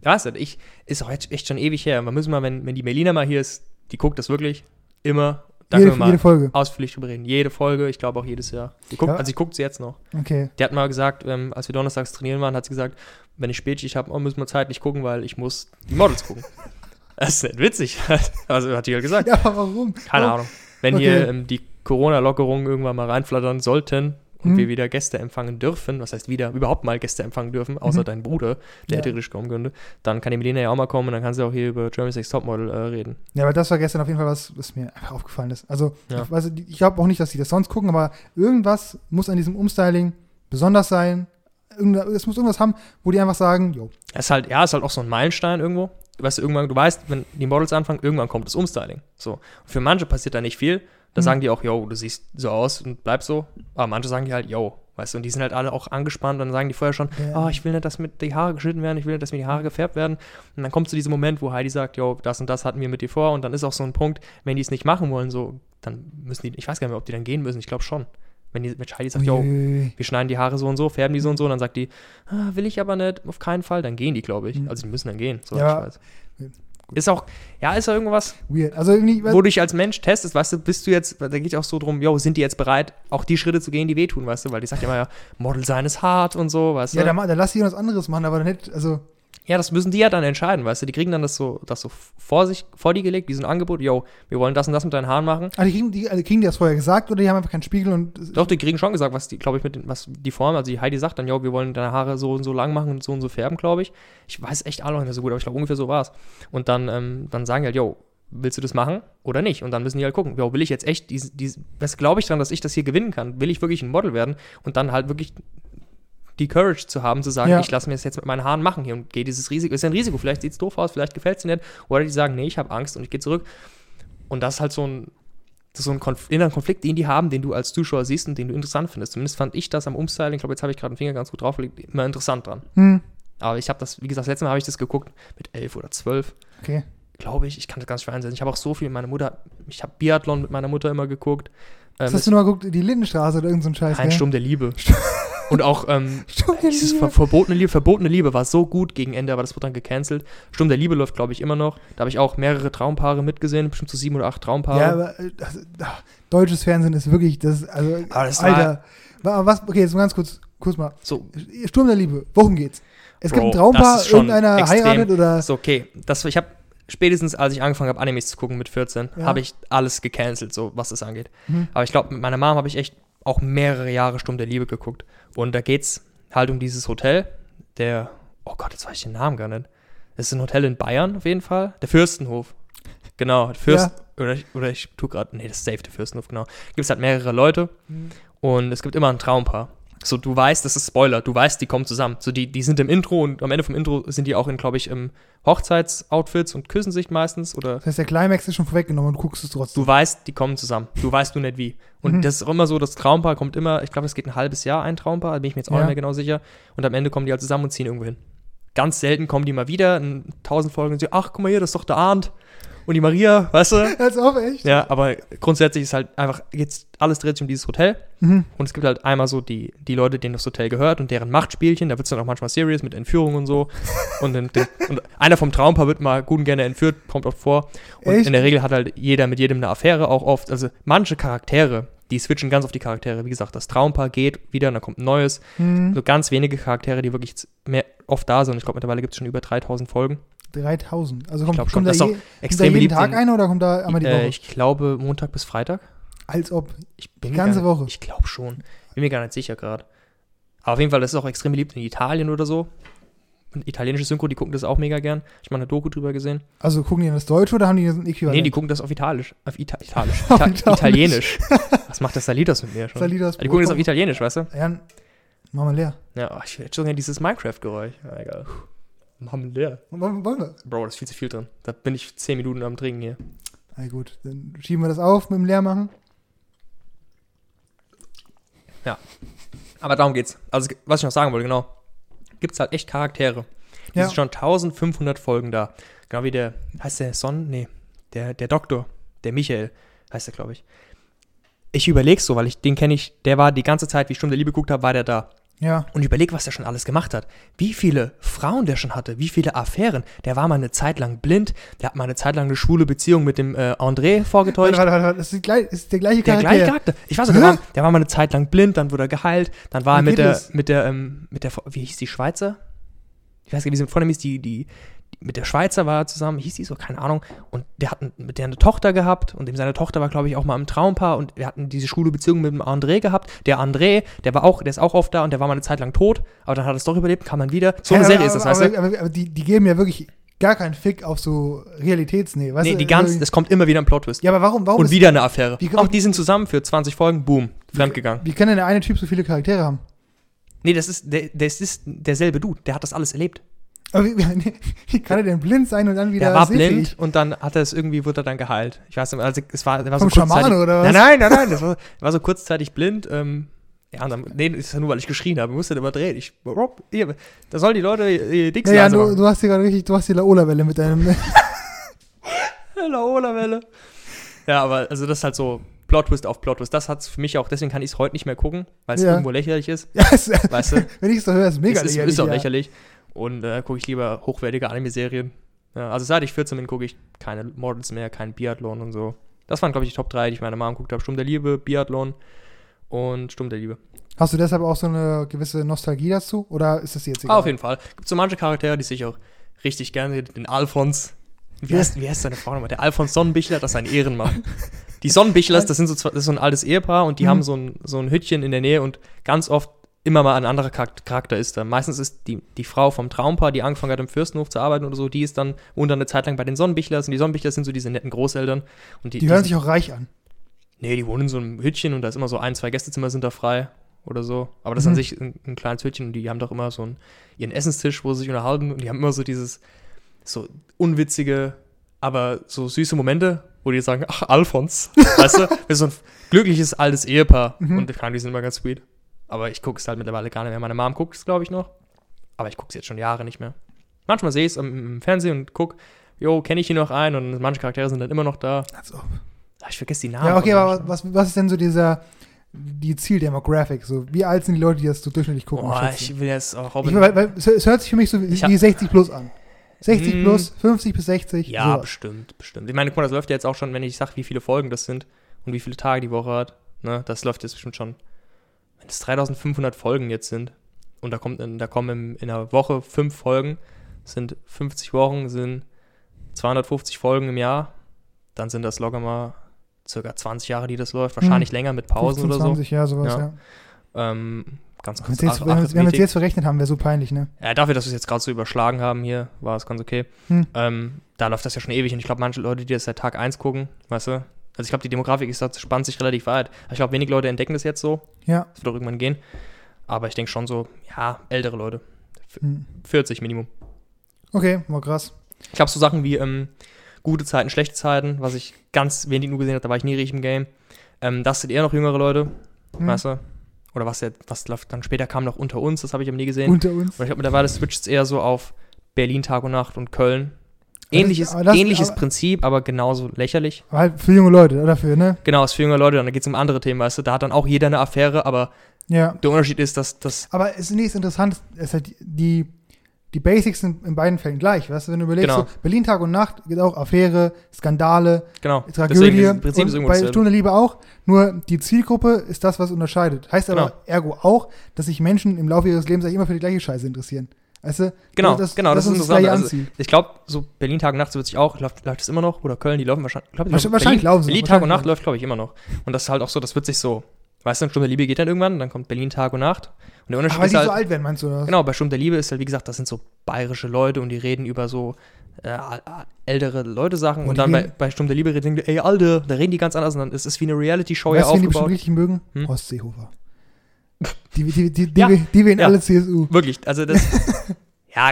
[SPEAKER 2] Weißt du, ich, ist auch jetzt echt schon ewig her. Wir müssen mal, wenn, wenn die Melina mal hier ist, die guckt das wirklich immer. Da
[SPEAKER 1] Jede,
[SPEAKER 2] können wir
[SPEAKER 1] jede
[SPEAKER 2] mal
[SPEAKER 1] Folge.
[SPEAKER 2] ausführlich drüber reden. Jede Folge, ich glaube auch jedes Jahr. Die guckt,
[SPEAKER 1] Ja.
[SPEAKER 2] Also, sie guckt sie jetzt noch.
[SPEAKER 1] Okay.
[SPEAKER 2] Die hat mal gesagt, ähm, als wir donnerstags trainieren waren, hat sie gesagt, wenn ich Spätschicht habe, oh, müssen wir zeitlich gucken, weil ich muss die Models gucken. [laughs] das ist nicht witzig. [laughs] also hat die halt gesagt.
[SPEAKER 1] Ja, aber warum?
[SPEAKER 2] Keine
[SPEAKER 1] Warum?
[SPEAKER 2] Ahnung. Wenn
[SPEAKER 1] Okay.
[SPEAKER 2] hier ähm, die Corona-Lockerungen irgendwann mal reinflattern sollten und
[SPEAKER 1] Hm.
[SPEAKER 2] wir wieder Gäste empfangen dürfen, was heißt wieder, überhaupt mal Gäste empfangen dürfen, außer
[SPEAKER 1] Mhm.
[SPEAKER 2] dein Bruder, der
[SPEAKER 1] Ja.
[SPEAKER 2] theoretisch kommen könnte, dann kann die Melina ja auch mal kommen und dann kann sie auch hier über Germany's Next Topmodel äh, reden.
[SPEAKER 1] Ja, aber das war gestern auf jeden Fall was, was mir einfach aufgefallen ist. Also,
[SPEAKER 2] Ja.
[SPEAKER 1] ich, weiß, ich glaube auch nicht, dass die das sonst gucken, aber irgendwas muss an diesem Umstyling besonders sein. Es muss irgendwas haben, wo die einfach sagen, jo,
[SPEAKER 2] Es ist halt, ja, ist halt auch so ein Meilenstein irgendwo. Weißt du, irgendwann, du weißt, wenn die Models anfangen, irgendwann kommt das Umstyling. So. Und für manche passiert da nicht viel. Da
[SPEAKER 1] Mhm.
[SPEAKER 2] sagen die auch, yo, du siehst so aus und bleib so. Aber manche sagen die halt, yo, weißt du, und die sind halt alle auch angespannt und dann sagen die vorher schon,
[SPEAKER 1] Ja.
[SPEAKER 2] oh, ich will nicht, dass mir die Haare geschnitten werden, ich will nicht, dass mir die Haare gefärbt werden. Und dann kommt zu diesem Moment, wo Heidi sagt, yo, das und das hatten wir mit dir vor. Und dann ist auch so ein Punkt, wenn die es nicht machen wollen, so, dann müssen die, ich weiß gar nicht mehr, ob die dann gehen müssen, ich glaube schon. Wenn, die, wenn Heidi sagt, yo,
[SPEAKER 1] uiuiui.
[SPEAKER 2] wir schneiden die Haare so und so, färben die so und so, und dann sagt die, ah, will ich aber nicht, auf keinen Fall, dann gehen die, glaube ich.
[SPEAKER 1] Mhm.
[SPEAKER 2] Also die müssen dann gehen, so
[SPEAKER 1] Ja,
[SPEAKER 2] ich weiß. Ist auch, ja, ist ja irgendwas,
[SPEAKER 1] weird. Also irgendwie,
[SPEAKER 2] wo du dich als Mensch testest, weißt du, bist du jetzt, da geht ja auch so drum, yo, sind die jetzt bereit, auch die Schritte zu gehen, die wehtun, weißt du, weil die sagt ja immer, ja, Model sein ist hart und so, weißt
[SPEAKER 1] ja,
[SPEAKER 2] du.
[SPEAKER 1] dann, ma- dann lass die was anderes machen, aber dann nicht, also,
[SPEAKER 2] Ja, das müssen die ja dann entscheiden, weißt du? Die kriegen dann das so, das so vor sich, vor die gelegt, diesen Angebot, yo, wir wollen das und das mit deinen Haaren machen.
[SPEAKER 1] Also die kriegen, die, also kriegen die das vorher gesagt oder die haben einfach keinen Spiegel und.
[SPEAKER 2] Doch, die kriegen schon gesagt, was die, glaube ich, mit den, was die Form, also die Heidi sagt dann, yo, wir wollen deine Haare so und so lang machen und so und so färben, glaube ich. Ich weiß echt auch noch nicht so gut, aber ich glaube, ungefähr so war es. Und dann, ähm, dann sagen die halt, yo, willst du das machen oder nicht? Und dann müssen die halt gucken, yo, will ich jetzt echt, diese, diese, was glaube ich dran, dass ich das hier gewinnen kann? Will ich wirklich ein Model werden? Und dann halt wirklich die Courage zu haben, zu sagen,
[SPEAKER 1] Ja.
[SPEAKER 2] ich lasse mir das jetzt mit meinen Haaren machen hier und gehe dieses Risiko, ist ja ein Risiko, vielleicht sieht es doof aus, vielleicht gefällt es dir nicht, oder die sagen, nee, ich habe Angst und ich gehe zurück. Und das ist halt so ein, so ein Konf innerer Konflikt, den die haben, den du als Zuschauer siehst und den du interessant findest. Zumindest fand ich das am Umstyling, ich glaube, jetzt habe ich gerade den Finger ganz gut draufgelegt, immer interessant dran.
[SPEAKER 1] Hm,
[SPEAKER 2] Aber ich habe das, wie gesagt, das letzte Mal habe ich das geguckt mit elf oder zwölf,
[SPEAKER 1] okay.
[SPEAKER 2] glaube ich. Ich kann das ganz schwer einsetzen. Ich habe auch so viel mit meiner Mutter, ich habe Biathlon mit meiner Mutter immer geguckt.
[SPEAKER 1] Was
[SPEAKER 2] Ähm,
[SPEAKER 1] hast du noch geguckt? Die Lindenstraße oder irgend so Scheiß,
[SPEAKER 2] ein
[SPEAKER 1] gell?
[SPEAKER 2] Sturm der Liebe. Und auch ähm, [laughs]
[SPEAKER 1] Sturm der
[SPEAKER 2] dieses
[SPEAKER 1] Liebe.
[SPEAKER 2] ver verbotene Liebe, verbotene Liebe war so gut gegen Ende, aber das wurde dann gecancelt. Sturm der Liebe läuft, glaube ich, immer noch. Da habe ich auch mehrere Traumpaare mitgesehen, bestimmt so sieben oder acht Traumpaare.
[SPEAKER 1] Ja, aber äh, das, ach, deutsches Fernsehen ist wirklich, das, ist- also,
[SPEAKER 2] Aber das
[SPEAKER 1] Alter. Wa- was, okay, jetzt mal ganz kurz, kurz mal.
[SPEAKER 2] so,
[SPEAKER 1] Sturm der Liebe, worum geht's? Es
[SPEAKER 2] Bro,
[SPEAKER 1] gibt ein Traumpaar,
[SPEAKER 2] ist
[SPEAKER 1] irgendeiner
[SPEAKER 2] extrem.
[SPEAKER 1] heiratet oder.
[SPEAKER 2] so okay. Das, ich habe spätestens, als ich angefangen habe, Animes zu gucken mit 14,
[SPEAKER 1] Ja.
[SPEAKER 2] habe ich alles gecancelt, so was das angeht.
[SPEAKER 1] Mhm.
[SPEAKER 2] Aber ich glaube, mit meiner Mom habe ich echt auch mehrere Jahre Sturm der Liebe geguckt. Und da geht's halt um dieses Hotel, der, oh Gott, jetzt weiß ich den Namen gar nicht. Das ist ein Hotel in Bayern auf jeden Fall. Der Fürstenhof. Genau, Fürst, oder, ich, oder ich tue gerade, nee, das ist safe der Fürstenhof, genau. Gibt es halt mehrere Leute
[SPEAKER 1] Mhm.
[SPEAKER 2] und es gibt immer ein Traumpaar. So, du weißt, das ist Spoiler, du weißt, die kommen zusammen. So, die, die sind im Intro und am Ende vom Intro sind die auch in, glaube ich, im Hochzeitsoutfits und küssen sich meistens oder
[SPEAKER 1] Das heißt, der Climax ist schon vorweggenommen und du guckst es trotzdem.
[SPEAKER 2] Du weißt, die kommen zusammen. Du weißt nur nicht wie. Und
[SPEAKER 1] Mhm.
[SPEAKER 2] das ist auch immer so, das Traumpaar kommt immer, ich glaube, das geht ein halbes Jahr, ein Traumpaar, da bin ich mir jetzt auch
[SPEAKER 1] Ja.
[SPEAKER 2] nicht mehr genau sicher. Und am Ende kommen die halt zusammen und ziehen irgendwo hin. Ganz selten kommen die mal wieder in tausend Folgen und sie, ach, guck mal hier, das ist doch der Arndt. Und die Maria, weißt du? [laughs]
[SPEAKER 1] Als ob, echt?
[SPEAKER 2] Ja, aber grundsätzlich ist halt einfach, jetzt alles dreht sich um dieses Hotel.
[SPEAKER 1] Mhm.
[SPEAKER 2] Und es gibt halt einmal so die, die Leute, denen das Hotel gehört und deren Machtspielchen. Da wird es dann auch manchmal serious mit Entführung und so. [laughs] und, den, den, und einer vom Traumpaar wird mal gut und gerne entführt, kommt oft vor. Und
[SPEAKER 1] Echt?
[SPEAKER 2] in der Regel hat halt jeder mit jedem eine Affäre, auch oft. Also manche Charaktere, die switchen ganz auf die Charaktere. Wie gesagt, das Traumpaar geht wieder, und dann kommt ein neues.
[SPEAKER 1] Mhm.
[SPEAKER 2] So ganz wenige Charaktere, die wirklich mehr oft da sind. Ich glaube, mittlerweile gibt es schon über 3000 Folgen.
[SPEAKER 1] 3000. Also kommt,
[SPEAKER 2] glaub schon,
[SPEAKER 1] kommt da, je, kommt da jeden. Tag
[SPEAKER 2] in-
[SPEAKER 1] einer oder kommt da einmal die Woche?
[SPEAKER 2] äh, ich glaube, Montag bis Freitag.
[SPEAKER 1] Als ob.
[SPEAKER 2] Ich bin
[SPEAKER 1] Die ganze
[SPEAKER 2] nicht,
[SPEAKER 1] Woche?
[SPEAKER 2] Ich glaube schon. Bin mir gar nicht sicher gerade. Aber auf jeden Fall, das ist auch extrem beliebt in Italien oder so. Und italienische Synchro, die gucken das auch mega gern. Ich habe mal eine Doku drüber gesehen.
[SPEAKER 1] Also gucken die das Deutsch oder haben die das ein Äquivalent?
[SPEAKER 2] Nee, die gucken das auf Italisch. Auf Ita Italisch. [laughs] Ita
[SPEAKER 1] Italisch.
[SPEAKER 2] Italienisch. Was macht das Salidas mit mir schon?
[SPEAKER 1] Salidas
[SPEAKER 2] die gucken das auf. Italienisch, weißt du?
[SPEAKER 1] Ja, mach mal leer.
[SPEAKER 2] Ja, oh, ich jetzt schon gerne dieses Minecraft-Geräusch. Ja, egal. Machen wir leer.
[SPEAKER 1] Wollen, wollen wir?
[SPEAKER 2] Bro, das ist viel zu viel drin. Da bin ich 10 Minuten am Trinken hier.
[SPEAKER 1] Na gut, dann schieben wir das auf mit dem Leermachen.
[SPEAKER 2] Aber darum geht's. Also, was ich noch sagen wollte, genau. Gibt's halt echt Charaktere. Die
[SPEAKER 1] Ja.
[SPEAKER 2] sind schon 1500 Folgen da. Genau wie der, heißt der Son? Nee, der, der Doktor, der Michael, heißt der, glaube ich. Ich überleg's so, weil ich den kenne ich, der war die ganze Zeit, wie ich Stunde der Liebe geguckt habe, war der da.
[SPEAKER 1] Ja.
[SPEAKER 2] Und überleg, was der schon alles gemacht hat. Wie viele Frauen der schon hatte, wie viele Affären. Der war mal eine Zeit lang blind, der hat mal eine Zeit lang eine schwule Beziehung mit dem äh, André vorgetäuscht.
[SPEAKER 1] Warte, warte, warte. Das ist, gleich, ist der gleiche
[SPEAKER 2] Der
[SPEAKER 1] Charakter.
[SPEAKER 2] gleiche Charakter. Ich weiß nicht, der der war mal eine Zeit lang blind, dann wurde er geheilt, dann war er
[SPEAKER 1] Wie
[SPEAKER 2] mit
[SPEAKER 1] geht
[SPEAKER 2] der,
[SPEAKER 1] das?
[SPEAKER 2] mit der, ähm, mit der, wie hieß die Schweizer? Ich weiß gar nicht, wie sie vorne hieß, die, die, mit der Schweizer war er zusammen, hieß die so, keine Ahnung. Und der hat mit der eine Tochter gehabt und seine Tochter war, glaube ich, auch mal im Traumpaar und wir hatten diese schwule Beziehung mit dem André gehabt. Der André, der war auch, der ist auch oft da und der war mal eine Zeit lang tot, aber dann hat er es doch überlebt, kam dann wieder. So eine Serie ist das, weißt du?
[SPEAKER 1] aber, aber, die, die geben ja wirklich gar keinen Fick auf so Realitätsnähe. Weißt
[SPEAKER 2] Nee,
[SPEAKER 1] du?
[SPEAKER 2] die ganz,
[SPEAKER 1] Also,
[SPEAKER 2] das kommt immer wieder ein Plot-Twist.
[SPEAKER 1] ja, aber warum? warum
[SPEAKER 2] und wieder eine Affäre.
[SPEAKER 1] wie
[SPEAKER 2] Auch die sind zusammen für 20 Folgen, boom, fremdgegangen.
[SPEAKER 1] Wie kann denn der eine Typ so viele Charaktere haben?
[SPEAKER 2] Nee, das ist, der, das ist derselbe Dude, der hat das alles erlebt.
[SPEAKER 1] Aber wie, wie, kann er denn blind sein und dann wieder
[SPEAKER 2] Der war
[SPEAKER 1] sehfähig?
[SPEAKER 2] blind und dann hat er es irgendwie, wurde er dann geheilt. Ich weiß nicht, also es war, war
[SPEAKER 1] Vom
[SPEAKER 2] so kurzzeitig.
[SPEAKER 1] Schamane oder was?
[SPEAKER 2] Nein, nein, nein, nein, das war, war so kurzzeitig blind. Ähm, ja, dann, nee, das ist ja nur, weil ich geschrien habe. Ich musste überdrehen. Ich, Rob, hier, da sollen die Leute die Dicks
[SPEAKER 1] Ja, ja, du, du hast hier gerade richtig, du hast die Laola-Welle mit deinem. [laughs]
[SPEAKER 2] Laola-Welle. Ja, aber also das ist halt so Plot-Twist auf Plot-Twist. Das hat's für mich auch, deswegen kann ich es heute nicht mehr gucken, weil es
[SPEAKER 1] Ja.
[SPEAKER 2] irgendwo lächerlich ist.
[SPEAKER 1] ja, es,
[SPEAKER 2] Weißt du? [laughs]
[SPEAKER 1] wenn ich es so höre, ist mega
[SPEAKER 2] es ist,
[SPEAKER 1] lächerlich.
[SPEAKER 2] ist auch
[SPEAKER 1] ja.
[SPEAKER 2] lächerlich. Und äh, gucke ich lieber hochwertige Anime-Serien. Ja, also seit ich 14 bin, gucke ich keine Models mehr, kein Biathlon und so. Das waren, glaube ich, die Top 3, die ich meiner Mom geguckt habe. Sturm der Liebe, Biathlon und Sturm der Liebe.
[SPEAKER 1] Hast du deshalb auch so eine gewisse Nostalgie dazu? Oder ist das jetzt
[SPEAKER 2] Ah,
[SPEAKER 1] egal?
[SPEAKER 2] auf jeden Fall. Gibt so manche Charaktere, die sich auch richtig gerne den Alfons. Wie
[SPEAKER 1] Ja.
[SPEAKER 2] heißt, wie heißt seine Frau nochmal? Der Alfons Sonnenbichler, das ist ein Ehrenmann. Die Sonnenbichlers, das sind so, das ist so ein altes Ehepaar und die
[SPEAKER 1] Mhm.
[SPEAKER 2] haben so ein, so ein Hütchen in der Nähe und ganz oft immer mal ein anderer Charak- Charakter ist da. Meistens ist die, die Frau vom Traumpaar, die angefangen hat, im Fürstenhof zu arbeiten oder so, die ist dann unter eine Zeit lang bei den Sonnenbichlers und die Sonnenbichlers sind so diese netten Großeltern. Und die,
[SPEAKER 1] Die hören
[SPEAKER 2] die,
[SPEAKER 1] sich auch reich an.
[SPEAKER 2] Nee, die wohnen in so einem Hütchen und da ist immer so ein, zwei Gästezimmer sind da frei oder so. Aber das ist
[SPEAKER 1] Mhm.
[SPEAKER 2] an sich ein, ein kleines Hütchen und die haben doch immer so einen, ihren Essenstisch, wo sie sich unterhalten und die haben immer so dieses so unwitzige, aber so süße Momente, wo die sagen, ach, Alfons. [laughs] weißt du, wir sind so ein glückliches altes Ehepaar
[SPEAKER 1] Mhm.
[SPEAKER 2] und die sind immer ganz sweet. Aber ich gucke es halt mittlerweile gar nicht mehr. Meine Mom guckt es, glaube ich, noch. Aber ich gucke es jetzt schon Jahre nicht mehr. Manchmal sehe ich es im, im Fernsehen und gucke, jo, kenne ich hier noch einen und manche Charaktere sind dann immer noch da.
[SPEAKER 1] Als ob.
[SPEAKER 2] Ah, Ich vergesse die Namen.
[SPEAKER 1] Ja, okay, aber was, was ist denn so dieser, die Zieldemographic? So, wie alt sind die Leute, die das so durchschnittlich gucken? Du?
[SPEAKER 2] ich will jetzt auch
[SPEAKER 1] Ich
[SPEAKER 2] Robin.
[SPEAKER 1] will, weil, weil, es, hört sich für mich so wie
[SPEAKER 2] Ich hab-
[SPEAKER 1] wie 60 plus an. 60
[SPEAKER 2] Hm.
[SPEAKER 1] plus, 50 bis 60.
[SPEAKER 2] ja,
[SPEAKER 1] sowas.
[SPEAKER 2] bestimmt, bestimmt. Ich meine, guck mal, das läuft ja jetzt auch schon, wenn ich sage, wie viele Folgen das sind und wie viele Tage die Woche hat. Ne, das läuft jetzt bestimmt schon. Wenn es 3500 Folgen jetzt sind und da kommt in, da kommen im, in einer Woche fünf Folgen, sind 50 Wochen, sind 250 Folgen im Jahr, dann sind das locker mal circa 20 Jahre, die das läuft. Wahrscheinlich länger mit Pausen
[SPEAKER 1] 15,
[SPEAKER 2] oder so.
[SPEAKER 1] 20, ja, sowas,
[SPEAKER 2] Ja.
[SPEAKER 1] ja.
[SPEAKER 2] Ähm, ganz
[SPEAKER 1] Wenn
[SPEAKER 2] kurz.
[SPEAKER 1] jetzt, wenn wir jetzt verrechnet haben, wäre so peinlich, ne?
[SPEAKER 2] Ja, dafür, dass wir es jetzt gerade so überschlagen haben hier, war es ganz okay.
[SPEAKER 1] Hm.
[SPEAKER 2] Ähm, da läuft das ja schon ewig und ich glaube, manche Leute, die das seit Tag 1 gucken, weißt du, also ich glaube, die Demografik ist, das spannt sich relativ weit. Ich glaube, wenig Leute entdecken das jetzt so,
[SPEAKER 1] Ja.
[SPEAKER 2] das wird auch irgendwann gehen. Aber ich denke schon so, ja, ältere Leute,
[SPEAKER 1] Hm.
[SPEAKER 2] 40 Minimum.
[SPEAKER 1] Okay, war krass.
[SPEAKER 2] Ich glaube, so Sachen wie ähm, gute Zeiten, schlechte Zeiten, was ich ganz wenig nur gesehen habe, da war ich nie richtig im Game. Ähm, das sind eher noch jüngere Leute,
[SPEAKER 1] Hm.
[SPEAKER 2] weißt du? Oder was, der, was läuft dann später kam noch unter uns, das habe ich aber nie gesehen.
[SPEAKER 1] Unter uns.
[SPEAKER 2] Und ich glaube, mittlerweile switcht es eher so auf Berlin Tag und Nacht und Köln.
[SPEAKER 1] Aber
[SPEAKER 2] Ähnliches,
[SPEAKER 1] aber das-
[SPEAKER 2] ähnliches
[SPEAKER 1] aber-
[SPEAKER 2] Prinzip, aber genauso lächerlich.
[SPEAKER 1] Aber halt für junge Leute, dafür, ne?
[SPEAKER 2] Genau, ist für junge Leute, dann geht es um andere Themen, weißt du. Da hat dann auch jeder eine Affäre, aber
[SPEAKER 1] Ja.
[SPEAKER 2] der Unterschied ist, dass das.
[SPEAKER 1] Aber es ist nicht interessant, es ist halt die, die Basics sind in beiden Fällen gleich, weißt du, wenn du überlegst,
[SPEAKER 2] Genau.
[SPEAKER 1] so Berlin Tag und Nacht geht auch Affäre, Skandale,
[SPEAKER 2] Genau.
[SPEAKER 1] Tragödie
[SPEAKER 2] das Prinzip ist
[SPEAKER 1] und
[SPEAKER 2] irgendwo
[SPEAKER 1] bei. Stunde Liebe auch, nur die Zielgruppe ist das, was unterscheidet. Heißt aber
[SPEAKER 2] Genau.
[SPEAKER 1] ergo auch, dass sich Menschen im Laufe ihres Lebens eigentlich immer für die gleiche Scheiße interessieren. Weißt du?
[SPEAKER 2] Genau,
[SPEAKER 1] das,
[SPEAKER 2] genau, das
[SPEAKER 1] das,
[SPEAKER 2] ist interessant. Also. Ich glaube, so Berlin Tag und Nacht so wird sich auch, läuft, läuft das immer noch? Oder Köln, die laufen wahrscheinlich. Glaub,
[SPEAKER 1] Wahrscheinlich-
[SPEAKER 2] Berlin,
[SPEAKER 1] laufen sie
[SPEAKER 2] Berlin Tag und Nacht läuft, glaube ich, immer noch. Und das ist halt auch so, das wird sich so. Weißt du, Stunde der Liebe geht dann irgendwann, dann kommt Berlin Tag und Nacht. Und der Unterschied
[SPEAKER 1] Aber
[SPEAKER 2] ist
[SPEAKER 1] die
[SPEAKER 2] halt.
[SPEAKER 1] so alt werden, meinst du das?
[SPEAKER 2] Genau, bei Sturm der Liebe ist halt, wie gesagt, das sind so bayerische Leute und die reden über so äh, ältere Leute Sachen.
[SPEAKER 1] Und
[SPEAKER 2] Und dann bei, bei Sturm der Liebe reden die, ey, Alte, da reden die ganz anders. Und dann ist es wie eine Reality-Show ja
[SPEAKER 1] weißt du, wen die bestimmt
[SPEAKER 2] aufgebaut.
[SPEAKER 1] richtig mögen?
[SPEAKER 2] Hm?
[SPEAKER 1] Horst Seehofer. Die, die, die, die,
[SPEAKER 2] Ja.
[SPEAKER 1] die, die wählen
[SPEAKER 2] Ja.
[SPEAKER 1] alle CSU.
[SPEAKER 2] Wirklich, also das. [laughs] ja,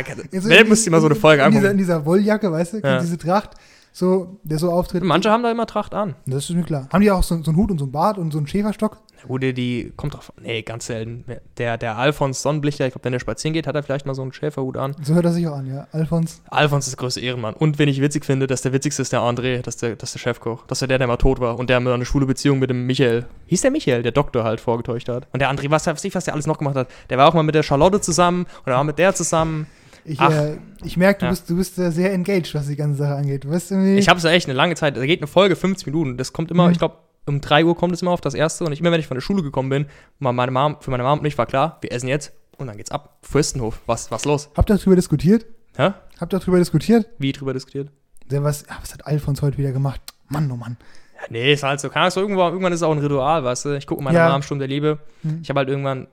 [SPEAKER 2] Welt müsste immer so eine Folge
[SPEAKER 1] in dieser, in
[SPEAKER 2] angucken.
[SPEAKER 1] dieser Wolljacke, weißt du,
[SPEAKER 2] Ja.
[SPEAKER 1] diese Tracht, so, der so auftritt.
[SPEAKER 2] Manche haben da immer Tracht an.
[SPEAKER 1] Das ist mir klar. Haben die auch so, so einen Hut und so einen Bart und so einen Schäferstock?
[SPEAKER 2] Na gut, die, kommt drauf. Nee, ganz selten. Der, der Alfons Sonnenblichter, ich glaube, wenn der spazieren geht, hat er vielleicht mal so einen Schäferhut an.
[SPEAKER 1] So hört er sich auch an, ja. Alfons.
[SPEAKER 2] Alfons ist der größte Ehrenmann. Und wenn ich witzig finde, dass der witzigste ist der André, dass der, dass der Chefkoch. Dass er der, der mal tot war und der mal eine schwule Beziehung mit dem Michael. Hieß der Michael, der Doktor halt vorgetäuscht hat. Und der André, was weiß ich, was der alles noch gemacht hat. Der war auch mal mit der Charlotte zusammen und er war mit der zusammen.
[SPEAKER 1] Ich, äh, ich merke, du,
[SPEAKER 2] Ja.
[SPEAKER 1] bist, du bist äh, sehr engaged, was die ganze Sache angeht. Du irgendwie.
[SPEAKER 2] Ich habe es ja echt eine lange Zeit. Da geht eine Folge 50 Minuten. Das kommt immer,
[SPEAKER 1] Mhm.
[SPEAKER 2] ich glaube, um 3 Uhr kommt es immer auf das erste. Und ich, immer wenn ich von der Schule gekommen bin, war meine Mom, für meine Mom und ich war klar, wir essen jetzt und dann geht's ab. Fürstenhof. Was, was los?
[SPEAKER 1] Habt ihr darüber diskutiert?
[SPEAKER 2] Hä?
[SPEAKER 1] Habt ihr darüber diskutiert?
[SPEAKER 2] Wie drüber diskutiert?
[SPEAKER 1] Der, was, ah, was hat Alfons heute wieder gemacht? Mann, oh Mann.
[SPEAKER 2] Ja, nee, ist halt so. Kann so irgendwo, irgendwann ist es auch ein Ritual, weißt du? Ich gucke meine
[SPEAKER 1] Ja.
[SPEAKER 2] Mom Stunde der Liebe.
[SPEAKER 1] Hm.
[SPEAKER 2] Ich habe halt irgendwann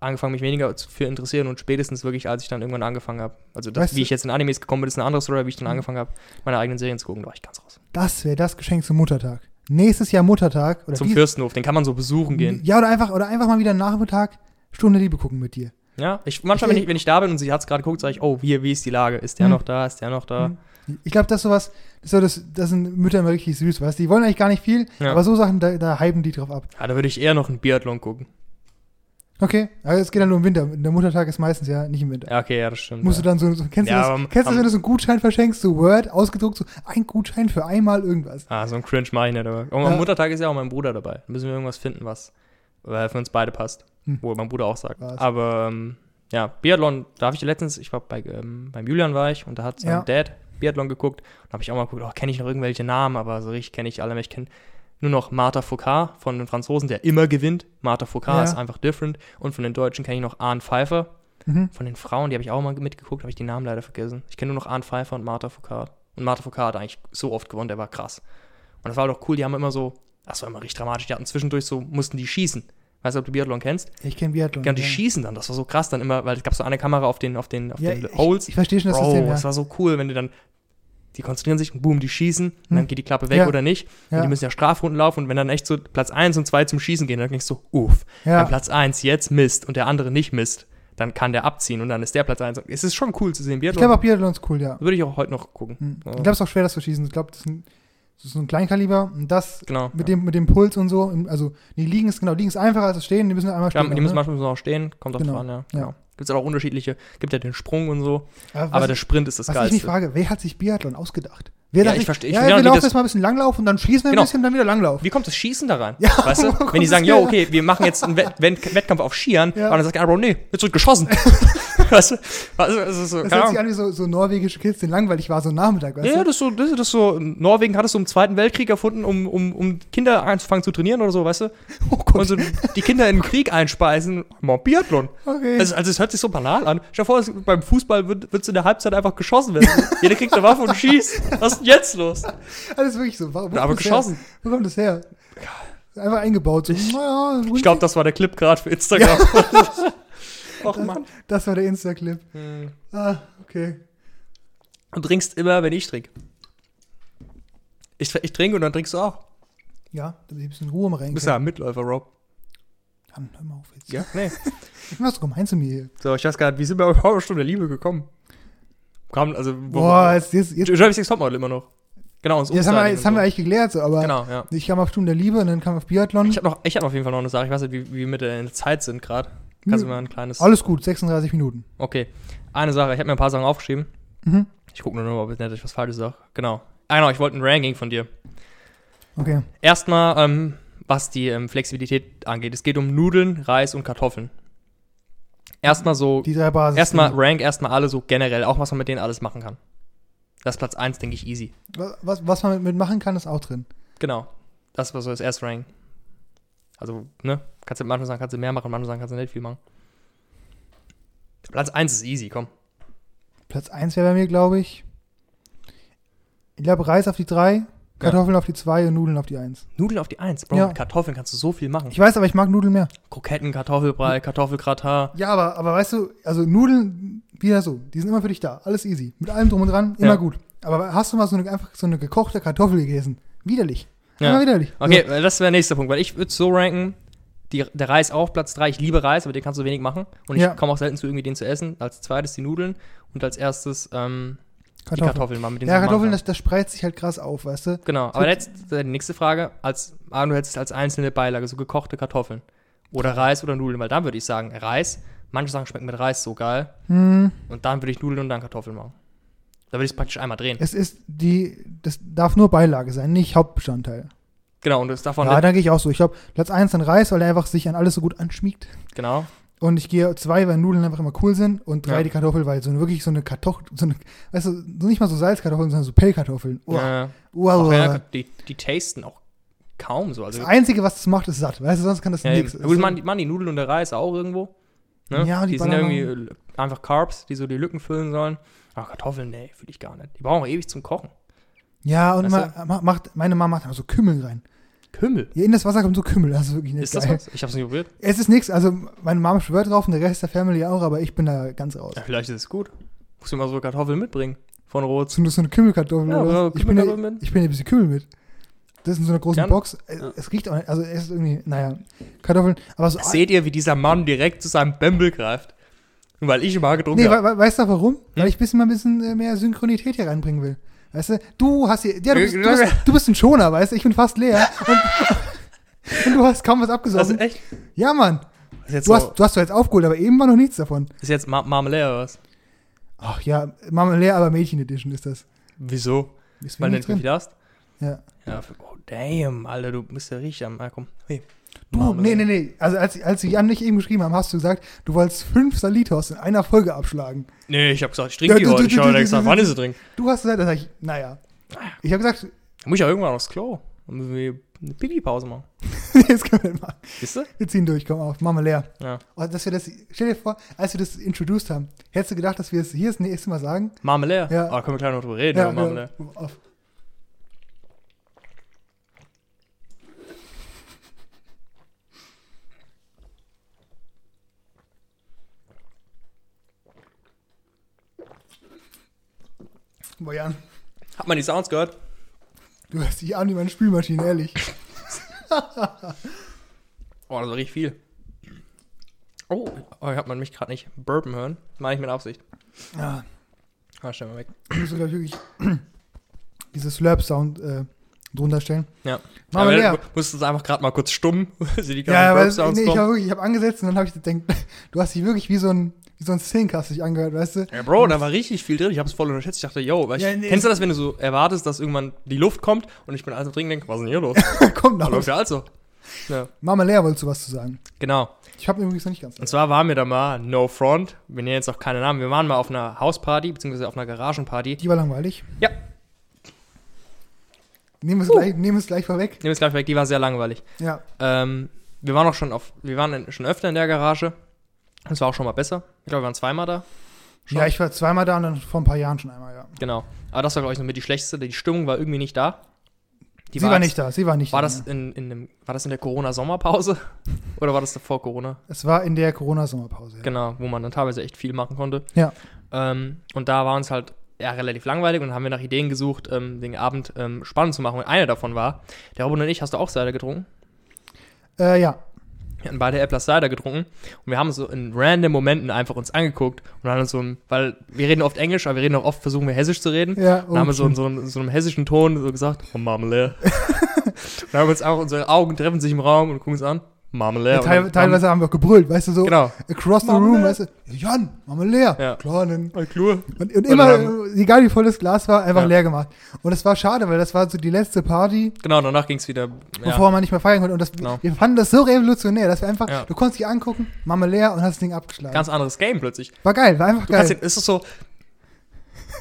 [SPEAKER 2] angefangen, mich weniger für interessieren und spätestens wirklich, als ich dann irgendwann angefangen habe. Also, das,
[SPEAKER 1] Weißt
[SPEAKER 2] wie ich jetzt in Animes gekommen bin, ist eine andere Story, wie ich dann
[SPEAKER 1] Mhm.
[SPEAKER 2] angefangen habe, meine eigenen Serien zu gucken. Da war ich ganz raus.
[SPEAKER 1] Das wäre das Geschenk zum Muttertag. Nächstes Jahr Muttertag. Oder
[SPEAKER 2] Zum
[SPEAKER 1] dies-
[SPEAKER 2] Fürstenhof, den kann man so besuchen gehen.
[SPEAKER 1] Ja, oder einfach, oder einfach mal wieder Nachmittag Stunde Liebe gucken mit dir.
[SPEAKER 2] Ja, ich, manchmal,
[SPEAKER 1] Ich-
[SPEAKER 2] wenn ich, wenn ich da bin und sie hat es gerade geguckt, sage ich, oh, wie, wie ist die Lage? Ist der
[SPEAKER 1] Hm.
[SPEAKER 2] noch da? Ist der noch da?
[SPEAKER 1] Mhm. Ich glaube, das ist sowas, so, das, das sind Mütter immer richtig süß, weißt du? Die wollen eigentlich gar nicht viel,
[SPEAKER 2] Ja.
[SPEAKER 1] aber so Sachen, da, da hypen die drauf ab.
[SPEAKER 2] Ja, da würde ich eher noch einen Biathlon gucken.
[SPEAKER 1] Okay, aber es geht dann nur im Winter. Der Muttertag ist meistens ja nicht im Winter.
[SPEAKER 2] Ja, okay, ja, das stimmt.
[SPEAKER 1] Musst
[SPEAKER 2] ja.
[SPEAKER 1] du dann so, so kennst
[SPEAKER 2] Ja,
[SPEAKER 1] du das, kennst du wenn du so einen Gutschein verschenkst, so Word, ausgedruckt, so ein Gutschein für einmal irgendwas.
[SPEAKER 2] Ah, so ein Cringe mache ich nicht. Aber oh,
[SPEAKER 1] Ja.
[SPEAKER 2] am Muttertag ist ja auch mein Bruder dabei. Da müssen wir irgendwas finden, was äh, für uns beide passt.
[SPEAKER 1] Hm.
[SPEAKER 2] Wo mein Bruder auch sagt.
[SPEAKER 1] Was?
[SPEAKER 2] Aber ähm, ja, Biathlon, da habe ich letztens, ich war bei, ähm, beim Julian war ich und da hat sein. Dad Biathlon geguckt. Und habe ich auch mal geguckt, oh, kenne ich noch irgendwelche Namen, aber so richtig kenne ich alle. Ich kenne nur noch Martha Foucault von den Franzosen, der immer gewinnt. Martha Foucault
[SPEAKER 1] Ja.
[SPEAKER 2] ist einfach different. Und von den Deutschen kenne ich noch Arne Pfeiffer.
[SPEAKER 1] Mhm.
[SPEAKER 2] Von den Frauen, die habe ich auch mal mitgeguckt, habe ich die Namen leider vergessen. Ich kenne nur noch Arne Pfeiffer und Martha Foucault. Und Martha Foucault hat eigentlich so oft gewonnen, der war krass. Und das war doch cool, die haben immer so, das war immer richtig dramatisch, die hatten zwischendurch so, mussten die schießen. Weißt du, ob du Biathlon kennst?
[SPEAKER 1] Ich kenne Biathlon.
[SPEAKER 2] Ja, und die schießen dann, das war so krass dann immer, weil es gab so eine Kamera auf den, auf den, auf
[SPEAKER 1] Ja,
[SPEAKER 2] den
[SPEAKER 1] ich,
[SPEAKER 2] Holes.
[SPEAKER 1] ich verstehe schon das
[SPEAKER 2] Bro,
[SPEAKER 1] System, ja.
[SPEAKER 2] das war so cool, wenn die dann, die konzentrieren sich und boom, die schießen und
[SPEAKER 1] Hm.
[SPEAKER 2] dann geht die Klappe weg
[SPEAKER 1] Ja.
[SPEAKER 2] oder nicht. Und
[SPEAKER 1] Ja.
[SPEAKER 2] die müssen ja Strafrunden laufen und wenn dann echt so Platz 1 und 2 zum Schießen gehen, dann denkst du so, uff,
[SPEAKER 1] Ja.
[SPEAKER 2] wenn Platz 1 jetzt misst und der andere nicht misst, dann kann der abziehen und dann ist der Platz 1. Es ist schon cool zu sehen,
[SPEAKER 1] Ich
[SPEAKER 2] Biathlon.
[SPEAKER 1] glaube auch Biathlon ist cool, ja.
[SPEAKER 2] Würde ich auch heute noch gucken.
[SPEAKER 1] Hm.
[SPEAKER 2] Ja.
[SPEAKER 1] Ich glaube, es ist auch schwer, das zu schießen. Ich glaube, das, ist ein- das ist so ein Kleinkaliber und das
[SPEAKER 2] Genau.
[SPEAKER 1] mit,
[SPEAKER 2] ja.
[SPEAKER 1] dem, mit dem Puls und so, also die liegen ist genau, liegen ist einfacher als das Stehen, die müssen einmal
[SPEAKER 2] Ja,
[SPEAKER 1] stehen.
[SPEAKER 2] die müssen
[SPEAKER 1] ne?
[SPEAKER 2] manchmal auch stehen, kommt auch
[SPEAKER 1] Genau,
[SPEAKER 2] drauf an, ja.
[SPEAKER 1] ja.
[SPEAKER 2] Genau. Gibt es auch unterschiedliche, gibt ja den Sprung und so,
[SPEAKER 1] Aber, was,
[SPEAKER 2] aber der Sprint ist das
[SPEAKER 1] was ich mich
[SPEAKER 2] Geilste.
[SPEAKER 1] frage, wer hat sich Biathlon ausgedacht? Wer
[SPEAKER 2] Ja, ich verstehe- ich
[SPEAKER 1] Ja,
[SPEAKER 2] verstehe
[SPEAKER 1] wir laufen jetzt mal ein bisschen Langlauf und dann schießen wir
[SPEAKER 2] Genau.
[SPEAKER 1] ein bisschen, dann wieder Langlauf.
[SPEAKER 2] Wie kommt das Schießen da rein?
[SPEAKER 1] Ja,
[SPEAKER 2] weißt du? Wenn die [laughs] sagen, jo, okay, wir machen jetzt einen Wett Wett Wettkampf auf Skiern,
[SPEAKER 1] Ja.
[SPEAKER 2] und dann sagt einer, Bro, nee, wird geschossen. [laughs] Also, es ist so,
[SPEAKER 1] Das hört sich an wie so, so norwegische Kids, den langweilig war, so ein Nachmittag, weißt
[SPEAKER 2] Ja,
[SPEAKER 1] du?
[SPEAKER 2] das ist so, das das so, Norwegen hat es so im Zweiten Weltkrieg erfunden, um, um, um Kinder anzufangen zu trainieren oder so, weißt du? [laughs]
[SPEAKER 1] Oh Gott,
[SPEAKER 2] Und so die Kinder in den Krieg einspeisen, mal Biathlon.
[SPEAKER 1] okay.
[SPEAKER 2] Also, also es hört sich so banal an. Stell dir vor, beim Fußball wird es in der Halbzeit einfach geschossen werden. Jeder kriegt eine Waffe und schießt. Was ist denn jetzt los?
[SPEAKER 1] Alles wirklich so. Wo
[SPEAKER 2] Aber geschossen.
[SPEAKER 1] Her? Wo kommt das her? Einfach eingebaut. So, naja,
[SPEAKER 2] Ich glaube, das war der Clip gerade für Instagram. [laughs] Och Mann.
[SPEAKER 1] das war der Insta-Clip.
[SPEAKER 2] Hm.
[SPEAKER 1] Ah, okay.
[SPEAKER 2] Du trinkst immer, wenn ich trinke. Ich, ich trinke und dann trinkst du auch.
[SPEAKER 1] Ja, da ein bisschen Ruhe mal rein.
[SPEAKER 2] Du bist ja ein Mitläufer, Rob.
[SPEAKER 1] Jan, hör mal auf jetzt.
[SPEAKER 2] Ja? Nee.
[SPEAKER 1] So gemein zu mir hier.
[SPEAKER 2] So, ich weiß gar nicht, wie sind wir auf eine Stunde Liebe gekommen? Kam, also,
[SPEAKER 1] Boah, jetzt, jetzt, jetzt,
[SPEAKER 2] Jeremy Six Topmodel immer noch. Genau, uns
[SPEAKER 1] jetzt haben wir, jetzt haben wir eigentlich geklärt, so, aber
[SPEAKER 2] Genau, ja.
[SPEAKER 1] ich kam auf Stunde der Liebe und dann kam auf Biathlon.
[SPEAKER 2] Ich habe noch, ich hab auf jeden Fall noch eine Sache. Ich weiß nicht, wie, wie wir mit der der Zeit sind gerade. Kannst du mal ein kleines.
[SPEAKER 1] Alles gut, 36 Minuten.
[SPEAKER 2] Okay. Eine Sache, ich habe mir ein paar Sachen aufgeschrieben.
[SPEAKER 1] Mhm.
[SPEAKER 2] Ich gucke nur noch, ob ich nicht was Falsches sage. Genau. Ah, genau, ich wollte ein Ranking von dir.
[SPEAKER 1] Okay.
[SPEAKER 2] Erstmal, ähm, was die ähm, Flexibilität angeht. Es geht um Nudeln, Reis und Kartoffeln. Erstmal so,
[SPEAKER 1] Die drei Basis.
[SPEAKER 2] erstmal rank erstmal alle so generell, auch was man mit denen alles machen kann. Das ist Platz 1, denke ich, easy.
[SPEAKER 1] Was, was, was man mit machen kann, ist auch drin.
[SPEAKER 2] Genau. Das war so das erste Rank. Also, ne? Kannst du manchmal sagen, kannst du mehr machen, manchmal sagen, kannst du nicht viel machen. Platz 1 ist easy, komm.
[SPEAKER 1] Platz 1 wäre bei mir, glaube ich. Ich glaube, Reis auf die 3, Kartoffeln auf die 2 und Nudeln auf die 1.
[SPEAKER 2] Nudeln auf die 1. Bro,
[SPEAKER 1] Ja.
[SPEAKER 2] mit Kartoffeln kannst du so viel machen.
[SPEAKER 1] Ich weiß, aber ich mag Nudeln mehr.
[SPEAKER 2] Kroketten, Kartoffelbrei, Kartoffelgratin.
[SPEAKER 1] Ja, aber, aber weißt du, also Nudeln, wieder so, die sind immer für dich da. Alles easy. Mit allem drum und dran, immer
[SPEAKER 2] Ja.
[SPEAKER 1] gut. Aber hast du mal so eine, einfach so eine gekochte Kartoffel gegessen? Widerlich.
[SPEAKER 2] Ja.
[SPEAKER 1] Immer widerlich.
[SPEAKER 2] Okay, weil das wäre der nächste Punkt, weil ich würde so ranken, die, der Reis auf Platz 3. Ich liebe Reis, aber den kannst du wenig machen. Und ich
[SPEAKER 1] Ja.
[SPEAKER 2] komme auch selten zu, irgendwie den zu essen. Als zweites die Nudeln und als erstes ähm,
[SPEAKER 1] So,
[SPEAKER 2] die
[SPEAKER 1] Kartoffeln.
[SPEAKER 2] Kartoffeln mal mit den
[SPEAKER 1] Ja, Kartoffeln, das, das spreizt sich halt krass auf, weißt du?
[SPEAKER 2] Genau, aber jetzt äh, die nächste Frage, als ah, du hättest als einzelne Beilage so gekochte Kartoffeln oder Reis oder Nudeln, weil dann würde ich sagen Reis. Manche Sachen schmecken mit Reis so geil
[SPEAKER 1] Hm,
[SPEAKER 2] und dann würde ich Nudeln und dann Kartoffeln machen. Da würde ich es praktisch einmal drehen.
[SPEAKER 1] es ist die, das darf nur Beilage sein, nicht Hauptbestandteil.
[SPEAKER 2] Genau, und das davon
[SPEAKER 1] ja, da gehe ich auch so. Ich glaube, Platz 1 dann Reis, weil er einfach sich an alles so gut anschmiegt.
[SPEAKER 2] genau.
[SPEAKER 1] Und ich gehe zwei, weil Nudeln einfach immer cool sind. Und drei
[SPEAKER 2] Ja.
[SPEAKER 1] die Kartoffel, weil so eine, wirklich so eine Kartoffel, so eine, weißt du, nicht mal so Salzkartoffeln, sondern so Pellkartoffeln. Oh,
[SPEAKER 2] Äh,
[SPEAKER 1] wow,
[SPEAKER 2] auch, ja, die, die tasten auch kaum so. Also,
[SPEAKER 1] Das Einzige, was das macht, ist satt. Weißt du, sonst kann das
[SPEAKER 2] ja,
[SPEAKER 1] nichts.
[SPEAKER 2] Gut, man, die, man, die Nudeln und der Reis auch irgendwo. Ne?
[SPEAKER 1] Ja, die
[SPEAKER 2] die, sind ja irgendwie einfach Carbs, die so die Lücken füllen sollen. Aber Kartoffeln, nee, fühle ich gar nicht. Die brauchen auch ewig zum Kochen.
[SPEAKER 1] Ja, und
[SPEAKER 2] Weißt
[SPEAKER 1] immer, ma- macht, meine Mama macht immer so Kümmel rein.
[SPEAKER 2] Kümmel.
[SPEAKER 1] Ja, in das Wasser kommt so Kümmel, das ist wirklich nicht
[SPEAKER 2] Ist das
[SPEAKER 1] geil.
[SPEAKER 2] was? Ich hab's nicht probiert.
[SPEAKER 1] Es ist nichts, also meine Mama schwört drauf und der Rest der Family auch, aber ich bin da ganz raus.
[SPEAKER 2] Ja, vielleicht ist es gut. Musst du mal so Kartoffeln mitbringen. Von Rot.
[SPEAKER 1] So, so eine Kümmelkartoffel
[SPEAKER 2] Ja,
[SPEAKER 1] oder? Ich bin, ja, ich bin ja ein bisschen Kümmel mit. Das ist in so einer großen
[SPEAKER 2] Gerne.
[SPEAKER 1] Box. Es,
[SPEAKER 2] Ja.
[SPEAKER 1] es riecht auch nicht, also es ist irgendwie, naja, Kartoffeln, aber so.
[SPEAKER 2] Seht ihr, wie dieser Mann direkt zu seinem Bembel greift? [laughs] Weil ich immer getrunken
[SPEAKER 1] Nee,
[SPEAKER 2] habe.
[SPEAKER 1] we we weißt du warum? Weil
[SPEAKER 2] Hm?
[SPEAKER 1] ich ein bisschen mal ein bisschen äh, mehr Synchronität hier reinbringen will. Weißt du, du hast hier, ja, du bist, du bist, [laughs] du bist ein Schoner, weißt du, ich bin fast leer. Und, [laughs] und du hast kaum was abgesoffen.
[SPEAKER 2] ist echt.
[SPEAKER 1] Ja, Mann. Du
[SPEAKER 2] so,
[SPEAKER 1] hast, du hast zwar jetzt aufgeholt, aber eben war noch nichts davon.
[SPEAKER 2] ist jetzt Mar Marmelade oder was?
[SPEAKER 1] Ach ja, leer, aber Mädchen Edition ist das.
[SPEAKER 2] Wieso?
[SPEAKER 1] Ist
[SPEAKER 2] Weil du nicht viel hast?
[SPEAKER 1] Ja.
[SPEAKER 2] Ja, oh, damn, Alter, du bist ja richtig am. Ah, komm. Hey.
[SPEAKER 1] Du, nee, nee, nee. Also als, als wir Jan nicht eben geschrieben haben, hast du gesagt, du wolltest fünf Salitos in einer Folge abschlagen.
[SPEAKER 2] Nee, ich hab gesagt, ich trinke
[SPEAKER 1] Ja,
[SPEAKER 2] die heute. Ich habe
[SPEAKER 1] du-
[SPEAKER 2] wann ist sie trinken?
[SPEAKER 1] Du hast gesagt, da sag ich, naja. Ich habe gesagt,
[SPEAKER 2] Da muss ich ja irgendwann aufs Klo. Dann müssen wir eine Pipi-Pause machen. [laughs]
[SPEAKER 1] das können wir machen.
[SPEAKER 2] Siehst du?
[SPEAKER 1] Wir ziehen durch, komm auf, machen wir leer.
[SPEAKER 2] Ja.
[SPEAKER 1] Oh, dass wir das, stell dir vor, als wir das introduced haben, hättest du gedacht, dass wir es hier das nächste Mal sagen?
[SPEAKER 2] Marmelade?
[SPEAKER 1] Ja.
[SPEAKER 2] Oh, da können wir gleich noch drüber reden. Marmelade.
[SPEAKER 1] ja, auf. Boah, Jan,
[SPEAKER 2] Hat man die Sounds gehört?
[SPEAKER 1] du hörst dich an wie meine Spülmaschine, ehrlich. [laughs] [laughs]
[SPEAKER 2] Oh, das war richtig viel. Oh, oh hat man mich gerade nicht burpen hören. Mache ich mit Absicht.
[SPEAKER 1] Ja,
[SPEAKER 2] Ah, stell mal weg.
[SPEAKER 1] ich muss ich wirklich [clears throat] diese Slurp-Sound äh, drunter stellen.
[SPEAKER 2] Ja.
[SPEAKER 1] Wir
[SPEAKER 2] Aber
[SPEAKER 1] leer.
[SPEAKER 2] du musstest einfach gerade mal kurz stumm. [laughs]
[SPEAKER 1] Ja, weil nee, ich habe habe angesetzt und dann habe ich gedacht, du hast dich wirklich wie so ein, wie so ein Szenenkasten sich angehört, weißt du?
[SPEAKER 2] Ja, Bro, da war richtig viel drin. Ich habe es voll unterschätzt. Ich dachte, yo, weil ich,
[SPEAKER 1] Ja, nee.
[SPEAKER 2] kennst du das, wenn du so erwartest, dass irgendwann die Luft kommt und ich bin also drin und denke, was ist denn hier los? [laughs]
[SPEAKER 1] Kommt noch.
[SPEAKER 2] läuft ja also. Ja,
[SPEAKER 1] Mama Lea, wolltest du was zu sagen?
[SPEAKER 2] genau.
[SPEAKER 1] Ich habe übrigens noch nicht ganz.
[SPEAKER 2] Und zwar waren wir da mal, no front, wir nennen jetzt auch keine Namen, wir waren mal auf einer Hausparty, beziehungsweise auf einer Garagenparty.
[SPEAKER 1] Die war langweilig.
[SPEAKER 2] Ja.
[SPEAKER 1] Nehmen wir es
[SPEAKER 2] Uh.
[SPEAKER 1] gleich, nehmen es gleich vorweg.
[SPEAKER 2] Nehmen wir es gleich weg, die war sehr langweilig.
[SPEAKER 1] Ja.
[SPEAKER 2] Ähm, wir waren auch schon auf, wir waren in, schon öfter in der Garage. Das war auch schon mal besser. Ich glaube, wir waren zweimal da. Schon.
[SPEAKER 1] Ja, ich war zweimal da und dann vor ein paar Jahren schon einmal, ja.
[SPEAKER 2] Genau. Aber das war, glaube ich, noch mit die schlechteste. Die Stimmung war irgendwie nicht da. Die
[SPEAKER 1] sie war
[SPEAKER 2] jetzt-
[SPEAKER 1] nicht da, sie war nicht
[SPEAKER 2] War
[SPEAKER 1] da.
[SPEAKER 2] das in, in dem, war das in der Corona-Sommerpause? [laughs] Oder war das vor Corona?
[SPEAKER 1] Es war in der Corona-Sommerpause. Ja.
[SPEAKER 2] Genau, wo man dann teilweise echt viel machen konnte.
[SPEAKER 1] Ja.
[SPEAKER 2] Ähm, und da war uns halt ja, relativ langweilig und haben wir nach Ideen gesucht, ähm, den Abend ähm, spannend zu machen. Und eine davon war, der Robin und ich, hast du auch Cider getrunken?
[SPEAKER 1] Äh, ja.
[SPEAKER 2] Wir hatten beide Äppler Cider getrunken und wir haben so in random Momenten einfach uns angeguckt und haben uns so ein, weil wir reden oft Englisch, aber wir reden auch oft, versuchen wir Hessisch zu reden.
[SPEAKER 1] Ja,
[SPEAKER 2] Dann haben wir so in so, in so einem hessischen Ton so gesagt, oh, Marmelade. [laughs] dann haben wir uns auch, unsere Augen treffen sich im Raum und gucken uns an, Marmelade.
[SPEAKER 1] ja,
[SPEAKER 2] Und
[SPEAKER 1] teil,
[SPEAKER 2] dann-
[SPEAKER 1] teilweise haben wir auch gebrüllt, weißt du, so
[SPEAKER 2] Genau.
[SPEAKER 1] across the
[SPEAKER 2] Mama
[SPEAKER 1] room, weißt du, Jan, leer.
[SPEAKER 2] Ja.
[SPEAKER 1] Klar, dann
[SPEAKER 2] Klur.
[SPEAKER 1] Und, und immer, äh, egal wie voll das Glas war, einfach
[SPEAKER 2] Ja.
[SPEAKER 1] leer gemacht. Und das war schade, weil das war so die letzte Party,
[SPEAKER 2] Genau, danach ging es wieder. Ja.
[SPEAKER 1] bevor man nicht mehr feiern konnte. Und das,
[SPEAKER 2] Genau.
[SPEAKER 1] wir fanden das so revolutionär, dass wir einfach,
[SPEAKER 2] Ja.
[SPEAKER 1] du konntest dich angucken, leer und hast das Ding abgeschlagen.
[SPEAKER 2] Ganz anderes Game plötzlich.
[SPEAKER 1] war geil, war einfach
[SPEAKER 2] Du kannst
[SPEAKER 1] geil.
[SPEAKER 2] den, ist es so.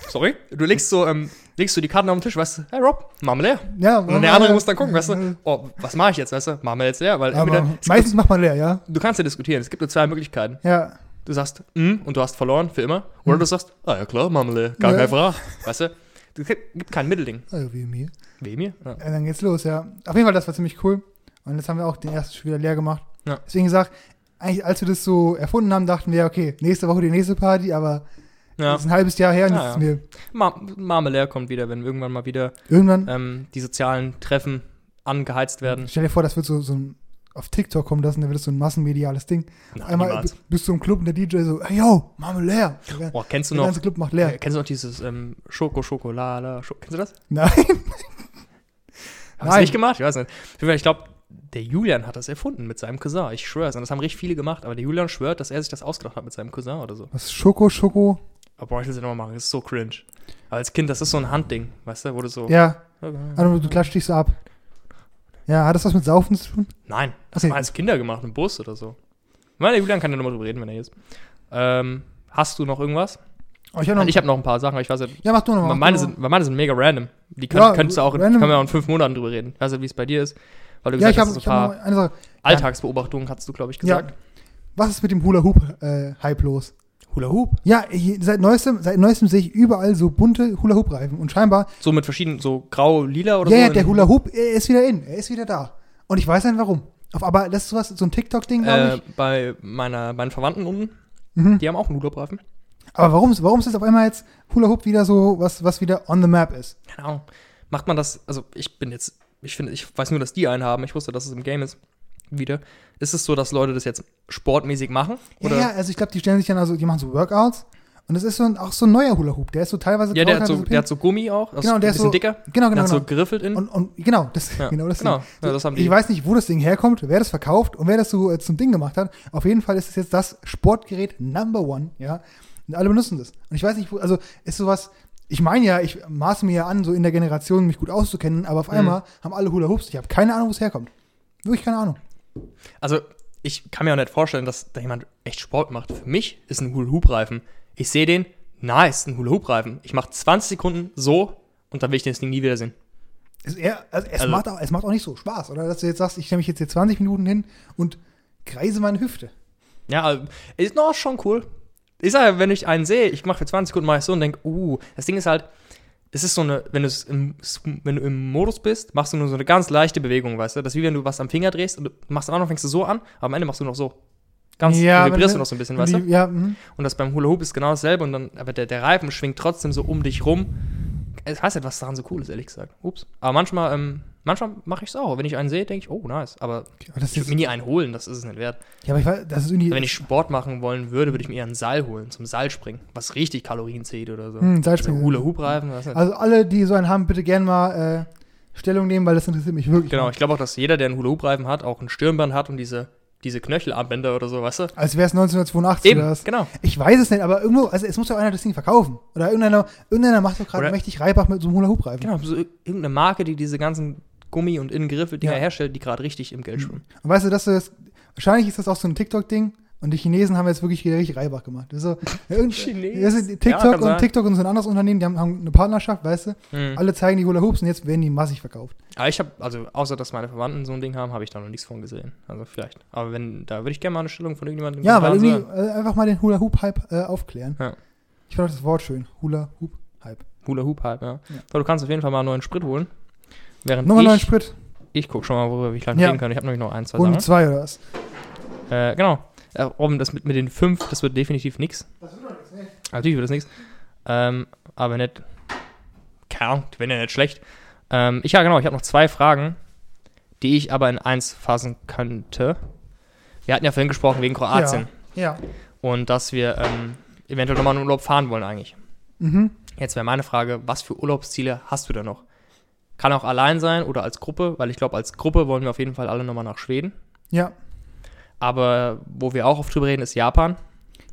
[SPEAKER 2] Sorry? Du legst so, ähm, legst du die Karten auf den Tisch, weißt du, hey Rob, Marmelade.
[SPEAKER 1] Ja,
[SPEAKER 2] Und der andere muss dann gucken, weißt du, oh, was mache ich jetzt, weißt du, Marmelade jetzt leer, weil entweder,
[SPEAKER 1] meistens macht man leer, ja.
[SPEAKER 2] du kannst ja diskutieren, es gibt nur zwei Möglichkeiten.
[SPEAKER 1] Ja,
[SPEAKER 2] Du sagst, mm, und du hast verloren, für immer. Oder du sagst, ah ja klar, Marmelade, gar
[SPEAKER 1] Ja.
[SPEAKER 2] keine Frage. Weißt du, es gibt kein Mittelding.
[SPEAKER 1] also wie mir.
[SPEAKER 2] Wie mir? Ja.
[SPEAKER 1] Ja, dann geht's los, ja. Auf jeden Fall, das war ziemlich cool. Und jetzt haben wir auch den ersten wieder leer gemacht.
[SPEAKER 2] Ja.
[SPEAKER 1] Deswegen gesagt, eigentlich, als wir das so erfunden haben, dachten wir, okay, nächste Woche die nächste Party, aber
[SPEAKER 2] ja.
[SPEAKER 1] das ist ein halbes Jahr her und
[SPEAKER 2] Ja, ja.
[SPEAKER 1] ist mir
[SPEAKER 2] Mar Marmelade kommt wieder, wenn irgendwann mal wieder
[SPEAKER 1] irgendwann,
[SPEAKER 2] ähm, die sozialen Treffen angeheizt werden.
[SPEAKER 1] stell dir vor, das wird so, so ein, auf TikTok kommen lassen, dann wird das so ein massenmediales Ding.
[SPEAKER 2] Nein,
[SPEAKER 1] Einmal
[SPEAKER 2] niemals.
[SPEAKER 1] bist du im Club und der DJ so, hey yo. Der,
[SPEAKER 2] Boah, kennst du
[SPEAKER 1] der
[SPEAKER 2] noch,
[SPEAKER 1] ganze Club macht
[SPEAKER 2] äh,
[SPEAKER 1] leer.
[SPEAKER 2] kennst du noch dieses ähm, Schoko, Schokolade, Schoko, kennst du das?
[SPEAKER 1] Nein. [laughs]
[SPEAKER 2] Hast du
[SPEAKER 1] Nein.
[SPEAKER 2] nicht gemacht? Ich weiß nicht. Ich glaube, der Julian hat das erfunden mit seinem Cousin. Ich schwöre es. Und das haben richtig viele gemacht. Aber der Julian schwört, dass er sich das ausgedacht hat mit seinem Cousin oder so.
[SPEAKER 1] Was, Schoko, Schoko?
[SPEAKER 2] Aber will es nochmal machen. Das ist so cringe. Aber als Kind, das ist so ein Handding. Weißt du, wo du so.
[SPEAKER 1] Ja, also du klatscht dich so ab. Ja, hat das was mit Saufen zu tun?
[SPEAKER 2] Nein, das
[SPEAKER 1] Okay.
[SPEAKER 2] haben wir als Kinder gemacht, im Bus oder so. Der Julian kann ja nochmal drüber reden, wenn er hier ist. Ähm, hast du noch irgendwas?
[SPEAKER 1] Oh, ich hab noch,
[SPEAKER 2] ich habe noch ein paar Sachen, aber ich weiß nicht.
[SPEAKER 1] ja, mach du noch mach
[SPEAKER 2] meine,
[SPEAKER 1] du
[SPEAKER 2] sind, meine sind mega random. Die können,
[SPEAKER 1] Ja,
[SPEAKER 2] könntest du auch, in, können wir auch in fünf Monaten drüber reden. Ich weiß nicht, wie es bei dir ist. Weil du.
[SPEAKER 1] Ja,
[SPEAKER 2] gesagt
[SPEAKER 1] ich habe
[SPEAKER 2] hast,
[SPEAKER 1] ich
[SPEAKER 2] so ein
[SPEAKER 1] hab
[SPEAKER 2] paar
[SPEAKER 1] eine Sache.
[SPEAKER 2] Alltagsbeobachtungen hast du, glaube ich,
[SPEAKER 1] Ja.
[SPEAKER 2] gesagt.
[SPEAKER 1] Was ist mit dem Hula-Hoop-Hype los?
[SPEAKER 2] Hula Hoop.
[SPEAKER 1] Ja, hier, seit neuestem, seit neuestem sehe ich überall so bunte Hula-Hoop-Reifen. Und scheinbar,
[SPEAKER 2] So mit verschiedenen, so grau, lila oder
[SPEAKER 1] ja,
[SPEAKER 2] so.
[SPEAKER 1] ja, der Hula-Hoop er ist wieder in. Er ist wieder da. Und ich weiß nicht warum. Aber das ist sowas, so ein TikTok-Ding, glaube
[SPEAKER 2] äh,
[SPEAKER 1] ich.
[SPEAKER 2] bei meiner, meinen Verwandten unten.
[SPEAKER 1] Mhm.
[SPEAKER 2] Die haben auch einen Hula-Reifen.
[SPEAKER 1] Aber warum, warum ist jetzt auf einmal jetzt Hula-Hoop wieder so, was, was wieder on the map ist?
[SPEAKER 2] Keine Ahnung. Macht man das, also ich bin jetzt, ich finde, ich weiß nur, dass die einen haben. Ich wusste, dass es im Game ist. Wieder. Ist es so, dass Leute das jetzt sportmäßig machen?
[SPEAKER 1] Ja, ja, also ich glaube, die stellen sich dann also, die machen so Workouts. Und das ist so ein, auch so ein neuer Hula-Hoop. Der ist so teilweise
[SPEAKER 2] Ja, der hat, so, der hat so Gummi auch.
[SPEAKER 1] Genau,
[SPEAKER 2] ist
[SPEAKER 1] der
[SPEAKER 2] ein
[SPEAKER 1] ist so-
[SPEAKER 2] dicker.
[SPEAKER 1] Genau,
[SPEAKER 2] Der
[SPEAKER 1] genau,
[SPEAKER 2] hat so
[SPEAKER 1] genau.
[SPEAKER 2] geriffelt in.
[SPEAKER 1] Und, und genau, das,
[SPEAKER 2] ja,
[SPEAKER 1] genau das
[SPEAKER 2] genau.
[SPEAKER 1] Ding.
[SPEAKER 2] Ja, das haben die.
[SPEAKER 1] Ich weiß nicht, wo das Ding herkommt, wer das verkauft und wer das so äh, zum Ding gemacht hat. Auf jeden Fall ist es jetzt das Sportgerät Number One, ja. Und alle benutzen das. Und ich weiß nicht, wo, also ist sowas, ich meine ja, ich maße mir ja an, so in der Generation mich gut auszukennen, aber auf
[SPEAKER 2] Mhm.
[SPEAKER 1] einmal haben alle Hula Hoops. Ich habe keine Ahnung, wo es herkommt. Wirklich keine Ahnung.
[SPEAKER 2] Also, ich kann mir auch nicht vorstellen, dass da jemand echt Sport macht. Für mich ist ein Hula-Hoop-Reifen. Ich sehe den, nice, ein Hula-Hoop-Reifen. Ich mache 20 Sekunden so und dann will ich das Ding nie wiedersehen.
[SPEAKER 1] Es, eher, also es,
[SPEAKER 2] Also-
[SPEAKER 1] macht auch, es macht auch nicht so Spaß, oder? Dass du jetzt sagst, ich stelle mich jetzt hier 20 Minuten hin und kreise meine Hüfte.
[SPEAKER 2] Ja, äh, ist noch schon cool. Ich sage, wenn ich einen sehe, ich mache für 20 Sekunden mache ich so und denke, uh, das Ding ist halt, es ist so eine, wenn, im, wenn du im Modus bist, machst du nur so eine ganz leichte Bewegung, weißt du? Das ist wie wenn du was am Finger drehst und du machst am Anfang fängst du so an, aber am Ende machst du noch so. Ganz,
[SPEAKER 1] Ja,
[SPEAKER 2] du vibrierst
[SPEAKER 1] wenn-
[SPEAKER 2] du noch so ein bisschen, weißt du?
[SPEAKER 1] Ja, mhm.
[SPEAKER 2] Und das beim Hula Hoop ist genau dasselbe und dann, aber der, der Reifen schwingt trotzdem so um dich rum. Es heißt etwas daran so cool ist, ehrlich gesagt. Ups. Aber manchmal, ähm, manchmal mache ich es auch. Wenn ich einen sehe, denke ich, oh, nice. Aber
[SPEAKER 1] aber das
[SPEAKER 2] ich würde mir nie einen holen, das ist es nicht wert.
[SPEAKER 1] ja, aber ich weiß, das ist irgendwie.
[SPEAKER 2] Wenn ich Sport machen wollen würde, würde ich mir eher ein Seil holen, zum Seilspringen, was richtig Kalorien zieht oder so.
[SPEAKER 1] Hm, Seilspringen.
[SPEAKER 2] Also Hula-Hoop-Reifen.
[SPEAKER 1] Also alle, die so einen haben, bitte gerne mal äh, Stellung nehmen, weil das interessiert mich wirklich.
[SPEAKER 2] Genau, ich glaube auch, dass jeder, der einen Hula-Hoop-Reifen hat, auch ein Stirnband hat und diese, diese Knöchelarmbänder oder so, weißt du?
[SPEAKER 1] Als wäre es 1982
[SPEAKER 2] Eben,
[SPEAKER 1] oder was.
[SPEAKER 2] genau.
[SPEAKER 1] Ich weiß es nicht, aber irgendwo, also es muss doch einer das Ding verkaufen. Oder irgendeiner, irgendeiner macht doch gerade mächtig Reibach mit so einem Hula-Hoop-Reifen.
[SPEAKER 2] Genau, so irgendeine Marke, die diese ganzen Gummi- und Innengriffe-Dinger
[SPEAKER 1] Ja.
[SPEAKER 2] herstellt, die gerade richtig im Geld schwimmen.
[SPEAKER 1] Und weißt du, dass du das, wahrscheinlich ist das auch so ein TikTok-Ding und die Chinesen haben jetzt wirklich richtig Reibach gemacht. Das ist so, ja, [laughs] irgend-
[SPEAKER 2] Chinesen? Ja,
[SPEAKER 1] TikTok
[SPEAKER 2] kann
[SPEAKER 1] und. TikTok und so ein anderes Unternehmen, die haben, haben eine Partnerschaft, weißt du?
[SPEAKER 2] Mhm.
[SPEAKER 1] Alle zeigen die Hula-Hoops und jetzt werden die massig verkauft.
[SPEAKER 2] Aber ich habe, also außer dass meine Verwandten so ein Ding haben, habe ich da noch nichts von gesehen. Also vielleicht. Aber wenn, da würde ich gerne mal eine Stellung von irgendjemandem
[SPEAKER 1] Ja, weil irgendwie äh, einfach mal den Hula-Hoop-Hype äh, aufklären.
[SPEAKER 2] Ja.
[SPEAKER 1] Ich fand auch das Wort schön. Hula-Hoop-Hype.
[SPEAKER 2] Hula Hoop halt, ja.
[SPEAKER 1] Ja.
[SPEAKER 2] So, du kannst auf jeden Fall mal einen neuen Sprit holen. Während
[SPEAKER 1] Nochmal neuen
[SPEAKER 2] ich,
[SPEAKER 1] Sprit.
[SPEAKER 2] ich guck schon mal, worüber ich gleich
[SPEAKER 1] Ja.
[SPEAKER 2] reden kann. Ich habe nämlich noch ein, zwei
[SPEAKER 1] Runde
[SPEAKER 2] Sachen.
[SPEAKER 1] zwei oder was?
[SPEAKER 2] Äh, genau. Äh, Robin, das mit, mit den fünf, das wird definitiv nix.
[SPEAKER 1] Das wird doch nichts, ne?
[SPEAKER 2] Natürlich wird das nichts. Ähm, aber nicht. Keine Ahnung, wenn ja nicht schlecht. Ähm, ich, ja, genau, ich habe noch zwei Fragen, die ich aber in eins fassen könnte. Wir hatten ja vorhin gesprochen wegen Kroatien
[SPEAKER 1] Ja.
[SPEAKER 2] und dass wir ähm, eventuell nochmal in Urlaub fahren wollen eigentlich.
[SPEAKER 1] Mhm.
[SPEAKER 2] Jetzt wäre meine Frage, was für Urlaubsziele hast du da noch? Kann auch allein sein oder als Gruppe, weil ich glaube, als Gruppe wollen wir auf jeden Fall alle nochmal nach Schweden.
[SPEAKER 1] Ja.
[SPEAKER 2] Aber wo wir auch oft drüber reden, ist Japan.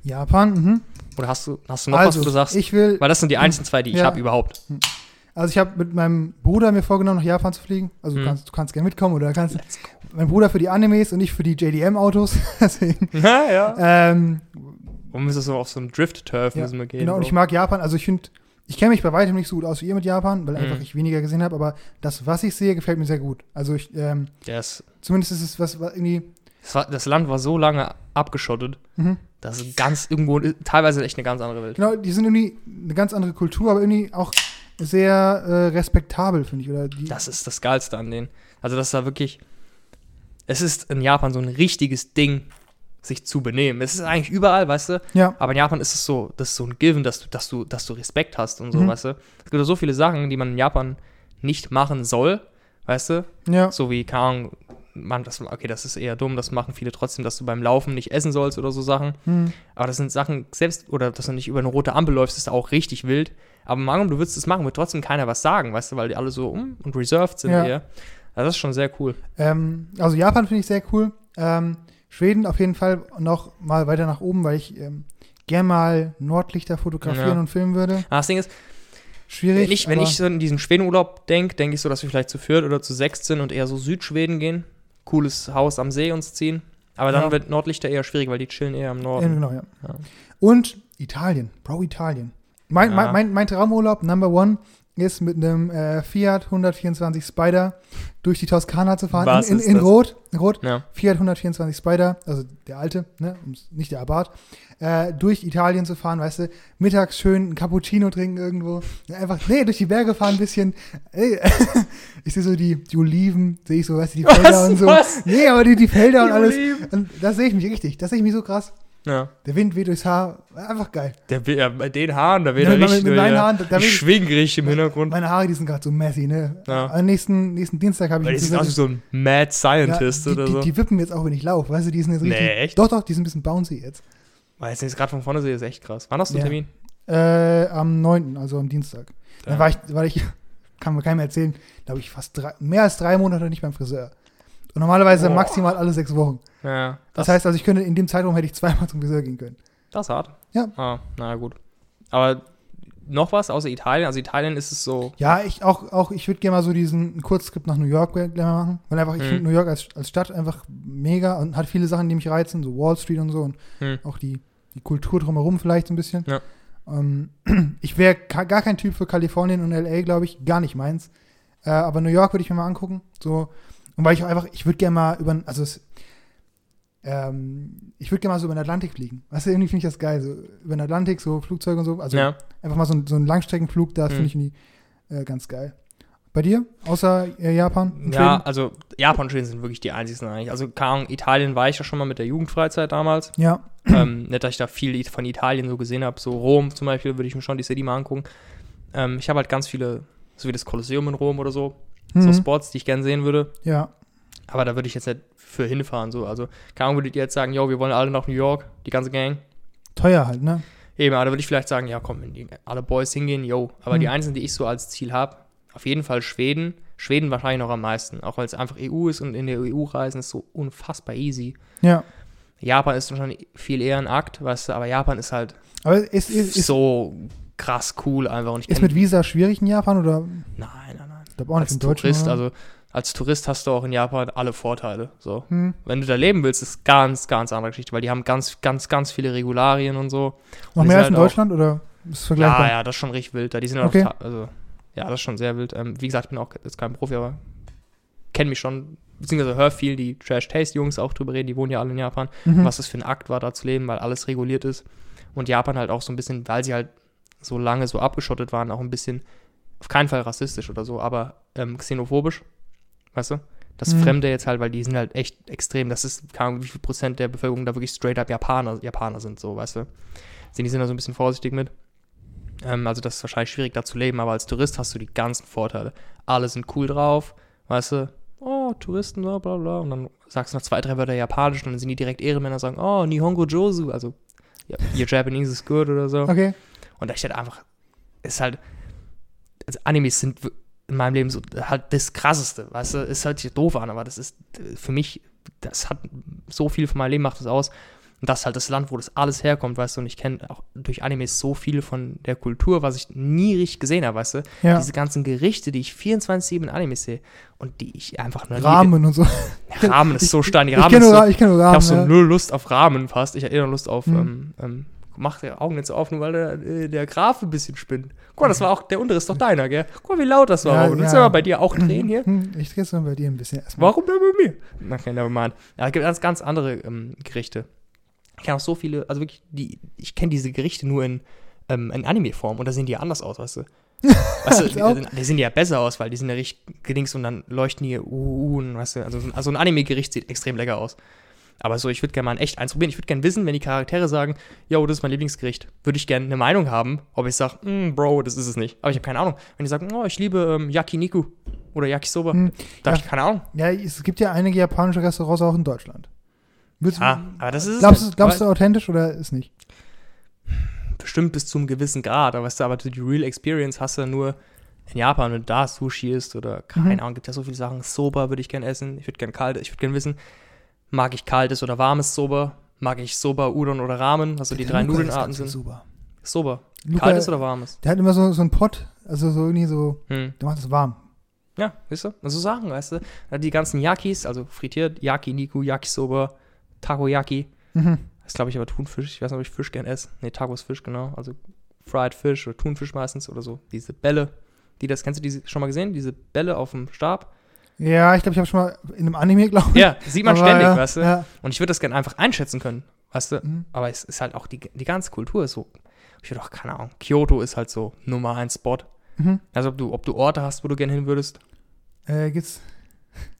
[SPEAKER 1] Japan, mhm.
[SPEAKER 2] Oder hast du, hast du noch
[SPEAKER 1] also,
[SPEAKER 2] was, wo du sagst?
[SPEAKER 1] ich will,
[SPEAKER 2] weil das sind die einzigen zwei, die ich
[SPEAKER 1] Ja.
[SPEAKER 2] habe überhaupt.
[SPEAKER 1] also ich habe mit meinem Bruder mir vorgenommen, nach Japan zu fliegen. Also du
[SPEAKER 2] Mhm.
[SPEAKER 1] kannst, du kannst gerne mitkommen oder kannst, mein Bruder für die Animes und ich für die JDM-Autos. [laughs] Deswegen, [laughs]
[SPEAKER 2] Ja, ja.
[SPEAKER 1] ähm,
[SPEAKER 2] Und müssen so auf so einen Drift-Turf
[SPEAKER 1] Ja,
[SPEAKER 2] müssen wir gehen.
[SPEAKER 1] genau, und ich mag Japan. Also ich finde, ich kenne mich bei weitem nicht so gut aus wie ihr mit Japan, weil
[SPEAKER 2] Mhm.
[SPEAKER 1] einfach ich weniger gesehen habe. Aber das, was ich sehe, gefällt mir sehr gut. Also ich, ähm,
[SPEAKER 2] ist,
[SPEAKER 1] zumindest ist es was, was irgendwie,
[SPEAKER 2] das, war, das Land war so lange abgeschottet,
[SPEAKER 1] mhm.
[SPEAKER 2] das ist ganz irgendwo, teilweise echt eine ganz andere Welt.
[SPEAKER 1] genau, die sind irgendwie eine ganz andere Kultur, aber irgendwie auch sehr äh, respektabel, finde ich. Oder die,
[SPEAKER 2] Das ist das Geilste an denen. Also, das ist da wirklich. Es ist in Japan so ein richtiges Ding, sich zu benehmen. Es ist eigentlich überall, weißt du?
[SPEAKER 1] ja,
[SPEAKER 2] Aber in Japan ist es so, das ist so ein Given, dass du, dass du, dass du Respekt hast und so,
[SPEAKER 1] Mhm.
[SPEAKER 2] weißt du? Es gibt so viele Sachen, die man in Japan nicht machen soll, weißt du?
[SPEAKER 1] ja,
[SPEAKER 2] So wie, keine Ahnung, man, das, okay, das ist eher dumm, das machen viele trotzdem, dass du beim Laufen nicht essen sollst oder so Sachen.
[SPEAKER 1] hm,
[SPEAKER 2] Aber das sind Sachen, selbst, oder dass du nicht über eine rote Ampel läufst, ist auch richtig wild. Aber Mango, du würdest es machen, wird trotzdem keiner was sagen, weißt du, weil die alle so um und reserved sind
[SPEAKER 1] Ja.
[SPEAKER 2] hier. Also das ist schon sehr cool.
[SPEAKER 1] Ähm, also Japan finde ich sehr cool. Ähm, Schweden auf jeden Fall noch mal weiter nach oben, weil ich ähm, gern mal Nordlichter fotografieren
[SPEAKER 2] Ja.
[SPEAKER 1] und filmen würde.
[SPEAKER 2] Aber das Ding ist,
[SPEAKER 1] Schwierig.
[SPEAKER 2] wenn ich, wenn ich so in diesen Schwedenurlaub denke, denke ich so, dass wir vielleicht zu viert oder zu sechst sind und eher so Südschweden gehen. Cooles Haus am See uns ziehen. Aber dann
[SPEAKER 1] Ja.
[SPEAKER 2] wird Nordlichter eher schwierig, weil die chillen eher im
[SPEAKER 1] ja,
[SPEAKER 2] Norden.
[SPEAKER 1] genau, ja.
[SPEAKER 2] Ja.
[SPEAKER 1] Und Italien, Bro, Italien. Mein, mein, mein, mein Traumurlaub, Number One, ist mit einem äh, Fiat 124 Spider durch die Toskana zu fahren.
[SPEAKER 2] Was
[SPEAKER 1] in in, in
[SPEAKER 2] das?
[SPEAKER 1] Rot. In Rot.
[SPEAKER 2] Ja.
[SPEAKER 1] Fiat 124 Spider, also der alte, ne, nicht der Abarth, äh, durch Italien zu fahren, weißt du, mittags schön ein Cappuccino trinken irgendwo, einfach, nee, durch die Berge fahren ein bisschen, ey, [laughs] ich sehe so die, die Oliven, sehe ich so, weißt du, die Felder und so.
[SPEAKER 2] Was?
[SPEAKER 1] Nee, aber die, die Felder und
[SPEAKER 2] Die
[SPEAKER 1] alles,
[SPEAKER 2] Oliven.
[SPEAKER 1] und da sehe ich mich richtig, das sehe ich mich so krass.
[SPEAKER 2] Ja.
[SPEAKER 1] Der Wind weht durchs Haar, einfach geil.
[SPEAKER 2] Der, ja, bei den Haaren, da wird
[SPEAKER 1] Ja,
[SPEAKER 2] er
[SPEAKER 1] mit-
[SPEAKER 2] richtig.
[SPEAKER 1] mit meinen
[SPEAKER 2] ja,
[SPEAKER 1] Haaren, da
[SPEAKER 2] ich
[SPEAKER 1] will-
[SPEAKER 2] schwing richtig im Hintergrund.
[SPEAKER 1] Meine Haare, die sind gerade so messy, ne.
[SPEAKER 2] Ja.
[SPEAKER 1] Am nächsten, nächsten Dienstag habe ich
[SPEAKER 2] die sieht aus wie so ein Mad Scientist
[SPEAKER 1] ja, die,
[SPEAKER 2] oder
[SPEAKER 1] die,
[SPEAKER 2] so.
[SPEAKER 1] die wippen jetzt auch, wenn ich laufe, weißt du, die sind jetzt richtig.
[SPEAKER 2] Nee, echt?
[SPEAKER 1] Doch, doch, die sind ein bisschen bouncy jetzt.
[SPEAKER 2] Weil jetzt gerade von vorne sehe, ist echt krass. Wann hast du einen. Termin?
[SPEAKER 1] Äh, am 9., also am Dienstag. Dann war ich, war ich, [laughs] kann mir keinem erzählen, glaube ich, fast drei, mehr als drei Monate nicht beim Friseur. Und normalerweise
[SPEAKER 2] Boah.
[SPEAKER 1] maximal alle sechs Wochen.
[SPEAKER 2] Ja,
[SPEAKER 1] Das, heißt also, ich könnte in dem Zeitraum hätte ich zweimal zum Friseur gehen können.
[SPEAKER 2] Das ist hart.
[SPEAKER 1] Ja.
[SPEAKER 2] Ah, na gut. Aber noch was außer Italien? Also Italien ist es so.
[SPEAKER 1] Ja, ich auch, auch ich würde gerne mal so diesen Kurztrip nach New York machen. Weil einfach, ich
[SPEAKER 2] Mhm.
[SPEAKER 1] finde New York als, als Stadt einfach mega und hat viele Sachen, die mich reizen, so Wall Street und so und
[SPEAKER 2] Hm.
[SPEAKER 1] auch die, die Kultur drumherum vielleicht so ein bisschen.
[SPEAKER 2] Ja.
[SPEAKER 1] Ähm, [clears throat] ich wäre gar kein Typ für Kalifornien und LA, glaube ich, gar nicht meins. Äh, aber New York würde ich mir mal angucken. So. Und weil ich auch einfach, ich würde gerne mal über, also es, ähm, ich würde gerne mal so über den Atlantik fliegen. Weißt du, irgendwie finde ich das geil. So über den Atlantik, so Flugzeuge und so. Also
[SPEAKER 2] ja.
[SPEAKER 1] einfach mal so, ein- so einen Langstreckenflug, das
[SPEAKER 2] Mhm.
[SPEAKER 1] finde ich irgendwie äh, ganz geil. Bei dir? Außer äh, Japan?
[SPEAKER 2] Ja, also Japan und Schweden sind wirklich die einzigsten eigentlich. Also keine Ahnung, Italien war ich ja schon mal mit der Jugendfreizeit damals.
[SPEAKER 1] Ja.
[SPEAKER 2] ähm, nicht, dass ich da viel von Italien so gesehen habe. So Rom zum Beispiel würde ich mir schon die City mal angucken. Ähm, ich habe halt ganz viele, so wie das Kolosseum in Rom oder so, so
[SPEAKER 1] Mhm.
[SPEAKER 2] Spots, die ich gerne sehen würde.
[SPEAKER 1] Ja.
[SPEAKER 2] Aber da würde ich jetzt nicht für hinfahren. So. Also, keine Ahnung, würdet ihr jetzt sagen, yo, wir wollen alle nach New York, die ganze Gang?
[SPEAKER 1] Teuer halt, ne?
[SPEAKER 2] Eben, aber da würde ich vielleicht sagen, ja, komm, wenn die, alle Boys hingehen, yo. Aber
[SPEAKER 1] Hm.
[SPEAKER 2] die einzelnen, die ich so als Ziel habe, auf jeden Fall Schweden. Schweden wahrscheinlich noch am meisten, auch weil es einfach EU ist und in der EU reisen ist so unfassbar easy.
[SPEAKER 1] Ja.
[SPEAKER 2] Japan ist schon viel eher ein Akt, weißt du, aber Japan ist halt
[SPEAKER 1] Aber ist, ist, ist,
[SPEAKER 2] so krass cool einfach. Und ich
[SPEAKER 1] ist mit Visa schwierig in Japan oder?
[SPEAKER 2] Nein, nein,
[SPEAKER 1] glaube auch nicht
[SPEAKER 2] Als
[SPEAKER 1] in.
[SPEAKER 2] Tourist,
[SPEAKER 1] oder?
[SPEAKER 2] also als Tourist hast du auch in Japan alle Vorteile. So.
[SPEAKER 1] Hm.
[SPEAKER 2] Wenn du da leben willst, ist ganz, ganz andere Geschichte, weil die haben ganz, ganz, ganz viele Regularien und so.
[SPEAKER 1] Noch mehr als in
[SPEAKER 2] halt auch-
[SPEAKER 1] Deutschland oder ist es vergleichbar?
[SPEAKER 2] Ja, ja, das ist schon richtig wild. Da. Die sind
[SPEAKER 1] Okay.
[SPEAKER 2] auch, also, ja, das ist schon sehr wild. Ähm, wie gesagt, ich bin auch jetzt kein Profi, aber kenne mich schon, beziehungsweise höre viel die Trash-Taste-Jungs auch drüber reden, die wohnen ja alle in Japan,
[SPEAKER 1] Mhm.
[SPEAKER 2] was das für ein Akt war, da zu leben, weil alles reguliert ist. Und Japan halt auch so ein bisschen, weil sie halt so lange so abgeschottet waren, auch ein bisschen, auf keinen Fall rassistisch oder so, aber ähm, xenophobisch, weißt du? Das
[SPEAKER 1] Mhm.
[SPEAKER 2] Fremde jetzt halt, weil die sind halt echt extrem, das ist, keine Ahnung, wie viel Prozent der Bevölkerung da wirklich straight up Japaner, Japaner sind, so, weißt du? Die sind da so ein bisschen vorsichtig mit. Ähm, also das ist wahrscheinlich schwierig da zu leben, aber als Tourist hast du die ganzen Vorteile. Alle sind cool drauf, weißt du? Oh, Touristen, bla bla bla. Und dann sagst du noch zwei, drei Wörter Japanisch und dann sind die direkt Ehrenmänner und sagen, oh, Nihongo Josu, also your Japanese is good oder so.
[SPEAKER 1] Okay.
[SPEAKER 2] Und da steht einfach, ist halt, also Animes sind in meinem Leben so halt das krasseste, weißt du, es hört sich doof an, aber das ist äh, für mich, das hat so viel von meinem Leben macht das aus. Und das ist halt das Land, wo das alles herkommt, weißt du, und ich kenne auch durch Animes so viel von der Kultur, was ich nie richtig gesehen habe, weißt du.
[SPEAKER 1] Ja.
[SPEAKER 2] Diese ganzen Gerichte, die ich 24-7 in Animes sehe und die ich einfach nur
[SPEAKER 1] Rahmen und so.
[SPEAKER 2] liebe. Rahmen [laughs] ist so stein, die
[SPEAKER 1] Ich
[SPEAKER 2] Rahmen
[SPEAKER 1] kenne nur,
[SPEAKER 2] so,
[SPEAKER 1] ich kenn nur
[SPEAKER 2] ich
[SPEAKER 1] Rahmen.
[SPEAKER 2] habe so
[SPEAKER 1] ja.
[SPEAKER 2] null Lust auf Rahmen fast. Ich hätte eher Lust auf,
[SPEAKER 1] Hm.
[SPEAKER 2] ähm, ähm, mach die Augen so auf, nur weil der, äh, der Graf ein bisschen spinnt. Guck mal, das war auch, der untere ist doch deiner, gell? Guck mal, wie laut das war.
[SPEAKER 1] Ja.
[SPEAKER 2] Willst
[SPEAKER 1] ja.
[SPEAKER 2] mal bei dir auch [clears throat] drehen hier?
[SPEAKER 1] Ich drehe es dann bei dir ein bisschen erstmal.
[SPEAKER 2] Warum denn bei mir? Okay, never mind. Ja, es gibt ganz, ganz andere ähm, Gerichte. Ich kenne auch so viele, also wirklich, die, ich kenne diese Gerichte nur in, ähm, in Anime-Form und da sehen die ja anders aus, weißt du? [laughs] Weißt du, die, die, sehen ja besser aus, weil die sind ja richtig gedings und dann leuchten die uh, uh, und weißt du, also, also ein Anime-Gericht sieht extrem lecker aus. Aber so, ich würde gerne mal ein echt eins probieren. Ich würde gerne wissen, wenn die Charaktere sagen, yo, das ist mein Lieblingsgericht, würde ich gerne eine Meinung haben, ob ich sage, Bro, das ist es nicht. Aber ich habe keine Ahnung. Wenn die sagen, oh, ich liebe ähm, Yakiniku oder Yakisoba,
[SPEAKER 1] Hm,
[SPEAKER 2] da habe
[SPEAKER 1] ja.
[SPEAKER 2] ich keine Ahnung.
[SPEAKER 1] Ja, es gibt ja einige japanische Restaurants auch in Deutschland. Willst,
[SPEAKER 2] Ah, aber das ist es
[SPEAKER 1] glaubst, du, glaubst du authentisch oder ist nicht?
[SPEAKER 2] bestimmt bis zum gewissen Grad, aber weißt du, aber die Real Experience hast du nur in Japan, wenn du da Sushi isst oder keine
[SPEAKER 1] Mhm.
[SPEAKER 2] Ahnung, gibt ja so viele Sachen. Soba würde ich gerne essen, ich würde gerne kalt, ich würde gerne wissen, mag ich kaltes oder warmes Soba? Mag ich Soba, Udon oder Ramen? Also die drei
[SPEAKER 1] Luca
[SPEAKER 2] Nudelarten sind.
[SPEAKER 1] Super.
[SPEAKER 2] Soba.
[SPEAKER 1] Luca,
[SPEAKER 2] Kaltes oder warmes?
[SPEAKER 1] Der hat immer so, so einen Pott, also so irgendwie so,
[SPEAKER 2] Hm.
[SPEAKER 1] der macht es warm.
[SPEAKER 2] Ja, weißt du? Also Sachen, weißt du? Die ganzen Yakis, also frittiert, Yakiniku, Yakisoba, Takoyaki.
[SPEAKER 1] Mhm.
[SPEAKER 2] Das ist, glaube ich, aber Thunfisch. Ich weiß nicht, ob ich Fisch gern esse. Nee, Taco ist Fisch, genau. Also Fried Fish oder Thunfisch meistens oder so. Diese Bälle, die das, kennst du diese schon mal gesehen? Diese Bälle auf dem Stab?
[SPEAKER 1] Ja, ich glaube, ich habe schon mal in einem Anime, glaube ich.
[SPEAKER 2] Ja, sieht man
[SPEAKER 1] Aber
[SPEAKER 2] ständig,
[SPEAKER 1] ja,
[SPEAKER 2] weißt du?
[SPEAKER 1] Ja.
[SPEAKER 2] Und ich würde das gerne einfach einschätzen können, weißt du?
[SPEAKER 1] Mhm.
[SPEAKER 2] Aber es ist halt auch, die, die ganze Kultur ist so, ich würde auch, keine Ahnung, Kyoto ist halt so Nummer eins Spot.
[SPEAKER 1] Mhm.
[SPEAKER 2] Also ob du, ob du Orte hast, wo du gerne hin würdest.
[SPEAKER 1] Äh, gibt's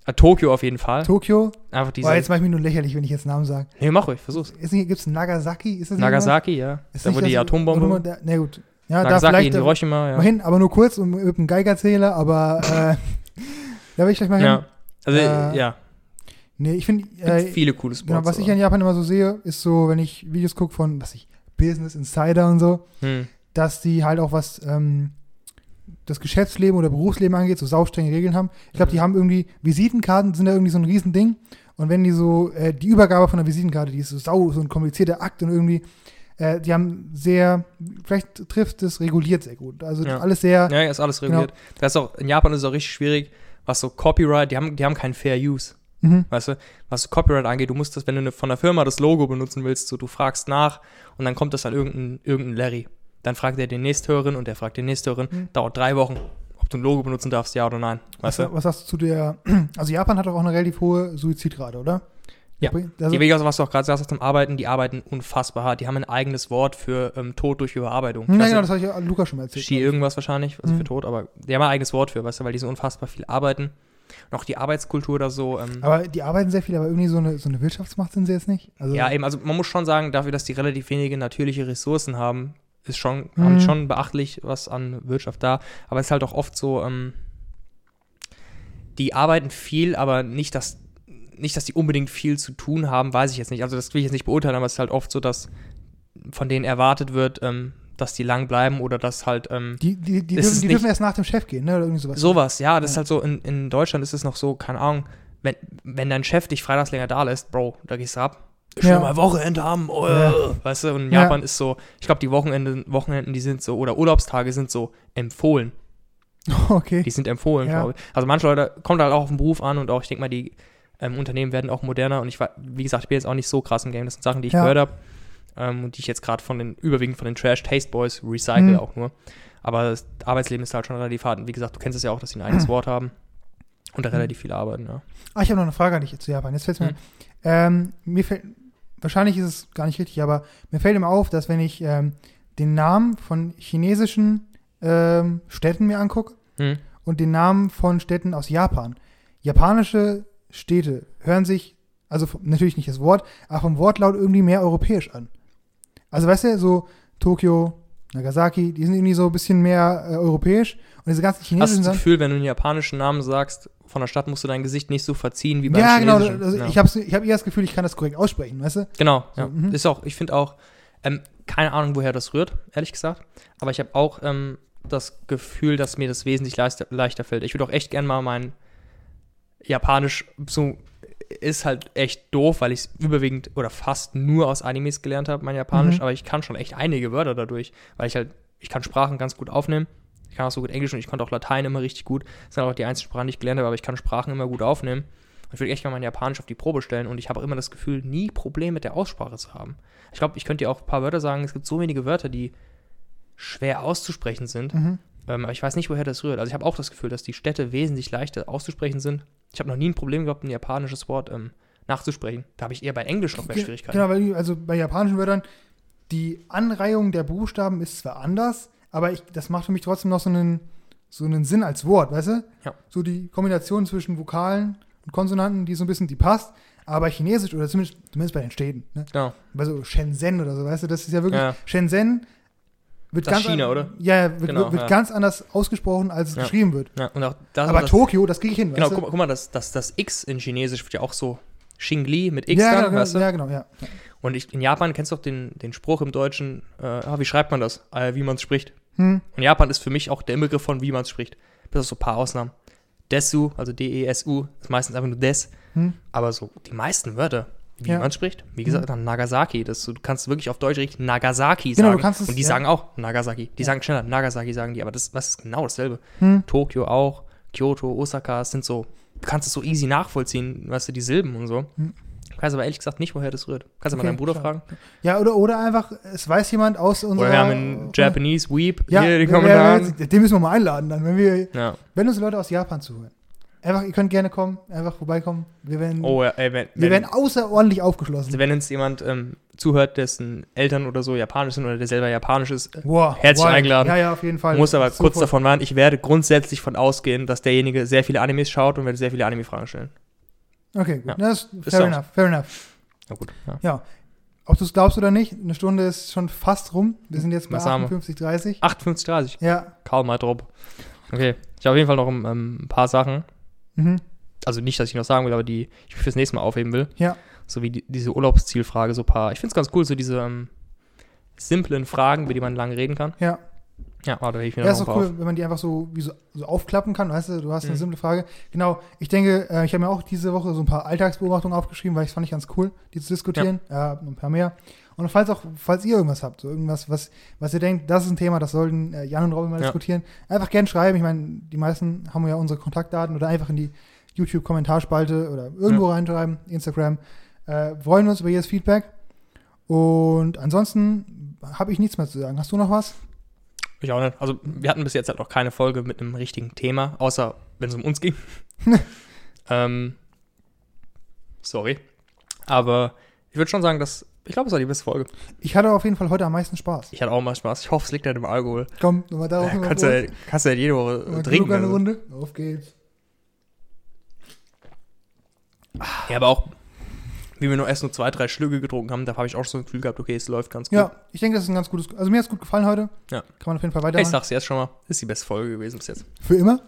[SPEAKER 2] Äh, Tokio auf jeden Fall.
[SPEAKER 1] Tokio?
[SPEAKER 2] Einfach diese.
[SPEAKER 1] Boah, jetzt mache ich mich nur lächerlich, wenn ich jetzt Namen sage.
[SPEAKER 2] nee, mach ruhig, versuch's.
[SPEAKER 1] Ist nicht, gibt's Nagasaki? Ist das nicht
[SPEAKER 2] Nagasaki, ja.
[SPEAKER 1] Ist
[SPEAKER 2] Da wo die Atombombe.
[SPEAKER 1] Da, na gut. Ja, da
[SPEAKER 2] Nagasaki,
[SPEAKER 1] vielleicht äh,
[SPEAKER 2] Hiroshima, ja.
[SPEAKER 1] mal hin, aber nur kurz und mit dem Geigerzähler, aber äh, [laughs] da will ich gleich mal hin.
[SPEAKER 2] Ja. Also,
[SPEAKER 1] Äh,
[SPEAKER 2] ja.
[SPEAKER 1] Nee, ich finde, äh,
[SPEAKER 2] viele coole Spots.
[SPEAKER 1] genau, was ich
[SPEAKER 2] aber-
[SPEAKER 1] in Japan immer so sehe, ist so, wenn ich Videos gucke von, was ich, Business Insider und so,
[SPEAKER 2] hm.
[SPEAKER 1] dass die halt auch was ähm, das Geschäftsleben oder Berufsleben angeht, so saustrenge Regeln haben. Ich glaube,
[SPEAKER 2] Mhm.
[SPEAKER 1] die haben irgendwie, Visitenkarten sind da irgendwie so ein Riesending. Und wenn die so, äh, die Übergabe von der Visitenkarte, die ist so sau, so ein komplizierter Akt und irgendwie, äh, die haben sehr, vielleicht trifft es reguliert sehr gut. Also
[SPEAKER 2] Ja.
[SPEAKER 1] alles sehr,
[SPEAKER 2] Ja, ist alles
[SPEAKER 1] Genau.
[SPEAKER 2] reguliert. Das ist auch, in Japan ist es auch richtig schwierig, was so Copyright, die haben, die haben keinen Fair Use.
[SPEAKER 1] mhm.
[SPEAKER 2] Weißt du, was so Copyright angeht, du musst das, wenn du von der Firma das Logo benutzen willst, so du fragst nach und dann kommt das an irgendein, irgendein Larry. Dann fragt er den Nächsthörerin und der fragt den Nächsthörerin,
[SPEAKER 1] Mhm.
[SPEAKER 2] dauert drei Wochen, ob du ein Logo benutzen darfst, ja oder nein.
[SPEAKER 1] Was,
[SPEAKER 2] Weißt du?
[SPEAKER 1] was sagst du zu der, [clears throat] also Japan hat doch auch eine relativ hohe Suizidrate, oder?
[SPEAKER 2] Ja.
[SPEAKER 1] Also,
[SPEAKER 2] die Wege, also was du auch gerade sagst, zum Arbeiten, die arbeiten unfassbar hart. Die haben ein eigenes Wort für ähm, Tod durch Überarbeitung.
[SPEAKER 1] Hm, ja,
[SPEAKER 2] Weißt
[SPEAKER 1] genau, das habe ich ja Luca schon mal erzählt.
[SPEAKER 2] Ski irgendwas wahrscheinlich, also
[SPEAKER 1] Mhm.
[SPEAKER 2] für Tod, aber die haben ein eigenes Wort für, weißt du, weil die so unfassbar viel arbeiten. Auch die Arbeitskultur oder so. Ähm,
[SPEAKER 1] Aber die arbeiten sehr viel, aber irgendwie so eine, so eine Wirtschaftsmacht sind sie jetzt nicht. Also,
[SPEAKER 2] ja, eben, also man muss schon sagen, dafür, dass die relativ wenige natürliche Ressourcen haben, ist schon,
[SPEAKER 1] Mhm.
[SPEAKER 2] haben schon beachtlich was an Wirtschaft da. Aber es ist halt auch oft so, ähm, die arbeiten viel, aber nicht, dass, nicht, dass die unbedingt viel zu tun haben, weiß ich jetzt nicht. Also das will ich jetzt nicht beurteilen, aber es ist halt oft so, dass von denen erwartet wird, ähm, dass die lang bleiben oder dass halt ähm,
[SPEAKER 1] Die, die, die, dürfen,
[SPEAKER 2] ist
[SPEAKER 1] die
[SPEAKER 2] nicht-
[SPEAKER 1] dürfen erst nach dem Chef gehen, ne? Oder irgendwie sowas.
[SPEAKER 2] Sowas, ja, das ist
[SPEAKER 1] Ja.
[SPEAKER 2] halt so, in, in Deutschland ist es noch so, keine Ahnung, wenn, wenn dein Chef dich freitags länger da lässt, Bro, da gehst du ab. Ich will
[SPEAKER 1] Ja.
[SPEAKER 2] mal Wochenende haben, oh,
[SPEAKER 1] Ja.
[SPEAKER 2] weißt du, und in
[SPEAKER 1] Ja.
[SPEAKER 2] Japan ist so, ich glaube, die Wochenende, Wochenenden, die sind so, oder Urlaubstage sind so empfohlen. [laughs]
[SPEAKER 1] Okay.
[SPEAKER 2] Die sind empfohlen,
[SPEAKER 1] Ja.
[SPEAKER 2] glaube ich. Also manche Leute, kommt halt auch auf den Beruf an und auch, ich denke mal, die ähm, Unternehmen werden auch moderner und ich war, wie gesagt, ich bin jetzt auch nicht so krass im Game, das sind Sachen, die ich
[SPEAKER 1] Ja.
[SPEAKER 2] gehört habe ähm, und die ich jetzt gerade von den, überwiegend von den Trash Taste Boys recycle
[SPEAKER 1] Mhm.
[SPEAKER 2] auch nur. Aber das Arbeitsleben ist halt schon relativ hart und wie gesagt, du kennst es ja auch, dass sie ein eigenes [clears throat] Wort haben und da
[SPEAKER 1] Mhm.
[SPEAKER 2] relativ viel arbeiten, ja.
[SPEAKER 1] Ah, ich habe noch eine Frage an dich zu Japan. Jetzt fällt mir,
[SPEAKER 2] Hm.
[SPEAKER 1] ähm, mir fällt, wahrscheinlich ist es gar nicht richtig, aber mir fällt immer auf, dass wenn ich ähm, den Namen von chinesischen ähm, Städten mir angucke
[SPEAKER 2] Hm.
[SPEAKER 1] und den Namen von Städten aus Japan, japanische Städte hören sich, also natürlich nicht das Wort, aber vom Wortlaut irgendwie mehr europäisch an. Also weißt du, so Tokio, Nagasaki, die sind irgendwie so ein bisschen mehr äh, europäisch und diese ganzen
[SPEAKER 2] Hast du das. Gefühl, wenn du einen japanischen Namen sagst, von der Stadt musst du dein Gesicht nicht so verziehen wie beim
[SPEAKER 1] Ja, genau.
[SPEAKER 2] chinesischen.
[SPEAKER 1] Also
[SPEAKER 2] ja.
[SPEAKER 1] Ich habe ich hab eher das Gefühl, ich kann das korrekt aussprechen, weißt du?
[SPEAKER 2] Genau,
[SPEAKER 1] So,
[SPEAKER 2] ja.
[SPEAKER 1] mhm.
[SPEAKER 2] Ist auch, ich finde auch, ähm, keine Ahnung, woher das rührt, ehrlich gesagt. Aber ich habe auch ähm, das Gefühl, dass mir das wesentlich leichter, leichter fällt. Ich würde auch echt gern mal mein Japanisch so ist halt echt doof, weil ich es überwiegend oder fast nur aus Animes gelernt habe, mein Japanisch,
[SPEAKER 1] Mhm.
[SPEAKER 2] aber ich kann schon echt einige Wörter dadurch, weil ich halt, ich kann Sprachen ganz gut aufnehmen. Ich kann auch so gut Englisch und ich konnte auch Latein immer richtig gut. Das sind auch die einzigen Sprachen, die ich gelernt habe, aber ich kann Sprachen immer gut aufnehmen. Und ich würde echt gerne mein Japanisch auf die Probe stellen und ich habe auch immer das Gefühl, nie Probleme mit der Aussprache zu haben. Ich glaube, ich könnte dir auch ein paar Wörter sagen. Es gibt so wenige Wörter, die schwer auszusprechen sind.
[SPEAKER 1] Mhm.
[SPEAKER 2] Ähm, aber ich weiß nicht, woher das rührt. Also ich habe auch das Gefühl, dass die Städte wesentlich leichter auszusprechen sind. Ich habe noch nie ein Problem gehabt, ein japanisches Wort ähm, nachzusprechen. Da habe ich eher bei Englisch noch mehr
[SPEAKER 1] Ge-
[SPEAKER 2] Schwierigkeiten.
[SPEAKER 1] Genau, weil also bei japanischen Wörtern, die Anreihung der Buchstaben ist zwar anders, aber ich, das macht für mich trotzdem noch so einen, so einen Sinn als Wort, weißt du?
[SPEAKER 2] Ja.
[SPEAKER 1] So die Kombination zwischen Vokalen und Konsonanten, die so ein bisschen, die passt, aber bei Chinesisch oder zumindest, zumindest bei den Städten, ne?
[SPEAKER 2] Genau.
[SPEAKER 1] bei so Shenzhen oder so, weißt du, das ist ja wirklich,
[SPEAKER 2] Ja.
[SPEAKER 1] Shenzhen wird
[SPEAKER 2] Das
[SPEAKER 1] ganz
[SPEAKER 2] China, oder?
[SPEAKER 1] Ja, ja, wird,
[SPEAKER 2] Genau,
[SPEAKER 1] wird,
[SPEAKER 2] ja.
[SPEAKER 1] ganz anders ausgesprochen, als es
[SPEAKER 2] Ja.
[SPEAKER 1] geschrieben wird. Aber
[SPEAKER 2] das,
[SPEAKER 1] Tokio, das kriege ich hin,
[SPEAKER 2] Genau, guck, mal- guck mal, das, das, das X in Chinesisch wird ja auch so Xingli mit X
[SPEAKER 1] ja,
[SPEAKER 2] dann,
[SPEAKER 1] genau,
[SPEAKER 2] weißt du?
[SPEAKER 1] ja, genau, ja.
[SPEAKER 2] Und ich, in Japan kennst du auch den, den Spruch im Deutschen, äh, ah, wie schreibt man das? Äh, wie man es spricht.
[SPEAKER 1] Hm.
[SPEAKER 2] Und Japan ist für mich auch der Inbegriff von, wie man es spricht. Bis auf so ein paar Ausnahmen. Desu, also D-E-S-U, ist meistens einfach nur Des.
[SPEAKER 1] Hm.
[SPEAKER 2] Aber so die meisten Wörter, wie
[SPEAKER 1] Ja.
[SPEAKER 2] man spricht, wie gesagt, dann Nagasaki. Das, du kannst wirklich auf Deutsch richtig Nagasaki
[SPEAKER 1] Genau, du
[SPEAKER 2] sagen.
[SPEAKER 1] kannst es-
[SPEAKER 2] Und die
[SPEAKER 1] ja.
[SPEAKER 2] sagen auch Nagasaki. Die
[SPEAKER 1] Ja.
[SPEAKER 2] sagen schneller Nagasaki, sagen die. Aber das, das ist genau dasselbe.
[SPEAKER 1] Hm.
[SPEAKER 2] Tokio auch, Kyoto, Osaka, es sind so, du kannst es so easy nachvollziehen, weißt du, die Silben und so.
[SPEAKER 1] Hm.
[SPEAKER 2] Ich weiß aber ehrlich gesagt nicht, woher das rührt. Kannst du mal
[SPEAKER 1] Okay,
[SPEAKER 2] deinen Bruder
[SPEAKER 1] schade.
[SPEAKER 2] fragen?
[SPEAKER 1] Ja, oder, oder einfach, es weiß jemand aus unserer.
[SPEAKER 2] Oder wir haben einen Japanese Weep
[SPEAKER 1] Ja,
[SPEAKER 2] hier in die
[SPEAKER 1] wer-
[SPEAKER 2] Kommentare.
[SPEAKER 1] wer- den müssen wir mal einladen dann, wenn wir,
[SPEAKER 2] Ja.
[SPEAKER 1] wenn uns Leute aus Japan zuhören. Einfach, ihr könnt gerne kommen, einfach vorbeikommen. Wir werden,
[SPEAKER 2] Oh, ja, ey, wenn,
[SPEAKER 1] wir
[SPEAKER 2] wenn,
[SPEAKER 1] werden außerordentlich aufgeschlossen.
[SPEAKER 2] also wenn uns jemand ähm, zuhört, dessen Eltern oder so japanisch sind oder der selber japanisch ist, äh,
[SPEAKER 1] Wow,
[SPEAKER 2] herzlich
[SPEAKER 1] wow.
[SPEAKER 2] eingeladen.
[SPEAKER 1] Ja, ja, auf jeden Fall.
[SPEAKER 2] muss aber
[SPEAKER 1] So
[SPEAKER 2] kurz davon warnen, ich werde grundsätzlich von ausgehen, dass derjenige sehr viele Animes schaut und werde sehr viele Anime-Fragen stellen.
[SPEAKER 1] Okay, gut.
[SPEAKER 2] Ja.
[SPEAKER 1] Das ist
[SPEAKER 2] Ist
[SPEAKER 1] fair
[SPEAKER 2] auch-
[SPEAKER 1] enough, fair enough.
[SPEAKER 2] Na gut, ja.
[SPEAKER 1] Ob du es glaubst oder nicht, eine Stunde ist schon fast rum. Wir sind jetzt bei
[SPEAKER 2] Was haben wir?
[SPEAKER 1] 58, 30.
[SPEAKER 2] 58, 30.
[SPEAKER 1] Ja.
[SPEAKER 2] Karl mal drop. Okay. Ich habe auf jeden Fall noch ähm, ein paar Sachen.
[SPEAKER 1] Mhm.
[SPEAKER 2] Also nicht, dass ich noch sagen will, aber die ich fürs nächste Mal aufheben will.
[SPEAKER 1] Ja.
[SPEAKER 2] So wie die, diese Urlaubszielfrage, so ein paar. Ich finde es ganz cool, so diese ähm, simplen Fragen, über die man lange reden kann.
[SPEAKER 1] Ja.
[SPEAKER 2] Ja, hebe ich mir
[SPEAKER 1] Ja, ist
[SPEAKER 2] paar
[SPEAKER 1] cool, wenn man die einfach so, wie so, so aufklappen kann. Weißt du, du hast eine
[SPEAKER 2] Mhm.
[SPEAKER 1] simple Frage. Genau, ich denke, äh, ich habe mir auch diese Woche so ein paar Alltagsbeobachtungen aufgeschrieben, weil ich fand ich ganz cool, die zu diskutieren. Ja, ein paar mehr. Und falls auch, falls ihr irgendwas habt, so irgendwas, was, was ihr denkt, das ist ein Thema, das sollten äh, Jan und Robin mal
[SPEAKER 2] Ja.
[SPEAKER 1] diskutieren, einfach gern schreiben. Ich meine, die meisten haben ja unsere Kontaktdaten oder einfach in die YouTube-Kommentarspalte oder irgendwo reinschreiben, Instagram. Äh, freuen wir uns über jedes Feedback. Und ansonsten habe ich nichts mehr zu sagen. Hast du noch was?
[SPEAKER 2] Ich auch nicht. Also, wir hatten bis jetzt halt noch keine Folge mit einem richtigen Thema, außer wenn es um uns ging. [laughs] ähm, sorry. Aber würde schon sagen, dass. Ich glaube, es war die beste Folge.
[SPEAKER 1] Ich hatte auf jeden Fall heute am meisten Spaß.
[SPEAKER 2] Ich hatte auch mal Spaß. Ich hoffe, es liegt nicht im Alkohol.
[SPEAKER 1] Komm, nochmal darauf.
[SPEAKER 2] Ja, kannst, du, kannst du ja jede Woche
[SPEAKER 1] Mal
[SPEAKER 2] trinken.
[SPEAKER 1] eine
[SPEAKER 2] Also.
[SPEAKER 1] Runde. Auf geht's.
[SPEAKER 2] Ja, aber auch, wie wir nur erst nur zwei, drei Schlücke getrunken haben, da habe ich auch so ein Gefühl gehabt, okay, es läuft ganz gut.
[SPEAKER 1] Ja, ich denke, das ist ein ganz gutes. Also mir hat es gut gefallen heute.
[SPEAKER 2] Ja.
[SPEAKER 1] Kann man auf jeden Fall
[SPEAKER 2] Ich
[SPEAKER 1] weitermachen.
[SPEAKER 2] sag's jetzt schon mal, ist die beste Folge gewesen bis jetzt.
[SPEAKER 1] Für immer.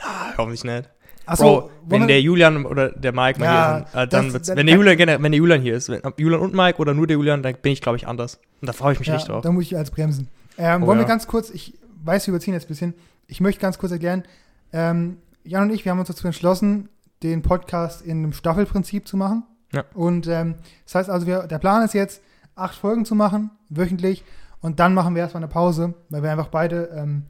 [SPEAKER 2] Ah, hoffentlich nicht.
[SPEAKER 1] Achso,
[SPEAKER 2] wenn der Julian oder der Mike mal
[SPEAKER 1] Ja,
[SPEAKER 2] hier sind, äh, dann
[SPEAKER 1] das- das-
[SPEAKER 2] wenn der Julian generell- wenn der Julian hier ist, wenn, Julian und Mike oder nur der Julian, dann bin ich, glaube ich, anders. Und da freue ich mich
[SPEAKER 1] ja,
[SPEAKER 2] richtig drauf.
[SPEAKER 1] da muss ich als bremsen. Ähm,
[SPEAKER 2] Oh,
[SPEAKER 1] wollen wir ganz kurz, ich weiß, wir überziehen jetzt ein bisschen. Ich möchte ganz kurz erklären, ähm, Jan und ich, wir haben uns dazu entschlossen, den Podcast in einem Staffelprinzip zu machen.
[SPEAKER 2] Ja.
[SPEAKER 1] Und ähm, das heißt also, wir, der Plan ist jetzt, acht Folgen zu machen, wöchentlich. Und dann machen wir erstmal eine Pause, weil wir einfach beide ähm,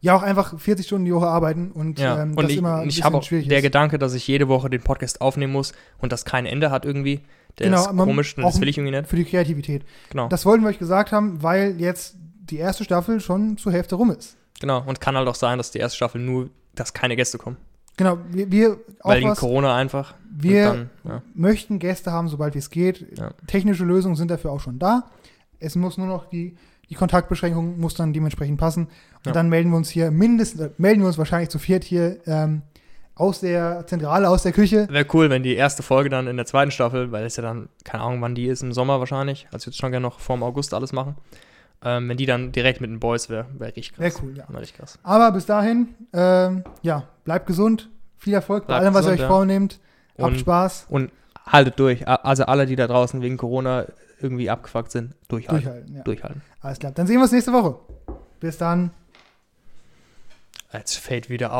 [SPEAKER 1] ja auch einfach 40 Stunden die Woche arbeiten und
[SPEAKER 2] Ja,
[SPEAKER 1] ähm,
[SPEAKER 2] und
[SPEAKER 1] das
[SPEAKER 2] ich,
[SPEAKER 1] immer ein
[SPEAKER 2] ich
[SPEAKER 1] bisschen
[SPEAKER 2] habe auch
[SPEAKER 1] schwierig
[SPEAKER 2] der
[SPEAKER 1] ist.
[SPEAKER 2] Gedanke, dass ich jede Woche den Podcast aufnehmen muss und das kein Ende hat irgendwie, der
[SPEAKER 1] Genau,
[SPEAKER 2] ist komisch und das will ich irgendwie nicht.
[SPEAKER 1] Für die Kreativität.
[SPEAKER 2] Genau,
[SPEAKER 1] Das wollten wir euch gesagt haben, weil jetzt die erste Staffel schon zur Hälfte rum ist.
[SPEAKER 2] genau. Und kann halt auch sein, dass die erste Staffel nur, dass keine Gäste kommen.
[SPEAKER 1] Genau, wir, wir auch
[SPEAKER 2] Weil wegen Corona einfach.
[SPEAKER 1] wir
[SPEAKER 2] dann, ja.
[SPEAKER 1] möchten Gäste haben, sobald wie es geht.
[SPEAKER 2] Ja.
[SPEAKER 1] Technische Lösungen sind dafür auch schon da. Es muss nur noch die, die Kontaktbeschränkung muss dann dementsprechend passen. Und
[SPEAKER 2] Ja.
[SPEAKER 1] dann melden wir uns hier mindestens, äh, melden wir uns wahrscheinlich zu viert hier ähm, aus der Zentrale, aus der Küche.
[SPEAKER 2] Wäre cool, wenn die erste Folge dann in der zweiten Staffel, weil es ja dann, keine Ahnung, wann die ist, im Sommer wahrscheinlich, also jetzt schon gerne noch vor dem August alles machen, ähm, wenn die dann direkt mit den Boys wäre, wäre richtig krass.
[SPEAKER 1] Wäre cool, ja.
[SPEAKER 2] Wär richtig krass.
[SPEAKER 1] Aber bis dahin, ähm, ja, bleibt gesund. Viel Erfolg bei
[SPEAKER 2] Bleibt
[SPEAKER 1] allem, was ihr euch
[SPEAKER 2] ja.
[SPEAKER 1] vornehmt. Habt
[SPEAKER 2] Und-
[SPEAKER 1] Spaß.
[SPEAKER 2] Und haltet durch. Also alle, die da draußen wegen Corona irgendwie abgefuckt sind, durchhalten.
[SPEAKER 1] Durchhalten. Ja.
[SPEAKER 2] Durchhalten.
[SPEAKER 1] Alles klar. Dann sehen wir uns nächste Woche. Bis dann.
[SPEAKER 2] Jetzt fällt wieder auf.